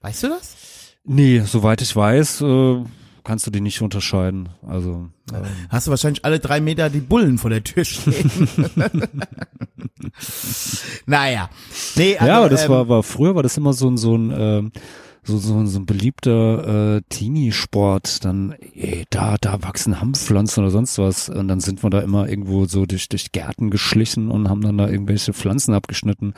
Weißt du das? Nee, soweit ich weiß, äh, kannst du die nicht unterscheiden. Also ähm, Hast du wahrscheinlich alle drei Meter die Bullen vor der Tür stehen. naja. Nee, also, ja, aber das ähm, war, war früher war das immer so ein so ein ähm, so, so, so ein beliebter äh, Teenie-Sport, dann, ey, da, da wachsen Hanfpflanzen oder sonst was. Und dann sind wir da immer irgendwo so durch, durch Gärten geschlichen und haben dann da irgendwelche Pflanzen abgeschnitten.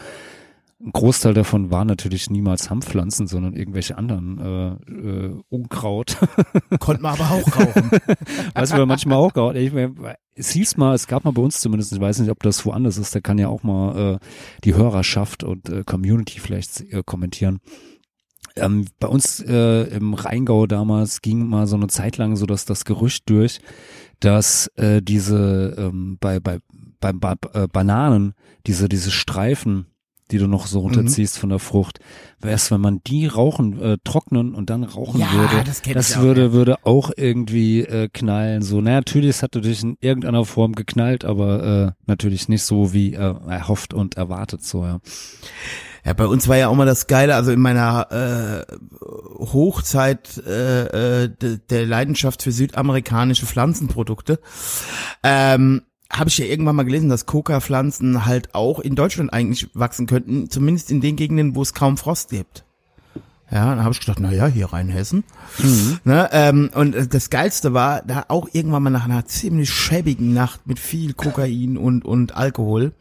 Ein Großteil davon war natürlich niemals Hanfpflanzen, sondern irgendwelche anderen äh, äh, Unkraut. konnte man aber auch rauchen. Weißt du, wir manchmal auch gehauen. Ich, mein, es hieß mal, es gab mal bei uns zumindest, ich weiß nicht, ob das woanders ist, da kann ja auch mal äh, die Hörerschaft und äh, Community vielleicht äh, kommentieren. Ähm, bei uns äh, im Rheingau damals ging mal so eine Zeit lang so dass das Gerücht durch, dass äh, diese ähm, bei bei bei, bei äh, Bananen diese diese Streifen, die du noch so runterziehst von der Frucht, wär's, wenn man die rauchen äh, trocknen und dann rauchen Ja, würde, das das auch, würde ja. würde auch irgendwie äh, knallen. So, naja, natürlich es hat natürlich in irgendeiner Form geknallt, aber äh, natürlich nicht so wie äh, erhofft und erwartet so. Ja. Ja, bei uns war ja auch mal das Geile, also in meiner äh, Hochzeit äh, äh, de, der Leidenschaft für südamerikanische Pflanzenprodukte, ähm, habe ich ja irgendwann mal gelesen, dass Coca-Pflanzen halt auch in Deutschland eigentlich wachsen könnten, zumindest in den Gegenden, wo es kaum Frost gibt. Ja, dann habe ich gedacht, na ja, hier rein Hessen. Ne, ähm, und das Geilste war, da auch irgendwann mal nach einer ziemlich schäbigen Nacht mit viel Kokain und, und Alkohol,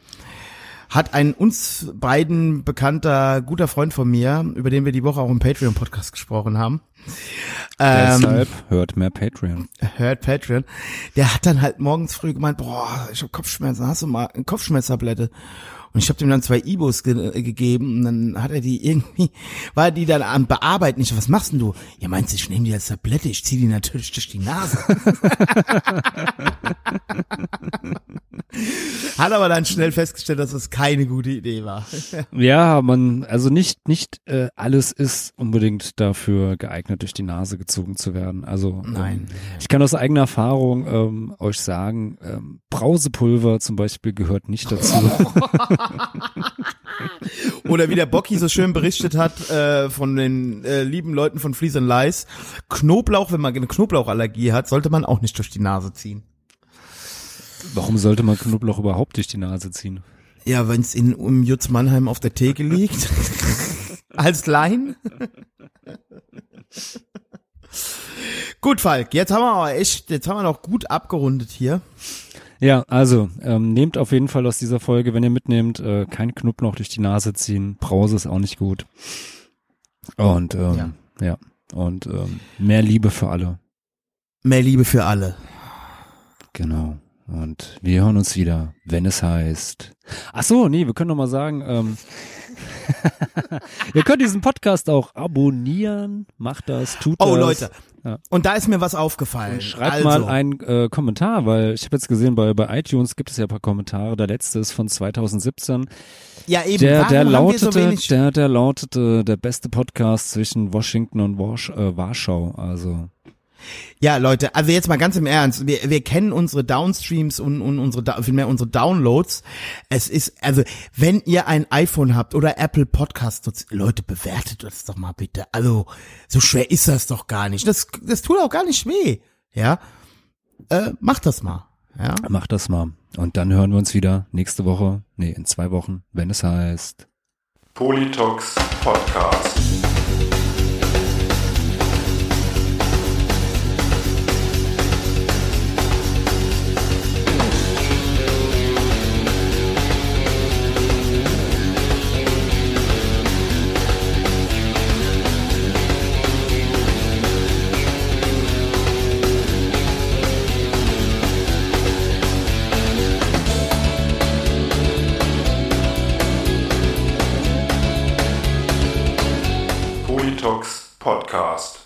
hat ein uns beiden bekannter guter Freund von mir, über den wir die Woche auch im Patreon-Podcast gesprochen haben, ähm, Deshalb hört mehr Patreon. hört Patreon, der hat dann halt morgens früh gemeint, boah, ich hab Kopfschmerzen, hast du mal eine Kopfschmerztablette? Und ich habe dem dann zwei E-Books ge äh, gegeben und dann hat er die irgendwie, war die dann am Bearbeiten. Ich was machst denn du? Ja, meinst du, ich nehme die als Tablette, ich zieh die natürlich durch die Nase. hat aber dann schnell festgestellt, dass das keine gute Idee war. Ja, man, also nicht, nicht äh, alles ist unbedingt dafür geeignet, durch die Nase gezogen zu werden. Also Nein. Ähm, ich kann aus eigener Erfahrung ähm, euch sagen, ähm, Brausepulver zum Beispiel gehört nicht dazu. Oder wie der Bocky so schön berichtet hat äh, von den äh, lieben Leuten von Fleece and Lies, Knoblauch, wenn man eine Knoblauchallergie hat, sollte man auch nicht durch die Nase ziehen. Warum sollte man Knoblauch überhaupt durch die Nase ziehen? Ja, wenn es in um Jutz Mannheim auf der Theke liegt. Als Laien. gut, Falk, jetzt haben wir aber echt, jetzt haben wir noch gut abgerundet hier. Ja, also ähm, nehmt auf jeden Fall aus dieser Folge, wenn ihr mitnehmt, äh, kein Knoblauch durch die Nase ziehen. Brause ist auch nicht gut. Und ähm, ja. und ähm, mehr Liebe für alle. Mehr Liebe für alle. Genau. Und wir hören uns wieder, wenn es heißt. Ach so, nee, wir können noch mal sagen, ähm, ihr könnt diesen Podcast auch abonnieren. Macht das, tut das. Oh, Leute. Ja. Und da ist mir was aufgefallen. Schreibt also, mal einen äh, Kommentar, weil ich habe jetzt gesehen, bei, bei iTunes gibt es ja ein paar Kommentare. Der letzte ist von 2017. Ja, eben. Der, der lautete, so der, der lautete, der beste Podcast zwischen Washington und Warsch, äh, Warschau. Also Ja, Leute, also jetzt mal ganz im Ernst, wir, wir kennen unsere Downstreams und, und unsere, vielmehr unsere Downloads. Es ist, also, wenn ihr ein iPhone habt oder Apple Podcast, nutzt, Leute, bewertet das doch mal bitte. Also, so schwer ist das doch gar nicht. Das, das tut auch gar nicht weh. Ja, äh, macht das mal. Ja, macht das mal. Und dann hören wir uns wieder nächste Woche, nee, in zwei Wochen, wenn es heißt. Politox Podcast. Podcast.